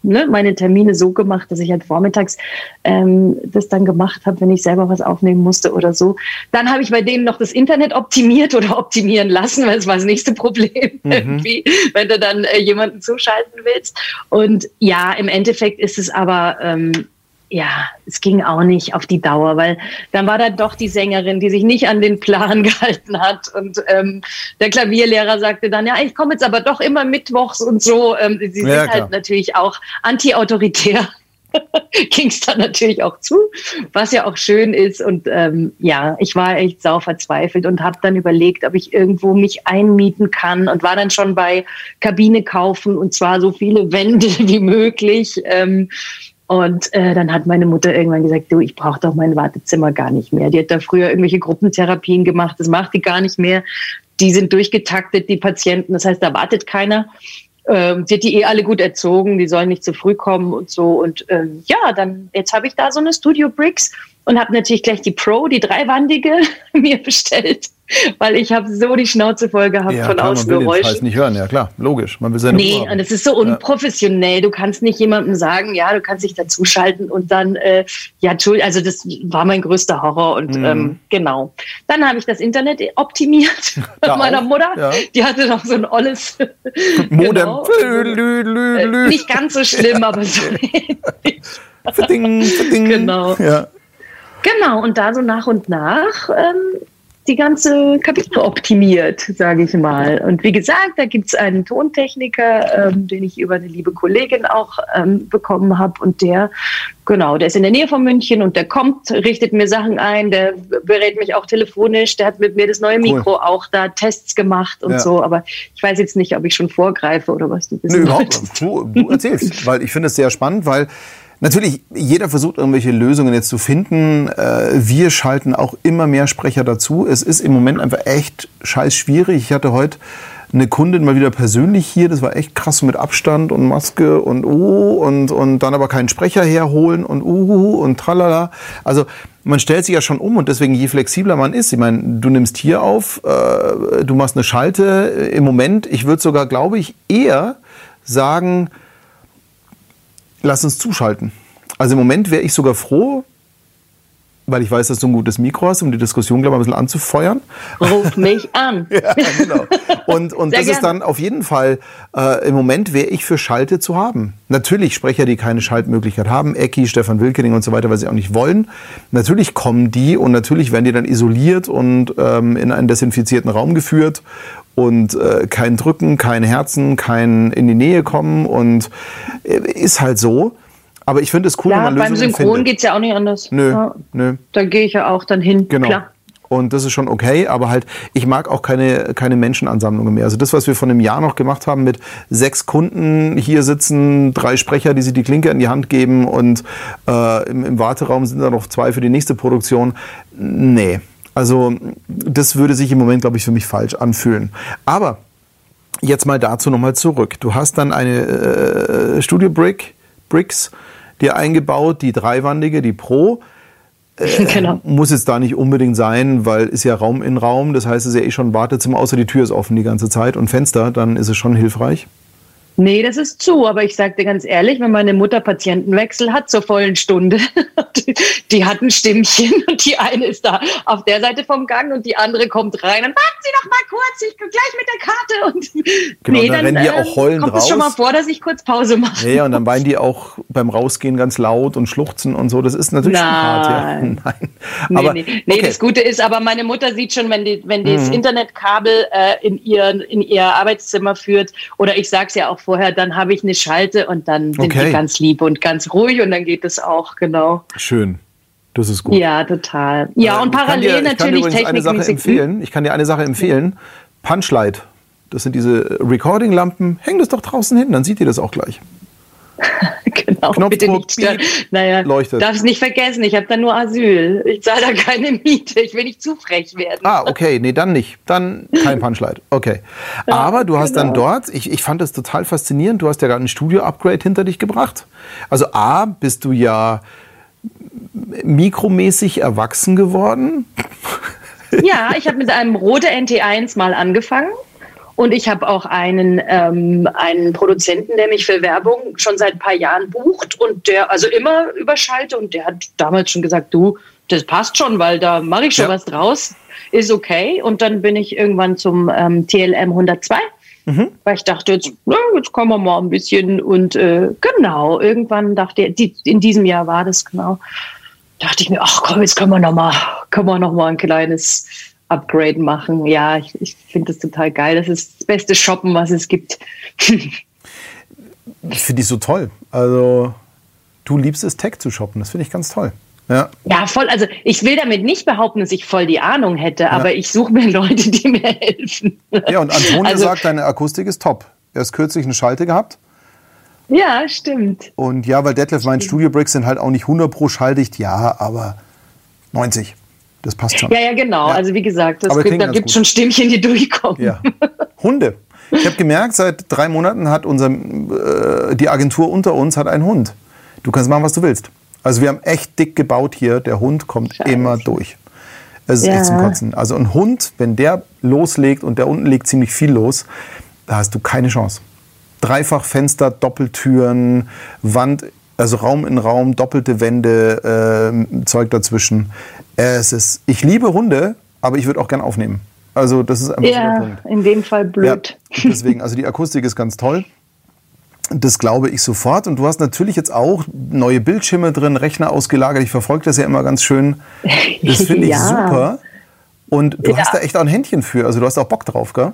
ne, meine Termine so gemacht, dass ich halt vormittags ähm, das dann gemacht habe, wenn ich selber was aufnehmen musste oder so. Dann habe ich bei denen noch das Internet optimiert oder optimieren lassen, weil es war das nächste Problem mhm. irgendwie, wenn du dann äh, jemanden zuschalten willst. Und ja, im Endeffekt ist es aber ähm, ja, es ging auch nicht auf die Dauer, weil dann war da doch die Sängerin, die sich nicht an den Plan gehalten hat. Und ähm, der Klavierlehrer sagte dann, ja, ich komme jetzt aber doch immer mittwochs und so. Ähm, sie ja, sind halt natürlich auch anti-autoritär. ging es dann natürlich auch zu, was ja auch schön ist. Und ähm, ja, ich war echt sau verzweifelt und habe dann überlegt, ob ich irgendwo mich einmieten kann und war dann schon bei Kabine kaufen und zwar so viele Wände wie möglich. Ähm, und äh, dann hat meine Mutter irgendwann gesagt, du, ich brauche doch mein Wartezimmer gar nicht mehr. Die hat da früher irgendwelche Gruppentherapien gemacht, das macht die gar nicht mehr. Die sind durchgetaktet, die Patienten, das heißt, da wartet keiner. Ähm, sie hat die eh alle gut erzogen, die sollen nicht zu früh kommen und so. Und ähm, ja, dann jetzt habe ich da so eine Studio Bricks und habe natürlich gleich die Pro, die dreiwandige, mir bestellt weil ich habe so die Schnauze voll gehabt ja, von klar, Außengeräuschen. Man will den Scheiß nicht hören, ja klar, logisch. Man will seine nee, und es ist so unprofessionell. Du kannst nicht jemandem sagen, ja, du kannst dich dazuschalten und dann, äh, ja, Entschuldigung, also das war mein größter Horror und mhm. ähm, genau. Dann habe ich das Internet optimiert mit meiner auch? Mutter. Ja. Die hatte noch so ein olles Modem. genau. lü, lü, lü, äh, nicht ganz so schlimm, aber so verding, verding. Genau. Ja. Genau, und da so nach und nach ähm, die ganze Kabine optimiert, sage ich mal. Und wie gesagt, da gibt es einen Tontechniker, ähm, den ich über eine liebe Kollegin auch ähm, bekommen habe. Und der, genau, der ist in der Nähe von München und der kommt, richtet mir Sachen ein, der berät mich auch telefonisch, der hat mit mir das neue Mikro cool. auch da Tests gemacht und ja. so. Aber ich weiß jetzt nicht, ob ich schon vorgreife oder was du wissen Nö, überhaupt. Du, du erzählst, weil ich finde es sehr spannend, weil Natürlich, jeder versucht irgendwelche Lösungen jetzt zu finden. Äh, wir schalten auch immer mehr Sprecher dazu. Es ist im Moment einfach echt scheiß schwierig. Ich hatte heute eine Kundin mal wieder persönlich hier. Das war echt krass mit Abstand und Maske und uh und, und dann aber keinen Sprecher herholen und uh und tralala. Also man stellt sich ja schon um und deswegen je flexibler man ist. Ich meine, du nimmst hier auf, äh, du machst eine Schalte. Im Moment, ich würde sogar, glaube ich, eher sagen, lass uns zuschalten. Also im Moment wäre ich sogar froh, weil ich weiß, dass du ein gutes Mikro hast, um die Diskussion gleich mal ein bisschen anzufeuern. Ruf mich an. ja, genau. Und, und das gern. ist dann auf jeden Fall, äh, im Moment wäre ich für Schalte zu haben. Natürlich Sprecher, die keine Schaltmöglichkeit haben, Ecki, Stefan Wilkening und so weiter, weil sie auch nicht wollen. Natürlich kommen die und natürlich werden die dann isoliert und ähm, in einen desinfizierten Raum geführt und äh, kein Drücken, kein Herzen, kein in die Nähe kommen und äh, ist halt so. Aber ich finde es cool, ja, wenn man beim Synchron geht es ja auch nicht anders. Nö, ja. nö. Da gehe ich ja auch dann hin. Genau. Klar. Und das ist schon okay, aber halt, ich mag auch keine, keine Menschenansammlungen mehr. Also das, was wir von einem Jahr noch gemacht haben mit sechs Kunden hier sitzen, drei Sprecher, die sich die Klinke in die Hand geben und äh, im, im Warteraum sind da noch zwei für die nächste Produktion. Nee, also das würde sich im Moment, glaube ich, für mich falsch anfühlen. Aber jetzt mal dazu nochmal zurück. Du hast dann eine äh, Studio Brick, Bricks dir eingebaut, die dreiwandige, die Pro. Äh, genau. Muss jetzt da nicht unbedingt sein, weil ist ja Raum in Raum. Das heißt, es ist ja eh schon Wartezimmer, außer die Tür ist offen die ganze Zeit und Fenster, dann ist es schon hilfreich. Nee, das ist zu, aber ich sag dir ganz ehrlich, wenn meine Mutter Patientenwechsel hat zur vollen Stunde, die, hat ein Stimmchen und die eine ist da auf der Seite vom Gang und die andere kommt rein und warten Sie doch mal kurz, ich bin gleich mit der Karte und genau, nee, dann, dann rennen die auch heulend kommt raus. es schon mal vor, dass ich kurz Pause mache. Ja, und dann weinen die auch beim Rausgehen ganz laut und schluchzen und so. Das ist natürlich Nein. schon hart, ja. Nein. Aber, nee, nee. nee okay. das Gute ist, aber meine Mutter sieht schon, wenn die, wenn das mhm. Internetkabel äh, in ihr in ihr Arbeitszimmer führt oder ich sag's ja auch vorher, dann habe ich eine Schalte und dann sind okay. die ganz lieb und ganz ruhig und dann geht es auch, genau. Schön. Das ist gut. Ja, total. Ja, äh, und parallel dir, natürlich Technik. Eine Sache empfehlen. Ich kann dir eine Sache empfehlen. Punchlight. Das sind diese Recording-Lampen. Häng das doch draußen hin, dann sieht ihr das auch gleich. genau, Knopfdruck, bitte nicht stören. Naja, leuchtet. darf es nicht vergessen, ich habe da nur Asyl. Ich zahle da keine Miete, ich will nicht zu frech werden. Ah, okay, nee, dann nicht. Dann kein Punchlight. Okay. Aber du hast dann genau. dort, ich, ich fand das total faszinierend, du hast ja gerade ein Studio-Upgrade hinter dich gebracht. Also A, bist du ja mikromäßig erwachsen geworden. Ja, ich habe mit einem Rode NT1 mal angefangen. Und ich habe auch einen, ähm, einen Produzenten, der mich für Werbung schon seit ein paar Jahren bucht und der also immer überschalte und der hat damals schon gesagt, du, das passt schon, weil da mache ich schon Ja. was draus, ist okay. Und dann bin ich irgendwann zum ähm, TLM 102, weil ich dachte, jetzt, na, jetzt kommen wir mal ein bisschen und äh, genau, irgendwann dachte ich, die, in diesem Jahr war das genau, dachte ich mir, ach komm, jetzt können wir noch mal, können wir noch mal ein kleines Upgrade machen. Ja, ich, ich finde das total geil. Das ist das beste Shoppen, was es gibt. Ich finde die so toll. Also, du liebst es, Tech zu shoppen. Das finde ich ganz toll. Ja. Ja, voll. Also ich will damit nicht behaupten, dass ich voll die Ahnung hätte, aber ich suche mir Leute, die mir helfen. Ja, und Antonio Also- sagt, deine Akustik ist top. Er hat kürzlich eine Schalte gehabt. Ja, stimmt. Und ja, weil Detlef meint, Studio Bricks sind halt auch nicht 100 pro schalldicht. Ja, aber 90. Das passt schon. Ja, ja, genau. Ja. Also wie gesagt, das Aber gibt, da gibt es schon Stimmchen, die durchkommen. Ja. Hunde. Ich habe gemerkt, seit drei Monaten hat unser, äh, die Agentur unter uns hat einen Hund. Du kannst machen, was du willst. Also wir haben echt dick gebaut hier. Der Hund kommt Scheiße. immer durch. Es ist Ja. echt zum Kotzen. Also ein Hund, wenn der loslegt und der unten legt ziemlich viel los, da hast du keine Chance. Dreifach Fenster, Doppeltüren, Wand, also Raum in Raum, doppelte Wände, ähm, Zeug dazwischen. Es ist, ich liebe Hunde, aber ich würde auch gern aufnehmen. Also das ist so der Ja, Punkt. in dem Fall blöd. Ja, deswegen, also die Akustik ist ganz toll. Das glaube ich sofort. Und du hast natürlich jetzt auch neue Bildschirme drin, Rechner ausgelagert. Ich verfolge das ja immer ganz schön. Das finde ich Ja. super. Und du Ja. hast da echt auch ein Händchen für. Also du hast auch Bock drauf, gell?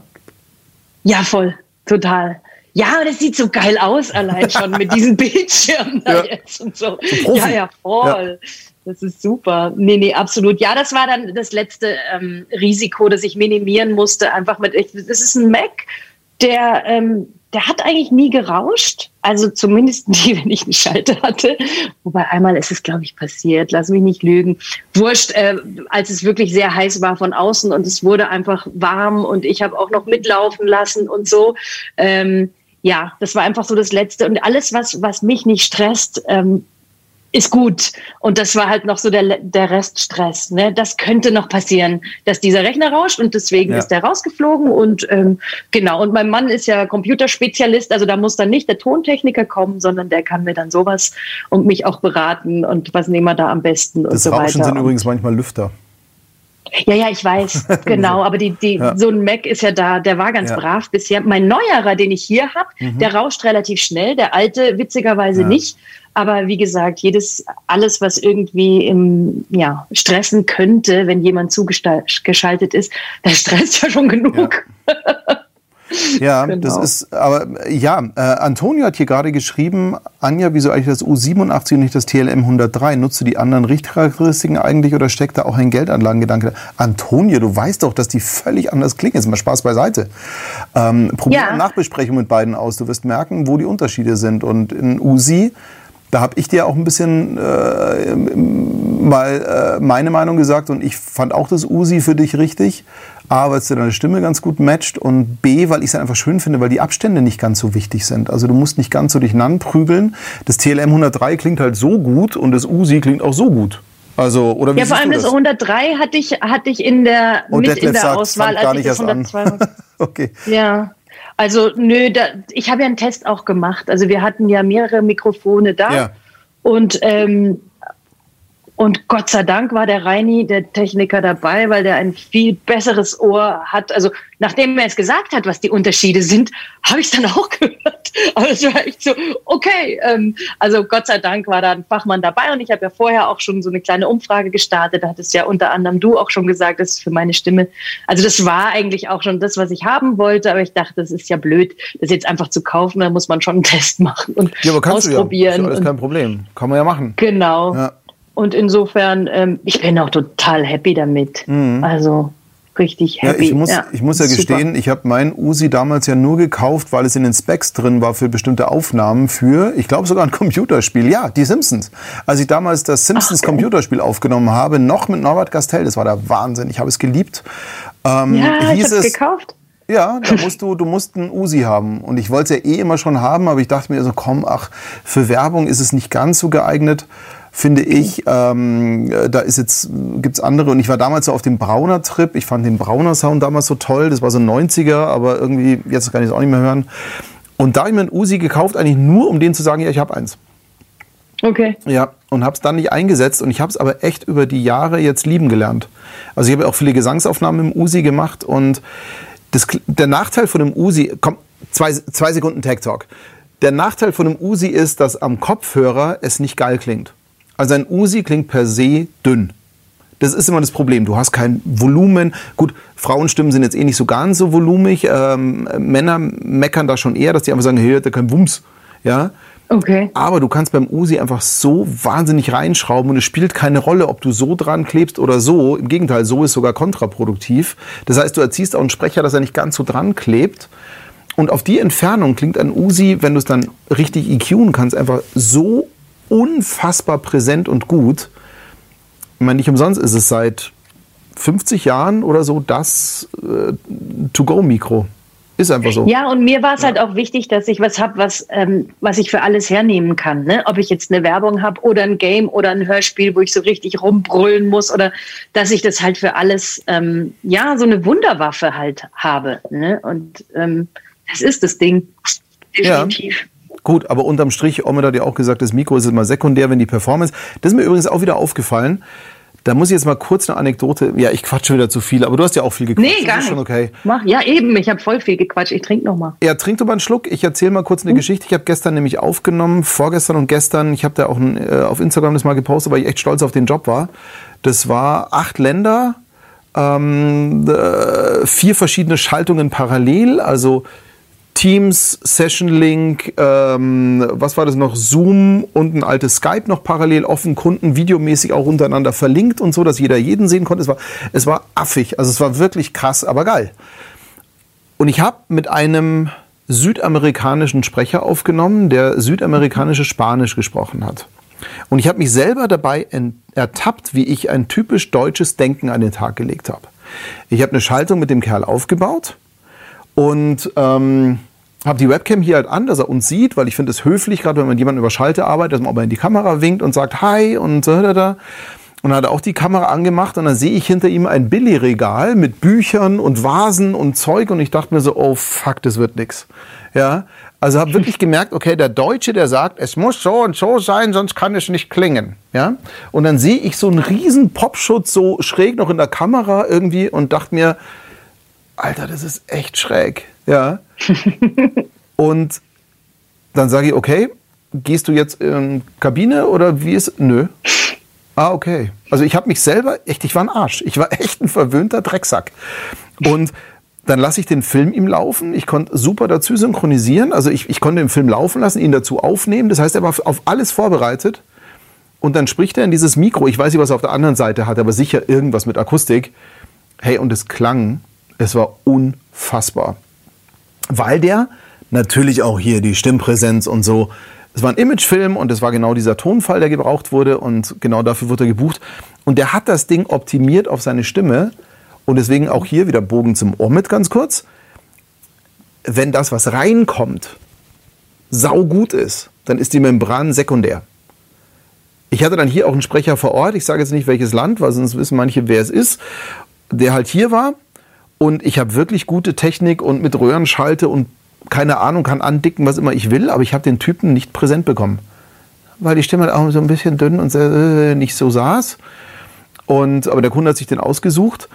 Ja, voll. Total. Ja, das sieht so geil aus, allein schon mit diesen Bildschirmen da Ja. jetzt und so. Profi. Ja, ja, voll. Das ist super. Nee, nee, absolut. Ja, das war dann das letzte ähm, Risiko, das ich minimieren musste. Einfach mit, ich, das ist ein Mac, der, ähm, der hat eigentlich nie gerauscht. Also zumindest nie, wenn ich eine Schalte hatte. Wobei einmal ist es, glaube ich, passiert. Lass mich nicht lügen. Wurscht, äh, als es wirklich sehr heiß war von außen und es wurde einfach warm und ich habe auch noch mitlaufen lassen und so. Ähm, ja, das war einfach so das Letzte. Und alles, was, was mich nicht stresst, ähm, ist gut. Und das war halt noch so der, der Reststress. Ne? Das könnte noch passieren, dass dieser Rechner rauscht und deswegen Ja. ist der rausgeflogen. Und ähm, genau, und mein Mann ist ja Computerspezialist, also da muss dann nicht der Tontechniker kommen, sondern der kann mir dann sowas und mich auch beraten und was nehmen wir da am besten und Das so Rauschen weiter. sind übrigens manchmal Lüfter. Ja, ja, ich weiß, genau. Aber die, die, Ja. so ein Mac ist ja da, der war ganz Ja. Mhm. brav bisher. Mein neuerer, den ich hier habe, der rauscht relativ schnell. Der alte witzigerweise Ja. nicht. Aber wie gesagt, jedes, alles, was irgendwie im, ja, stressen könnte, wenn jemand zugeschaltet ist, das stresst ja schon genug. Ja, Genau. das ist, aber ja, äh, Antonio hat hier gerade geschrieben, Anja, wieso eigentlich das U87 und nicht das TLM 103? Nutzt du die anderen Richtcharakteristiken eigentlich oder steckt da auch ein Geldanlagengedanke? Antonio, du weißt doch, dass die völlig anders klingen. Jetzt mal Spaß beiseite. Ähm, probier Ja. eine Nachbesprechung mit beiden aus. Du wirst merken, wo die Unterschiede sind. Und in Usi, da habe ich dir auch ein bisschen äh, mal äh, meine Meinung gesagt und ich fand auch das Usi für dich richtig. A, weil es dir deine Stimme ganz gut matcht und B, weil ich es einfach schön finde, weil die Abstände nicht ganz so wichtig sind. Also du musst nicht ganz so durcheinander prügeln. Das TLM 103 klingt halt so gut und das Usi klingt auch so gut. Also, oder wie Ja, vor allem das das? 103 hatte ich, hatte ich in der, Und mit Detlef in der sagt, Auswahl, als gar ich nicht das erst an. 102 okay. Ja, also nö, da, ich habe ja einen Test auch gemacht. Also wir hatten ja mehrere Mikrofone da Ja. und ähm, und Gott sei Dank war der Reini, der Techniker, dabei, weil der ein viel besseres Ohr hat. Also nachdem er es gesagt hat, was die Unterschiede sind, habe ich es dann auch gehört. Aber es war echt so, okay. Ähm, also Gott sei Dank war da ein Fachmann dabei und ich habe ja vorher auch schon so eine kleine Umfrage gestartet. Da hattest ja unter anderem du auch schon gesagt, das ist für meine Stimme. Also das war eigentlich auch schon das, was ich haben wollte. Aber ich dachte, das ist ja blöd, das jetzt einfach zu kaufen. Da muss man schon einen Test machen und Ja, aber kannst du ja. Ist ausprobieren. ja alles und kein Problem. Kann man ja machen. Genau. Ja. Und insofern, ähm, ich bin auch total happy damit. Mhm. Also richtig happy. Ja, ich muss ja, ich muss ja gestehen, ich habe mein Uzi damals ja nur gekauft, weil es in den Specs drin war für bestimmte Aufnahmen für, ich glaube sogar ein Computerspiel. Ja, die Simpsons. Als ich damals das Simpsons Ach, okay. Computerspiel aufgenommen habe, noch mit Norbert Castell, das war der Wahnsinn. Ich habe es geliebt. Ähm, ja, ich habe es gekauft. Ja, da musst du, du musst einen Uzi haben. Und ich wollte es ja eh immer schon haben, aber ich dachte mir so, komm, ach, für Werbung ist es nicht ganz so geeignet finde ich. Ähm, da ist jetzt, gibt's andere. Und ich war damals so auf dem Brauner-Trip. Ich fand den Brauner-Sound damals so toll. Das war so ein 90er, aber irgendwie, jetzt kann ich es auch nicht mehr hören. Und da habe ich mir einen Uzi gekauft, eigentlich nur, um denen zu sagen, ja, ich habe eins. Okay. Ja, und habe es dann nicht eingesetzt. Und ich habe es aber echt über die Jahre jetzt lieben gelernt. Also ich habe auch viele Gesangsaufnahmen im Uzi gemacht. Und das, der Nachteil von dem Uzi, komm, zwei, zwei Sekunden Tag Talk. Der Nachteil von dem Uzi ist, dass am Kopfhörer es nicht geil klingt. Also ein Uzi klingt per se dünn. Das ist immer das Problem. Du hast kein Volumen. Gut, Frauenstimmen sind jetzt eh nicht so ganz so volumig. Ähm, Männer meckern da schon eher, dass die einfach sagen, hey, der kein Wumms. Ja. Okay. Aber du kannst beim Uzi einfach so wahnsinnig reinschrauben und es spielt keine Rolle, ob du so dran klebst oder so. Im Gegenteil, so ist sogar kontraproduktiv. Das heißt, du erziehst auch einen Sprecher, dass er nicht ganz so dran klebt. Und auf die Entfernung klingt ein Uzi, wenn du es dann richtig EQen kannst, einfach so unfassbar präsent und gut. Ich meine, nicht umsonst ist es seit 50 Jahren oder so das äh, To-Go-Mikro. Ist einfach so. Ja, und mir war es ja. halt auch wichtig, dass ich was habe, was, ähm, was ich für alles hernehmen kann. Ne? Ob ich jetzt eine Werbung habe oder ein Game oder ein Hörspiel, wo ich so richtig rumbrüllen muss oder dass ich das halt für alles, ähm, ja, so eine Wunderwaffe halt habe. Ne? Und ähm, das ist das Ding. Definitiv. Ja. Gut, aber unterm Strich, Omid hat ja auch gesagt, das Mikro ist immer sekundär, wenn die Performance. Das ist mir übrigens auch wieder aufgefallen. Da muss ich jetzt mal kurz eine Anekdote. Ja, ich quatsche wieder zu viel, aber du hast ja auch viel gequatscht. Nee, gar ist schon okay. Mach, ja, eben. Ich habe voll viel gequatscht. Ich trinke noch mal. Ja, trink doch mal einen Schluck. Ich erzähle mal kurz eine hm. Geschichte. Ich habe gestern nämlich aufgenommen, vorgestern und gestern. Ich habe da auch ein, äh, auf Instagram das mal gepostet, weil ich echt stolz auf den Job war. Das war acht Länder, ähm, äh, vier verschiedene Schaltungen parallel. Also Teams, Session Link, ähm, was war das noch? Zoom und ein altes Skype noch parallel offen, Kunden videomäßig auch untereinander verlinkt und so, dass jeder jeden sehen konnte. Es war, es war affig, also es war wirklich krass, aber geil. Und ich habe mit einem südamerikanischen Sprecher aufgenommen, der südamerikanische Spanisch gesprochen hat. Und ich habe mich selber dabei ertappt, wie ich ein typisch deutsches Denken an den Tag gelegt habe. Ich habe eine Schaltung mit dem Kerl aufgebaut und ähm, habe die Webcam hier halt an, dass er uns sieht, weil ich finde es höflich, gerade wenn man jemanden über Schalte arbeitet, dass man auch in die Kamera winkt und sagt Hi und so. Da, da. Und hat auch die Kamera angemacht und dann sehe ich hinter ihm ein Billigregal mit Büchern und Vasen und Zeug und ich dachte mir so, oh fuck, das wird nix. Ja, also habe wirklich gemerkt, okay, der Deutsche, der sagt, es muss so und so sein, sonst kann es nicht klingen. Ja, und dann sehe ich so einen riesen Popschutz so schräg noch in der Kamera irgendwie und dachte mir, Alter, das ist echt schräg. Ja. und dann sage ich, okay, gehst du jetzt in Kabine oder wie ist. Nö. Ah, okay. Also ich habe mich selber, echt, ich war ein Arsch. Ich war echt ein verwöhnter Drecksack. Und dann lasse ich den Film ihm laufen. Ich konnte super dazu synchronisieren. Also ich, ich konnte den Film laufen lassen, ihn dazu aufnehmen. Das heißt, er war auf alles vorbereitet. Und dann spricht er in dieses Mikro. Ich weiß nicht, was er auf der anderen Seite hat, aber sicher irgendwas mit Akustik. Hey, und es klang es war unfassbar. Weil der natürlich auch hier die Stimmpräsenz und so. Es war ein Imagefilm und es war genau dieser Tonfall, der gebraucht wurde und genau dafür wurde er gebucht. Und der hat das Ding optimiert auf seine Stimme und deswegen auch hier wieder Bogen zum Ohr mit ganz kurz. Wenn das, was reinkommt, saugut ist, dann ist die Membran sekundär. Ich hatte dann hier auch einen Sprecher vor Ort, ich sage jetzt nicht welches Land, weil sonst wissen manche, wer es ist, der halt hier war und ich habe wirklich gute Technik und mit Röhrenschalte und keine Ahnung, kann andicken, was immer ich will, aber ich habe den Typen nicht präsent bekommen. Weil die Stimme auch so ein bisschen dünn und äh, nicht so saß. Und, aber der Kunde hat sich den ausgesucht.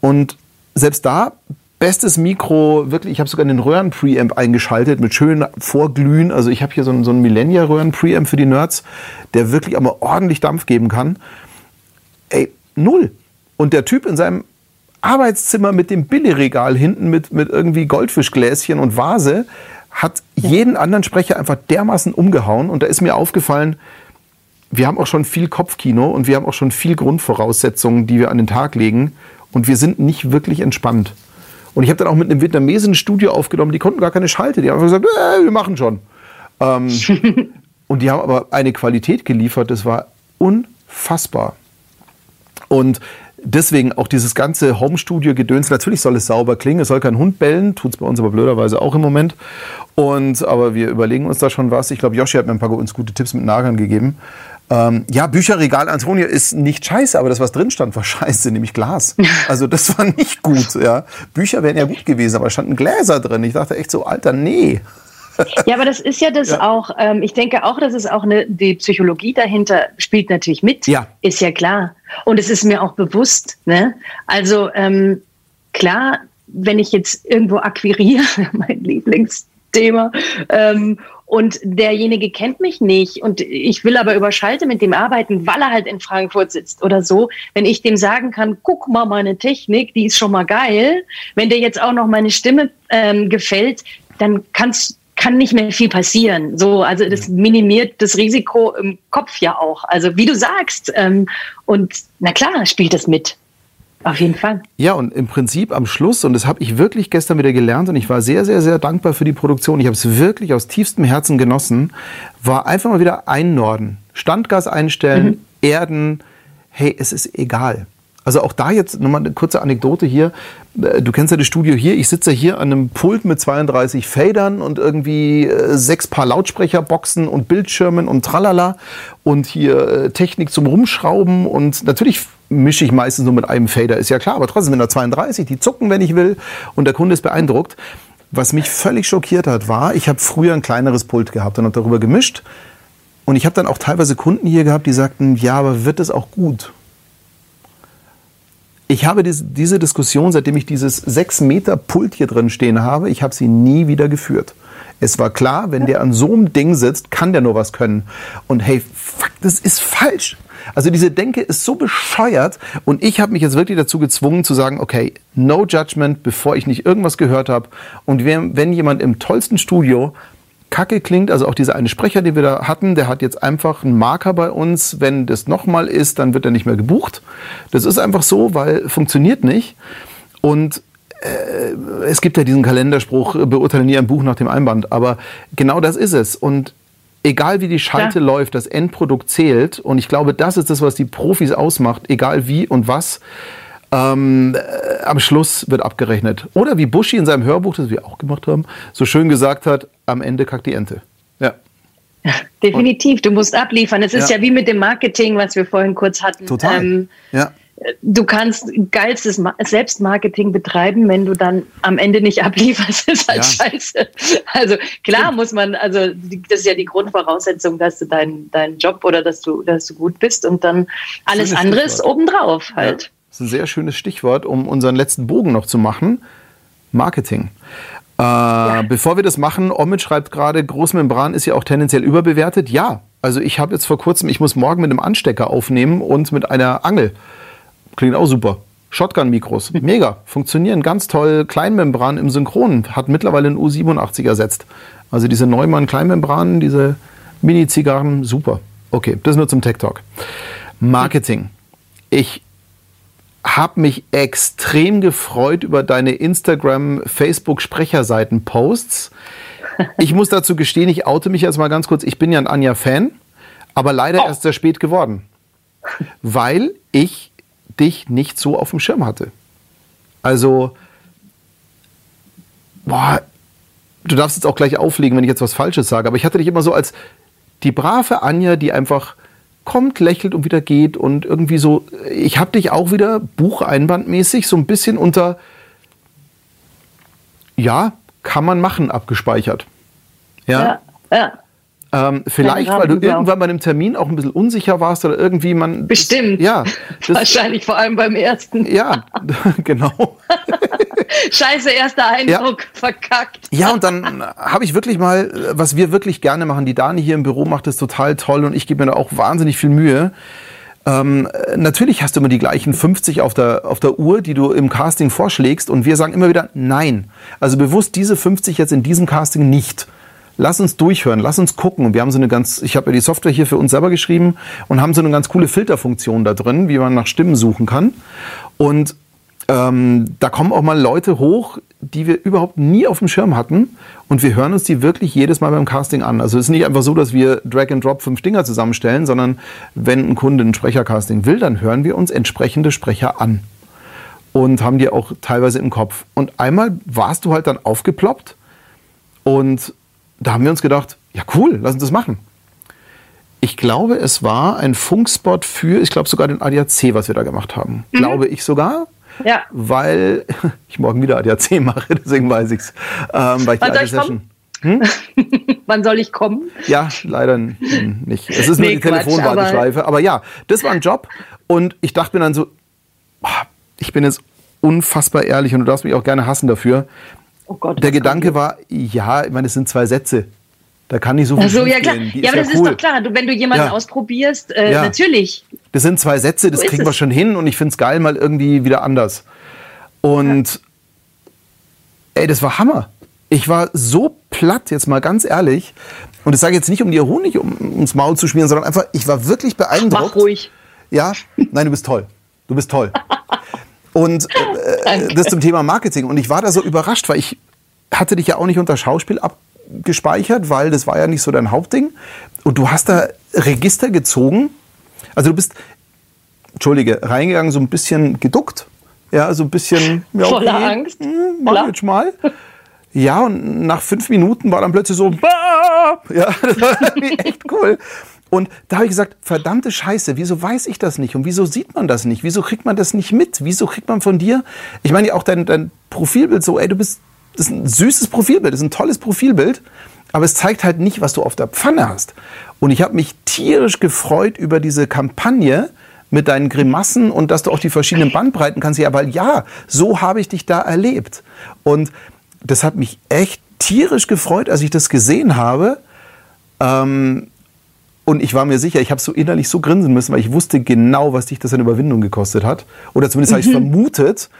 Und selbst da, bestes Mikro, wirklich, ich habe sogar den Röhren-Preamp eingeschaltet mit schön Vorglühen. Also ich habe hier so einen, so einen Millennia-Röhren-Preamp für die Nerds, der wirklich aber ordentlich Dampf geben kann. Ey, null. Und der Typ in seinem Arbeitszimmer mit dem Billigregal hinten mit, mit irgendwie Goldfischgläschen und Vase hat jeden anderen Sprecher einfach dermaßen umgehauen. Und da ist mir aufgefallen, wir haben auch schon viel Kopfkino und wir haben auch schon viel Grundvoraussetzungen, die wir an den Tag legen. Und wir sind nicht wirklich entspannt. Und ich habe dann auch mit einem Vietnamesen ein Studio aufgenommen, die konnten gar keine Schalte. Die haben einfach gesagt, äh, wir machen schon. Ähm, und die haben aber eine Qualität geliefert, das war unfassbar. Und deswegen auch dieses ganze Home-Studio-Gedöns, natürlich soll es sauber klingen, es soll kein Hund bellen, tut es bei uns aber blöderweise auch im Moment. Und, aber wir überlegen uns da schon was. Ich glaube, Joshi hat mir ein paar uns gute Tipps mit Nagern gegeben. Ähm, ja, Bücherregal Antonio ist nicht scheiße, aber das, was drin stand, war scheiße, nämlich Glas. Also das war nicht gut. Ja. Bücher wären ja gut gewesen, aber standen Gläser drin. Ich dachte echt so, Alter, nee. Ja, aber das ist ja das ja. auch, ähm, ich denke auch, dass es auch eine, die Psychologie dahinter spielt natürlich mit. Ja. Ist ja klar. Und es ist mir auch bewusst. Ne? Also ähm, klar, wenn ich jetzt irgendwo akquiriere, mein Lieblingsthema, ähm, und derjenige kennt mich nicht und ich will aber über Schalte mit dem arbeiten, weil er halt in Frankfurt sitzt oder so. Wenn ich dem sagen kann, guck mal meine Technik, die ist schon mal geil. Wenn dir jetzt auch noch meine Stimme ähm, gefällt, dann kannst kann nicht mehr viel passieren. So, also das minimiert das Risiko im Kopf ja auch. Also wie du sagst. Ähm, und na klar, spielt das mit. Auf jeden Fall. Ja, und im Prinzip am Schluss, und das habe ich wirklich gestern wieder gelernt, und ich war sehr, sehr, sehr dankbar für die Produktion. Ich habe es wirklich aus tiefstem Herzen genossen, war einfach mal wieder einnorden. Standgas einstellen, mhm. erden. Hey, es ist egal. Also auch da jetzt nochmal eine kurze Anekdote hier. Äh, du kennst ja das Studio hier. Ich sitze hier an einem Pult mit 32 Fadern und irgendwie äh, sechs Paar Lautsprecherboxen und Bildschirmen und tralala und hier äh, Technik zum Rumschrauben und natürlich mische ich meistens nur mit einem Fader, ist ja klar, aber trotzdem mit einer 32, die zucken, wenn ich will und der Kunde ist beeindruckt. Was mich völlig schockiert hat, war, ich habe früher ein kleineres Pult gehabt und habe darüber gemischt und ich habe dann auch teilweise Kunden hier gehabt, die sagten, ja, aber wird es auch gut? Ich habe diese Diskussion, seitdem ich dieses 6 Meter Pult hier drin stehen habe, ich habe sie nie wieder geführt. Es war klar, wenn der an so einem Ding sitzt, kann der nur was können. Und hey, fuck, das ist falsch. Also diese Denke ist so bescheuert und ich habe mich jetzt wirklich dazu gezwungen zu sagen, okay, no judgment, bevor ich nicht irgendwas gehört habe. Und wenn jemand im tollsten Studio kacke klingt. Also auch dieser eine Sprecher, den wir da hatten, der hat jetzt einfach einen Marker bei uns. Wenn das nochmal ist, dann wird er nicht mehr gebucht. Das ist einfach so, weil funktioniert nicht. Und äh, es gibt ja diesen Kalenderspruch, beurteile nie ein Buch nach dem Einband. Aber genau das ist es. Und egal wie die Schalte ja. läuft, das Endprodukt zählt. Und ich glaube, das ist das, was die Profis ausmacht, egal wie und was. Ähm, äh, am Schluss wird abgerechnet. Oder wie Buschi in seinem Hörbuch, das wir auch gemacht haben, so schön gesagt hat, am Ende kackt die Ente. Ja. Definitiv, du musst abliefern. Es ist ja. ja wie mit dem Marketing, was wir vorhin kurz hatten. Total. Ähm, ja. Du kannst geilstes Selbstmarketing betreiben, wenn du dann am Ende nicht ablieferst, ist halt ja. scheiße. Also klar muss man, also das ist ja die Grundvoraussetzung, dass du deinen dein Job oder dass du, dass du gut bist und dann alles andere ist obendrauf halt. Ja. Das ist ein sehr schönes Stichwort, um unseren letzten Bogen noch zu machen. Marketing. Äh, ja. Bevor wir das machen, Omid schreibt gerade, Großmembran ist ja auch tendenziell überbewertet. Ja, also ich habe jetzt vor kurzem, ich muss morgen mit einem Anstecker aufnehmen und mit einer Angel. Klingt auch super. Shotgun-Mikros, mega, funktionieren ganz toll. Kleinmembran im Synchron hat mittlerweile ein U87 ersetzt. Also diese Neumann-Kleinmembranen, diese Mini-Zigarren, super. Okay, das nur zum Tech Talk. Marketing. Ich habe mich extrem gefreut über deine Instagram, Facebook Sprecherseiten Posts. Ich muss dazu gestehen, ich oute mich jetzt mal ganz kurz. Ich bin ja ein Anja Fan, aber leider oh. erst sehr spät geworden, weil ich dich nicht so auf dem Schirm hatte. Also boah, du darfst jetzt auch gleich auflegen, wenn ich jetzt was Falsches sage, aber ich hatte dich immer so als die brave Anja, die einfach kommt, lächelt und wieder geht und irgendwie so, ich habe dich auch wieder bucheinbandmäßig so ein bisschen unter, ja, kann man machen, abgespeichert. Ja, ja. ja. Ähm, vielleicht, weil du irgendwann bei einem Termin auch ein bisschen unsicher warst oder irgendwie man. Bestimmt. Ja. Das, Wahrscheinlich vor allem beim ersten. Ja, genau. Scheiße, erster Eindruck, ja. verkackt. Ja, und dann habe ich wirklich mal, was wir wirklich gerne machen, die Dani hier im Büro macht das total toll und ich gebe mir da auch wahnsinnig viel Mühe. Ähm, natürlich hast du immer die gleichen 50 auf der, auf der Uhr, die du im Casting vorschlägst und wir sagen immer wieder nein. Also bewusst diese 50 jetzt in diesem Casting nicht lass uns durchhören, lass uns gucken. Und wir haben so eine ganz, ich habe ja die Software hier für uns selber geschrieben und haben so eine ganz coole Filterfunktion da drin, wie man nach Stimmen suchen kann. Und ähm, da kommen auch mal Leute hoch, die wir überhaupt nie auf dem Schirm hatten. Und wir hören uns die wirklich jedes Mal beim Casting an. Also es ist nicht einfach so, dass wir Drag and Drop fünf Stinger zusammenstellen, sondern wenn ein Kunde ein Sprechercasting will, dann hören wir uns entsprechende Sprecher an. Und haben die auch teilweise im Kopf. Und einmal warst du halt dann aufgeploppt. Und da haben wir uns gedacht, ja cool, lass uns das machen. Ich glaube, es war ein Funkspot für, ich glaube sogar den ADAC, was wir da gemacht haben. Mhm. Glaube ich sogar. Ja. Weil ich morgen wieder ADAC mache, deswegen weiß ich's. Ähm, weil ich Wann soll ich hm? Wann soll ich kommen? Ja, leider nicht. Es ist nur nee, die Telefonwarteschleife. Aber, aber ja, das war ein Job. Und ich dachte mir dann so, ich bin jetzt unfassbar ehrlich und du darfst mich auch gerne hassen dafür. Oh Gott, Der Gedanke war, ja, ich meine, es sind zwei Sätze. Da kann nicht so viel so, ja, klar. ja, aber ja das cool. ist doch klar. Du, wenn du jemanden ja. ausprobierst, äh, ja. natürlich. Das sind zwei Sätze, das so kriegen wir schon hin und ich finde es geil, mal irgendwie wieder anders. Und ey, das war Hammer. Ich war so platt, jetzt mal ganz ehrlich. Und das sage ich jetzt nicht, um dir Honig um, ums Maul zu schmieren, sondern einfach, ich war wirklich beeindruckt. Mach ruhig. Ja, nein, du bist toll. Du bist toll. Und äh, das zum Thema Marketing. Und ich war da so überrascht, weil ich hatte dich ja auch nicht unter Schauspiel ab gespeichert, weil das war ja nicht so dein Hauptding. Und du hast da Register gezogen. Also du bist, Entschuldige, reingegangen, so ein bisschen geduckt. Ja, so ein bisschen. Ja, okay, Voller Angst. Hm, mach jetzt mal. Ja, und nach fünf Minuten war dann plötzlich so, ja, das war echt cool. Und da habe ich gesagt, verdammte Scheiße, wieso weiß ich das nicht? Und wieso sieht man das nicht? Wieso kriegt man das nicht mit? Wieso kriegt man von dir, ich meine ja auch dein, dein Profilbild so, ey, du bist ist ein süßes Profilbild, das ist ein tolles Profilbild, aber es zeigt halt nicht, was du auf der Pfanne hast. Und ich habe mich tierisch gefreut über diese Kampagne mit deinen Grimassen und dass du auch die verschiedenen Bandbreiten kannst. Ja, weil ja, so habe ich dich da erlebt. Und das hat mich echt tierisch gefreut, als ich das gesehen habe. Ähm, und ich war mir sicher, ich habe so innerlich so grinsen müssen, weil ich wusste genau, was dich das an Überwindung gekostet hat. Oder zumindest habe ich es mhm. vermutet.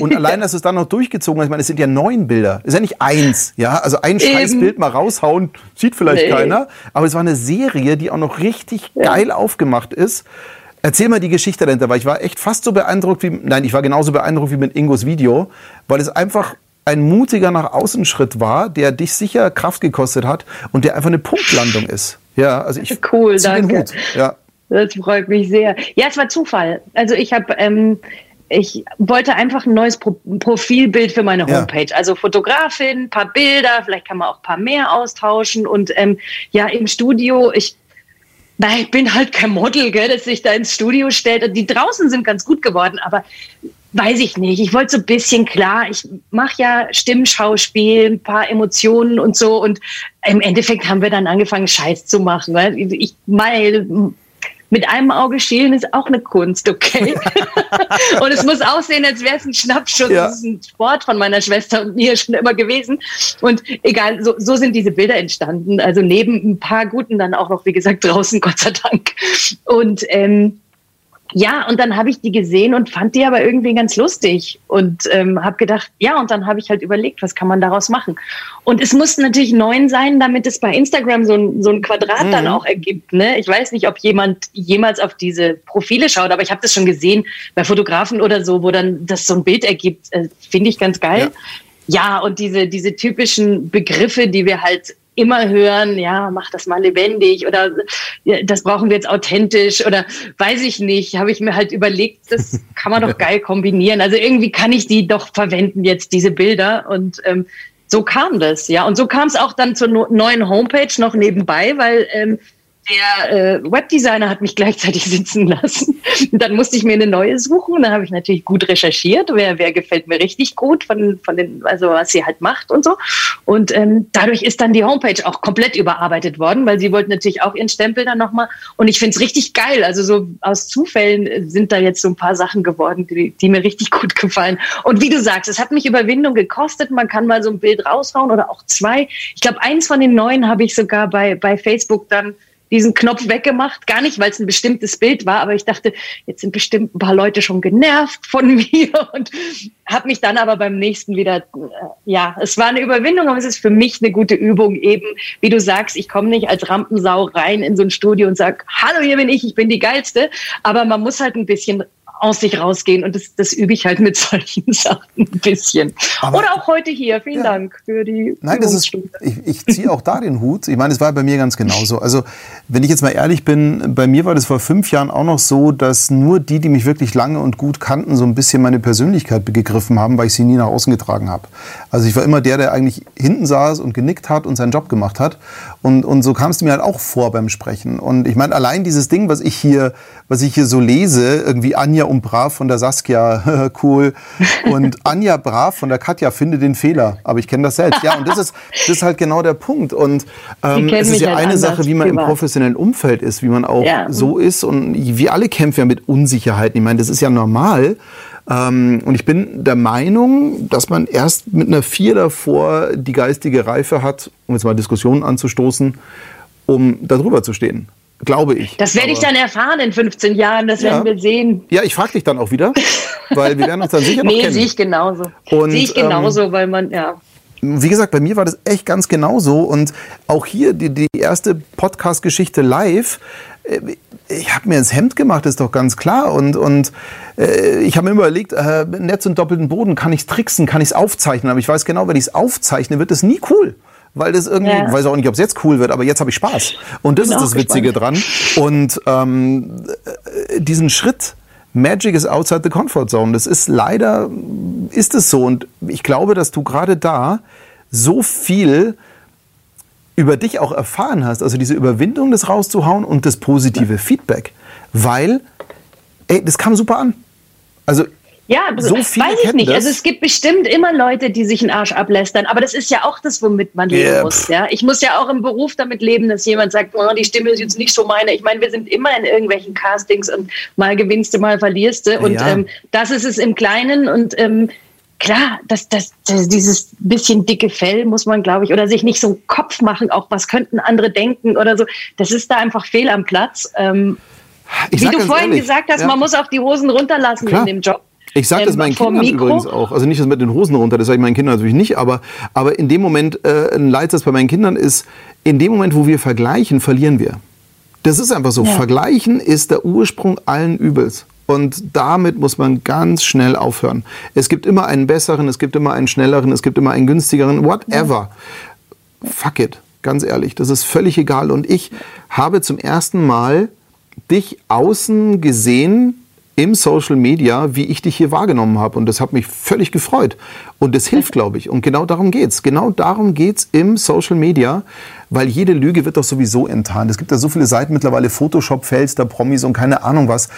Und allein, dass es dann noch durchgezogen hast, ich meine, es sind ja neun Bilder. Es ist ja nicht eins, ja. Also ein scheiß Bild mal raushauen, sieht vielleicht nee. keiner. Aber es war eine Serie, die auch noch richtig ja. geil aufgemacht ist. Erzähl mal die Geschichte dahinter, weil ich war echt fast so beeindruckt wie, nein, ich war genauso beeindruckt wie mit Ingos Video, weil es einfach ein mutiger nach außen Schritt war, der dich sicher Kraft gekostet hat und der einfach eine Punktlandung ist. Ja, also ich cool, danke. Den Hut. Ja. Das freut mich sehr. Ja, es war Zufall. Also ich habe ähm, ich wollte einfach ein neues Pro Profilbild für meine Homepage. Ja. Also Fotografin, ein paar Bilder, vielleicht kann man auch ein paar mehr austauschen. Und ähm, ja, im Studio, ich, na, ich bin halt kein Model, gell, dass sich da ins Studio stellt. Die draußen sind ganz gut geworden, aber weiß ich nicht. Ich wollte so ein bisschen klar, ich mache ja Stimmschauspiel, ein paar Emotionen und so. Und im Endeffekt haben wir dann angefangen, Scheiß zu machen. Weil ich mal mit einem Auge schielen ist auch eine Kunst, okay? und es muss aussehen, als wäre es ein Schnappschuss. Ja. Das ist ein Sport von meiner Schwester und mir schon immer gewesen. Und egal, so, so sind diese Bilder entstanden. Also neben ein paar guten dann auch noch, wie gesagt, draußen, Gott sei Dank. Und ähm, ja, und dann habe ich die gesehen und fand die aber irgendwie ganz lustig und ähm, habe gedacht, ja, und dann habe ich halt überlegt, was kann man daraus machen. Und es muss natürlich neun sein, damit es bei Instagram so ein, so ein Quadrat mhm. dann auch ergibt. Ne? Ich weiß nicht, ob jemand jemals auf diese Profile schaut, aber ich habe das schon gesehen bei Fotografen oder so, wo dann das so ein Bild ergibt. Äh, Finde ich ganz geil. Ja. ja, und diese, diese typischen Begriffe, die wir halt immer hören, ja, mach das mal lebendig oder das brauchen wir jetzt authentisch oder weiß ich nicht, habe ich mir halt überlegt, das kann man doch geil kombinieren. Also irgendwie kann ich die doch verwenden jetzt, diese Bilder und ähm, so kam das, ja. Und so kam es auch dann zur no neuen Homepage noch nebenbei, weil ähm, der äh, Webdesigner hat mich gleichzeitig sitzen lassen. dann musste ich mir eine neue suchen. Dann habe ich natürlich gut recherchiert, wer, wer gefällt mir richtig gut von, von den, also was sie halt macht und so. Und ähm, dadurch ist dann die Homepage auch komplett überarbeitet worden, weil sie wollten natürlich auch ihren Stempel dann nochmal. Und ich finde es richtig geil. Also so aus Zufällen sind da jetzt so ein paar Sachen geworden, die, die mir richtig gut gefallen. Und wie du sagst, es hat mich Überwindung gekostet. Man kann mal so ein Bild raushauen oder auch zwei. Ich glaube, eins von den neuen habe ich sogar bei, bei Facebook dann diesen Knopf weggemacht. Gar nicht, weil es ein bestimmtes Bild war, aber ich dachte, jetzt sind bestimmt ein paar Leute schon genervt von mir und habe mich dann aber beim nächsten wieder, äh, ja, es war eine Überwindung, aber es ist für mich eine gute Übung eben, wie du sagst, ich komme nicht als Rampensau rein in so ein Studio und sag, hallo, hier bin ich, ich bin die Geilste, aber man muss halt ein bisschen aus sich rausgehen. Und das, das übe ich halt mit solchen Sachen ein bisschen. Aber Oder auch heute hier. Vielen ja. Dank für die. Nein, das ist, ich, ich ziehe auch da den Hut. Ich meine, es war bei mir ganz genauso. Also, wenn ich jetzt mal ehrlich bin, bei mir war das vor fünf Jahren auch noch so, dass nur die, die mich wirklich lange und gut kannten, so ein bisschen meine Persönlichkeit gegriffen haben, weil ich sie nie nach außen getragen habe. Also, ich war immer der, der eigentlich hinten saß und genickt hat und seinen Job gemacht hat. Und, und so kam es mir halt auch vor beim Sprechen. Und ich meine, allein dieses Ding, was ich hier, was ich hier so lese, irgendwie Anja und Brav von der Saskia, cool. Und Anja Brav von der Katja, finde den Fehler. Aber ich kenne das selbst. Ja, und das ist, das ist halt genau der Punkt. Und ähm, es ist ja halt eine Sache, wie man privat. im professionellen Umfeld ist, wie man auch ja. so ist. Und wir alle kämpfen ja mit Unsicherheiten. Ich meine, das ist ja normal. Ähm, und ich bin der Meinung, dass man erst mit einer Vier davor die geistige Reife hat, um jetzt mal Diskussionen anzustoßen, um darüber zu stehen. Glaube ich. Das werde ich dann erfahren in 15 Jahren, das ja. werden wir sehen. Ja, ich frage dich dann auch wieder, weil wir werden uns dann sicher noch nee, kennen. Nee, sehe ich genauso. sehe ich genauso, ähm, weil man, ja. Wie gesagt, bei mir war das echt ganz genauso. Und auch hier die, die erste Podcast-Geschichte live. Äh, ich habe mir ins Hemd gemacht, ist doch ganz klar. Und, und äh, ich habe mir überlegt, äh, Netz und doppelten Boden, kann ich es tricksen, kann ich es aufzeichnen? Aber ich weiß genau, wenn ich es aufzeichne, wird es nie cool weil das irgendwie, ja. ich weiß auch nicht, ob es jetzt cool wird, aber jetzt habe ich Spaß. Und das ist das Witzige dran. Und ähm, äh, diesen Schritt, Magic is outside the comfort zone. Das ist leider, ist es so. Und ich glaube, dass du gerade da so viel über dich auch erfahren hast. Also diese Überwindung, das rauszuhauen und das positive. Feedback. Weil, ey, das kam super an. Also ja, so viele weiß ich nicht. Das. Also es gibt bestimmt immer Leute, die sich einen Arsch ablästern, aber das ist ja auch das, womit man leben yeah. muss. Ja? Ich muss ja auch im Beruf damit leben, dass jemand sagt, oh, die Stimme ist jetzt nicht so meine. Ich meine, wir sind immer in irgendwelchen Castings und mal gewinnst du, mal verlierst du. Und ja. ähm, das ist es im Kleinen und ähm, klar, das, das, das, dieses bisschen dicke Fell muss man, glaube ich, oder sich nicht so einen Kopf machen, auch was könnten andere denken oder so. Das ist da einfach fehl am Platz. Ähm, wie du vorhin ehrlich, gesagt hast, ja. man muss auch die Hosen runterlassen Klar. in dem Job. Ich sage das ähm, meinen Kindern Mikro? übrigens auch. Also nicht das mit den Hosen runter, das sage ich meinen Kindern natürlich nicht, aber, aber in dem Moment, äh, ein Leitsatz bei meinen Kindern ist, in dem Moment, wo wir vergleichen, verlieren wir. Das ist einfach so. Ja. Vergleichen ist der Ursprung allen Übels. Und damit muss man ganz schnell aufhören. Es gibt immer einen besseren, es gibt immer einen schnelleren, es gibt immer einen günstigeren, whatever. Ja. Fuck it, ganz ehrlich, das ist völlig egal. Und ich habe zum ersten Mal dich außen gesehen, im Social Media, wie ich dich hier wahrgenommen habe. Und das hat mich völlig gefreut. Und das hilft, glaube ich. Und genau darum geht's. Genau darum geht's im Social Media, weil jede Lüge wird doch sowieso enttarnt. Es gibt da so viele Seiten mittlerweile, Photoshop-Fails, da Promis und keine Ahnung was.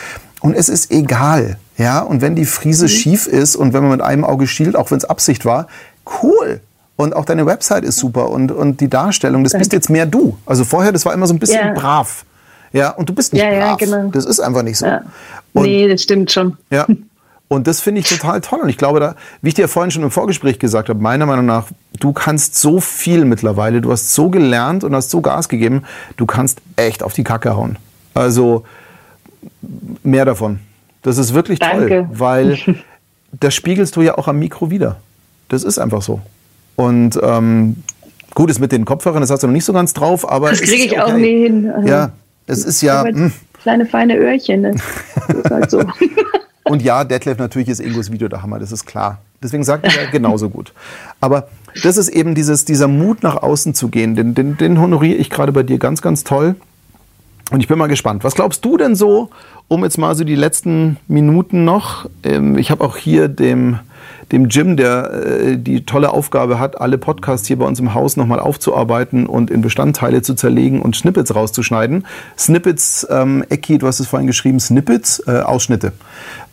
Und es ist egal. Ja, und wenn die Friese mhm. schief ist und wenn man mit einem Auge schielt, auch wenn es Absicht war, cool. Und auch deine Website ist super und, und die Darstellung, das bist jetzt mehr du. Also vorher, das war immer so ein bisschen ja. brav. Ja, und du bist nicht ja, brav. Ja, genau. Das ist einfach nicht so. Ja. Und, nee, das stimmt schon. Ja. Und das finde ich total toll. Und ich glaube, da, wie ich dir vorhin schon im Vorgespräch gesagt habe, meiner Meinung nach, du kannst so viel mittlerweile, du hast so gelernt und hast so Gas gegeben, du kannst echt auf die Kacke hauen. Also mehr davon. Das ist wirklich Danke. toll, weil das spiegelst du ja auch am Mikro wieder. Das ist einfach so. Und ähm, gut, ist mit den Kopfhörern, das hast du noch nicht so ganz drauf, aber. Das kriege ich okay. auch nie hin. Ja, es ist ja. Hm. Kleine feine Öhrchen. Ne? Das ist halt so. Und ja, Detlef, natürlich ist Ingos Video der Hammer, das ist klar. Deswegen sagt er genauso gut. Aber das ist eben dieses, dieser Mut nach außen zu gehen, den, den, den honoriere ich gerade bei dir ganz, ganz toll. Und ich bin mal gespannt. Was glaubst du denn so, um jetzt mal so die letzten Minuten noch? Ähm, ich habe auch hier dem dem Jim, der äh, die tolle Aufgabe hat, alle Podcasts hier bei uns im Haus nochmal aufzuarbeiten und in Bestandteile zu zerlegen und Snippets rauszuschneiden. Snippets, ähm, Ecki, du hast es vorhin geschrieben, Snippets, äh, Ausschnitte,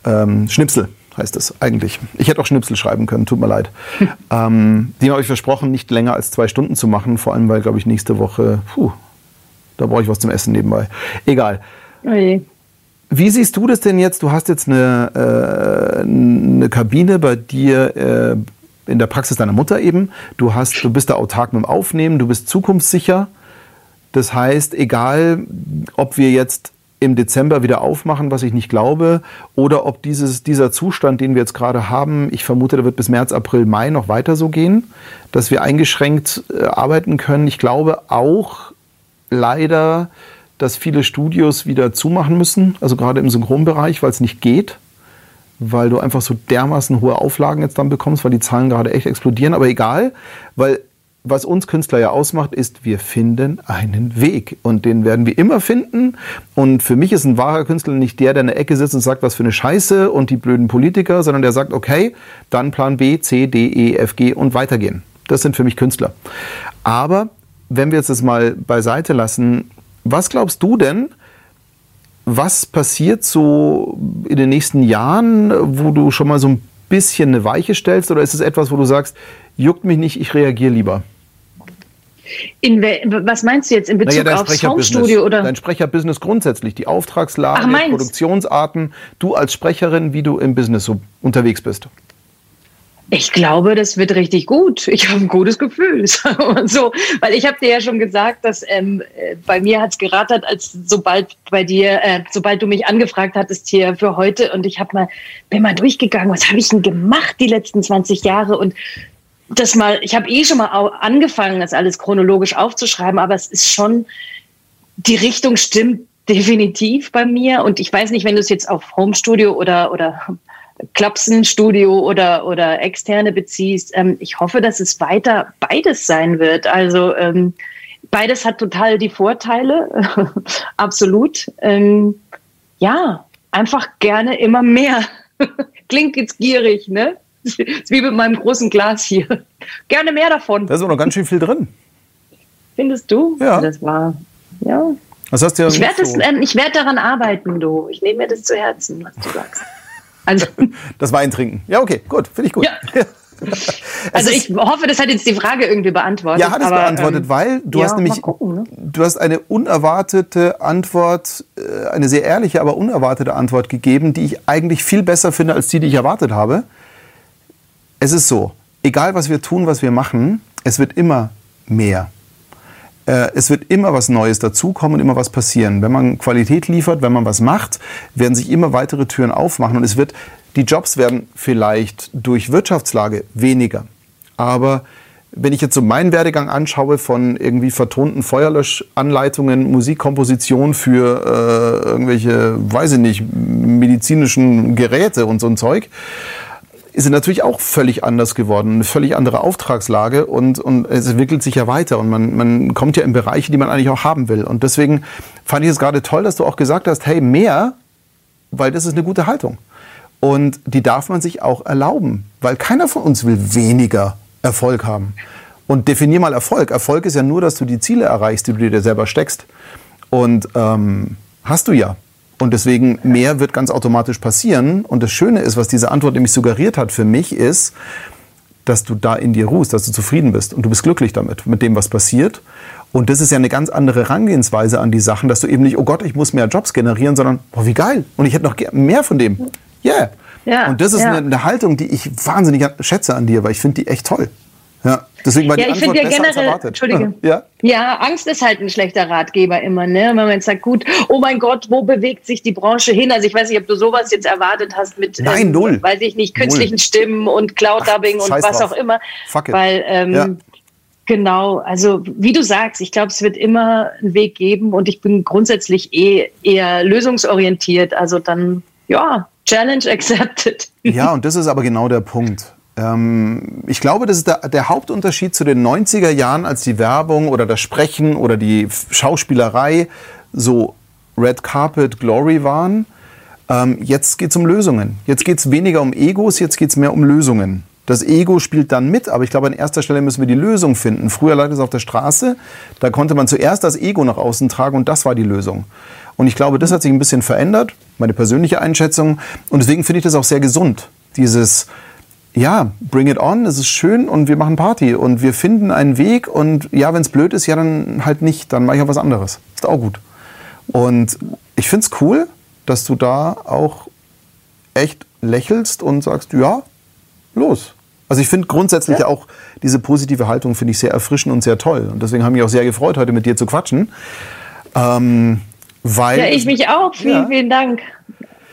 ähm, Schnipsel heißt es eigentlich. Ich hätte auch Schnipsel schreiben können, tut mir leid. Hm. Ähm, die habe ich versprochen, nicht länger als zwei Stunden zu machen, vor allem weil, glaube ich, nächste Woche, puh, da brauche ich was zum Essen nebenbei. Egal. Oje. Wie siehst du das denn jetzt? Du hast jetzt eine, äh, eine Kabine bei dir äh, in der Praxis deiner Mutter eben. Du, hast, du bist da autark mit dem Aufnehmen, du bist zukunftssicher. Das heißt, egal, ob wir jetzt im Dezember wieder aufmachen, was ich nicht glaube, oder ob dieses, dieser Zustand, den wir jetzt gerade haben, ich vermute, der wird bis März, April, Mai noch weiter so gehen, dass wir eingeschränkt äh, arbeiten können. Ich glaube auch leider, dass viele Studios wieder zumachen müssen, also gerade im Synchronbereich, weil es nicht geht. weil du einfach so dermaßen hohe Auflagen jetzt dann bekommst, weil die Zahlen gerade echt explodieren. Aber egal, weil was uns Künstler ja ausmacht, ist, wir finden einen Weg. Und den werden wir immer finden. Und für mich ist ein wahrer Künstler nicht der, der in der Ecke sitzt und sagt, was für eine Scheiße und die blöden Politiker, sondern der sagt, okay, dann Plan B, C, D, E, F, G und weitergehen. Das sind für mich Künstler. Aber wenn wir jetzt das mal beiseite lassen, was glaubst du denn, was passiert so in den nächsten Jahren, wo du schon mal so ein bisschen eine Weiche stellst? Oder ist es etwas, wo du sagst, juckt mich nicht, ich reagiere lieber? In was meinst du jetzt in Bezug naja, aufs Homestudio oder? Dein Sprecherbusiness grundsätzlich, die Auftragslage, Ach, Produktionsarten, du als Sprecherin, wie du im Business so unterwegs bist. Ich glaube, das wird richtig gut. Ich habe ein gutes Gefühl, so, weil ich habe dir ja schon gesagt, dass ähm, äh, bei mir hat es gerattert, als sobald bei dir, äh, sobald du mich angefragt hattest hier für heute. Und ich habe mal bin mal durchgegangen, was habe ich denn gemacht die letzten 20 Jahre? Und das mal, ich habe eh schon mal angefangen, das alles chronologisch aufzuschreiben, aber es ist schon die Richtung stimmt definitiv bei mir. Und ich weiß nicht, wenn du es jetzt auf Home Studio oder oder Klapsen-Studio oder, oder externe beziehst. Ähm, ich hoffe, dass es weiter beides sein wird. Also ähm, beides hat total die Vorteile, absolut. Ähm, ja, einfach gerne immer mehr. Klingt jetzt gierig, ne? Das ist wie mit meinem großen Glas hier. Gerne mehr davon. Da ist auch noch ganz schön viel drin. Findest du? Ja. Das war, ja. Was hast du ja ich werde so. ähm, werd daran arbeiten, du. Ich nehme mir das zu Herzen, was du sagst. Also, das Wein trinken. Ja, okay, gut, finde ich gut. Ja. also ich hoffe, das hat jetzt die Frage irgendwie beantwortet. Ja, hat es beantwortet, ähm, weil du ja, hast nämlich gucken, ne? du hast eine unerwartete Antwort, äh, eine sehr ehrliche, aber unerwartete Antwort gegeben, die ich eigentlich viel besser finde als die, die ich erwartet habe. Es ist so, egal was wir tun, was wir machen, es wird immer mehr. Äh, es wird immer was Neues dazukommen und immer was passieren. Wenn man Qualität liefert, wenn man was macht, werden sich immer weitere Türen aufmachen und es wird, die Jobs werden vielleicht durch Wirtschaftslage weniger. Aber wenn ich jetzt so meinen Werdegang anschaue von irgendwie vertonten Feuerlöschanleitungen, Musikkomposition für äh, irgendwelche, weiß ich nicht, medizinischen Geräte und so ein Zeug, ist es natürlich auch völlig anders geworden, eine völlig andere Auftragslage und, und es entwickelt sich ja weiter und man, man kommt ja in Bereiche, die man eigentlich auch haben will. Und deswegen fand ich es gerade toll, dass du auch gesagt hast, hey, mehr, weil das ist eine gute Haltung. Und die darf man sich auch erlauben, weil keiner von uns will weniger Erfolg haben. Und definier mal Erfolg. Erfolg ist ja nur, dass du die Ziele erreichst, die du dir selber steckst. Und ähm, hast du ja. Und deswegen mehr wird ganz automatisch passieren. Und das Schöne ist, was diese Antwort nämlich suggeriert hat für mich, ist, dass du da in dir ruhst, dass du zufrieden bist und du bist glücklich damit, mit dem, was passiert. Und das ist ja eine ganz andere Herangehensweise an die Sachen, dass du eben nicht, oh Gott, ich muss mehr Jobs generieren, sondern, oh, wie geil. Und ich hätte noch mehr von dem. Yeah. Ja, und das ist ja. eine, eine Haltung, die ich wahnsinnig schätze an dir, weil ich finde die echt toll. Ja, deswegen war die ja, ich Antwort ja besser generell, als Entschuldige. Ja? ja, Angst ist halt ein schlechter Ratgeber immer, ne? Wenn man sagt, gut, oh mein Gott, wo bewegt sich die Branche hin? Also ich weiß nicht, ob du sowas jetzt erwartet hast mit, Nein, ähm, null. weiß ich nicht, künstlichen null. Stimmen und Cloud-Dubbing und was drauf. auch immer. Fuck it. Weil, ähm, ja. Genau, also wie du sagst, ich glaube, es wird immer einen Weg geben und ich bin grundsätzlich eh eher lösungsorientiert. Also dann, ja, Challenge accepted. Ja, und das ist aber genau der Punkt. Ähm, ich glaube, das ist der, der, Hauptunterschied zu den 90er Jahren, als die Werbung oder das Sprechen oder die Schauspielerei so Red Carpet Glory waren. Ähm, jetzt geht es um Lösungen. Jetzt geht es weniger um Egos, jetzt geht es mehr um Lösungen. Das Ego spielt dann mit, aber ich glaube, an erster Stelle müssen wir die Lösung finden. Früher lag es auf der Straße, da konnte man zuerst das Ego nach außen tragen und das war die Lösung. Und ich glaube, das hat sich ein bisschen verändert, meine persönliche Einschätzung. Und deswegen finde ich das auch sehr gesund, dieses ja, bring it on, es ist schön und wir machen Party und wir finden einen Weg und ja, wenn es blöd ist, ja, dann halt nicht, dann mache ich auch was anderes. Ist auch gut. Und ich finde es cool, dass du da auch echt lächelst und sagst, ja, los. Also ich finde grundsätzlich ja. auch diese positive Haltung finde ich sehr erfrischend und sehr toll. Und deswegen habe ich mich auch sehr gefreut, heute mit dir zu quatschen. Ähm, weil, ja, ich mich auch. Vielen, ja. vielen Dank.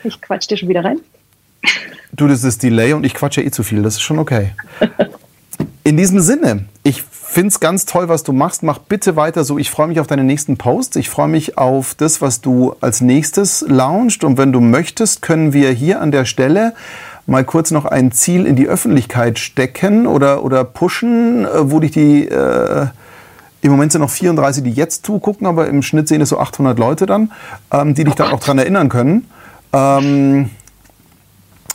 Ich quatsch dir schon wieder rein. Du, das ist Delay und ich quatsche eh zu viel. Das ist schon okay. In diesem Sinne, ich finde es ganz toll, was du machst. Mach bitte weiter so. Ich freue mich auf deine nächsten Posts. Ich freue mich auf das, was du als nächstes launchst. Und wenn du möchtest, können wir hier an der Stelle mal kurz noch ein Ziel in die Öffentlichkeit stecken oder, oder pushen, äh, wo dich die, äh, im Moment sind noch 34, die jetzt zugucken, aber im Schnitt sehen es so 800 Leute dann, ähm, die dich dann auch daran erinnern können, ähm,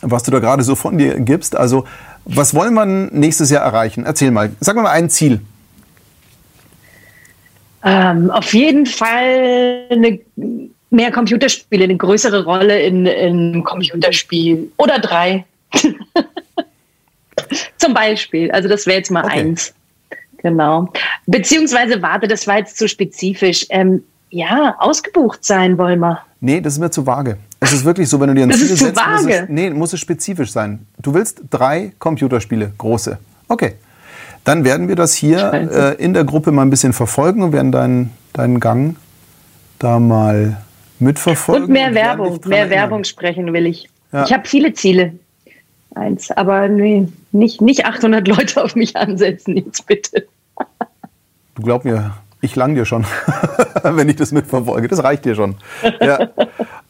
was du da gerade so von dir gibst. Also, was wollen wir nächstes Jahr erreichen? Erzähl mal. Sag mal ein Ziel. Ähm, auf jeden Fall eine, mehr Computerspiele, eine größere Rolle in, in Computerspielen. Oder drei. Zum Beispiel. Also das wäre jetzt mal okay. eins. Genau. Beziehungsweise, warte, das war jetzt zu spezifisch. Ähm, ja, ausgebucht sein wollen wir. Nee, das ist mir zu vage. Es ist wirklich so, wenn du dir ein das Ziel setzt, vage. Muss es, nee, muss es spezifisch sein. Du willst drei Computerspiele, große. Okay. Dann werden wir das hier äh, in der Gruppe mal ein bisschen verfolgen und werden deinen, deinen Gang da mal mitverfolgen. Und mehr und Werbung, mehr erinnern. Werbung sprechen will ich. Ja. Ich habe viele Ziele. Eins, aber nee, nicht, nicht 800 Leute auf mich ansetzen, jetzt bitte. Du glaub mir, ich lang dir schon, wenn ich das mitverfolge. Das reicht dir schon. Ja.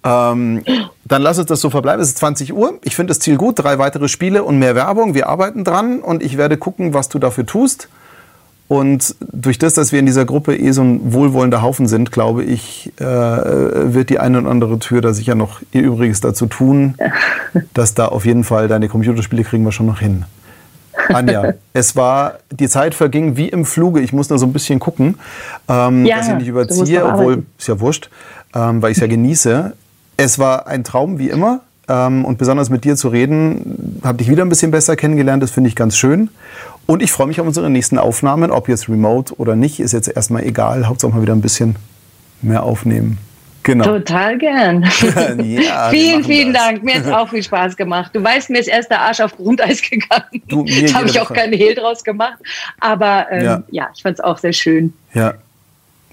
ähm, dann lass uns das so verbleiben. Es ist 20 Uhr. Ich finde das Ziel gut. Drei weitere Spiele und mehr Werbung. Wir arbeiten dran und ich werde gucken, was du dafür tust. Und durch das, dass wir in dieser Gruppe eh so ein wohlwollender Haufen sind, glaube ich, äh, wird die eine oder andere Tür da sicher noch ihr Übriges dazu tun, dass da auf jeden Fall deine Computerspiele kriegen wir schon noch hin. Anja, es war, die Zeit verging wie im Fluge. Ich muss da so ein bisschen gucken, ähm, ja, dass ich nicht überziehe, obwohl, ist ja wurscht, ähm, weil ich es ja genieße. Es war ein Traum, wie immer. Ähm, und besonders mit dir zu reden, habe dich wieder ein bisschen besser kennengelernt. Das finde ich ganz schön. Und ich freue mich auf unsere nächsten Aufnahmen, ob jetzt remote oder nicht, ist jetzt erstmal egal. Hauptsache mal wieder ein bisschen mehr aufnehmen. Genau. Total gern. ja, vielen, vielen das. Dank. Mir hat es auch viel Spaß gemacht. Du weißt, mir ist erst der Arsch auf Grundeis gegangen. Du, da habe ich auch keinen Hehl draus gemacht. Aber ähm, ja. ja. ich fand es auch sehr schön. Ja,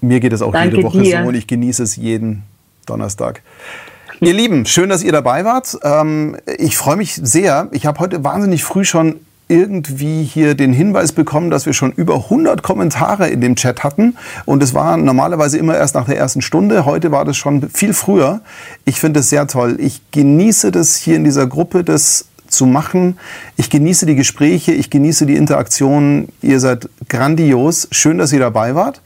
mir geht es auch Danke jede Woche dir. so und ich genieße es jeden Donnerstag. Ihr Lieben, schön, dass ihr dabei wart. Ähm, ich freue mich sehr. Ich habe heute wahnsinnig früh schon irgendwie hier den Hinweis bekommen, dass wir schon über 100 Kommentare in dem Chat hatten. Und es war normalerweise immer erst nach der ersten Stunde. Heute war das schon viel früher. Ich finde es sehr toll. Ich genieße das hier in dieser Gruppe, das zu machen. Ich genieße die Gespräche, ich genieße die Interaktion. Ihr seid grandios. Schön, dass ihr dabei wart.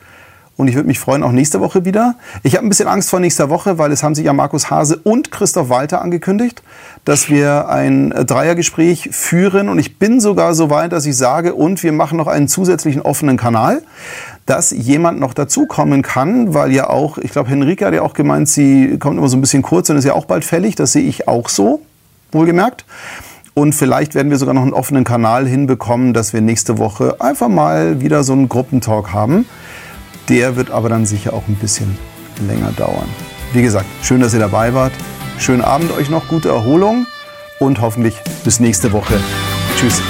Und ich würde mich freuen, auch nächste Woche wieder. Ich habe ein bisschen Angst vor nächster Woche, weil es haben sich ja Markus Hase und Christoph Walter angekündigt, dass wir ein Dreiergespräch führen. Und ich bin sogar so weit, dass ich sage, und wir machen noch einen zusätzlichen offenen Kanal, dass jemand noch dazukommen kann, weil ja auch, ich glaube, Henrike hat ja auch gemeint, sie kommt immer so ein bisschen kurz und ist ja auch bald fällig. Das sehe ich auch so, wohlgemerkt. Und vielleicht werden wir sogar noch einen offenen Kanal hinbekommen, dass wir nächste Woche einfach mal wieder so einen Gruppentalk haben. Der wird aber dann sicher auch ein bisschen länger dauern. Wie gesagt, schön, dass ihr dabei wart. Schönen Abend euch noch, gute Erholung und hoffentlich bis nächste Woche. Tschüss.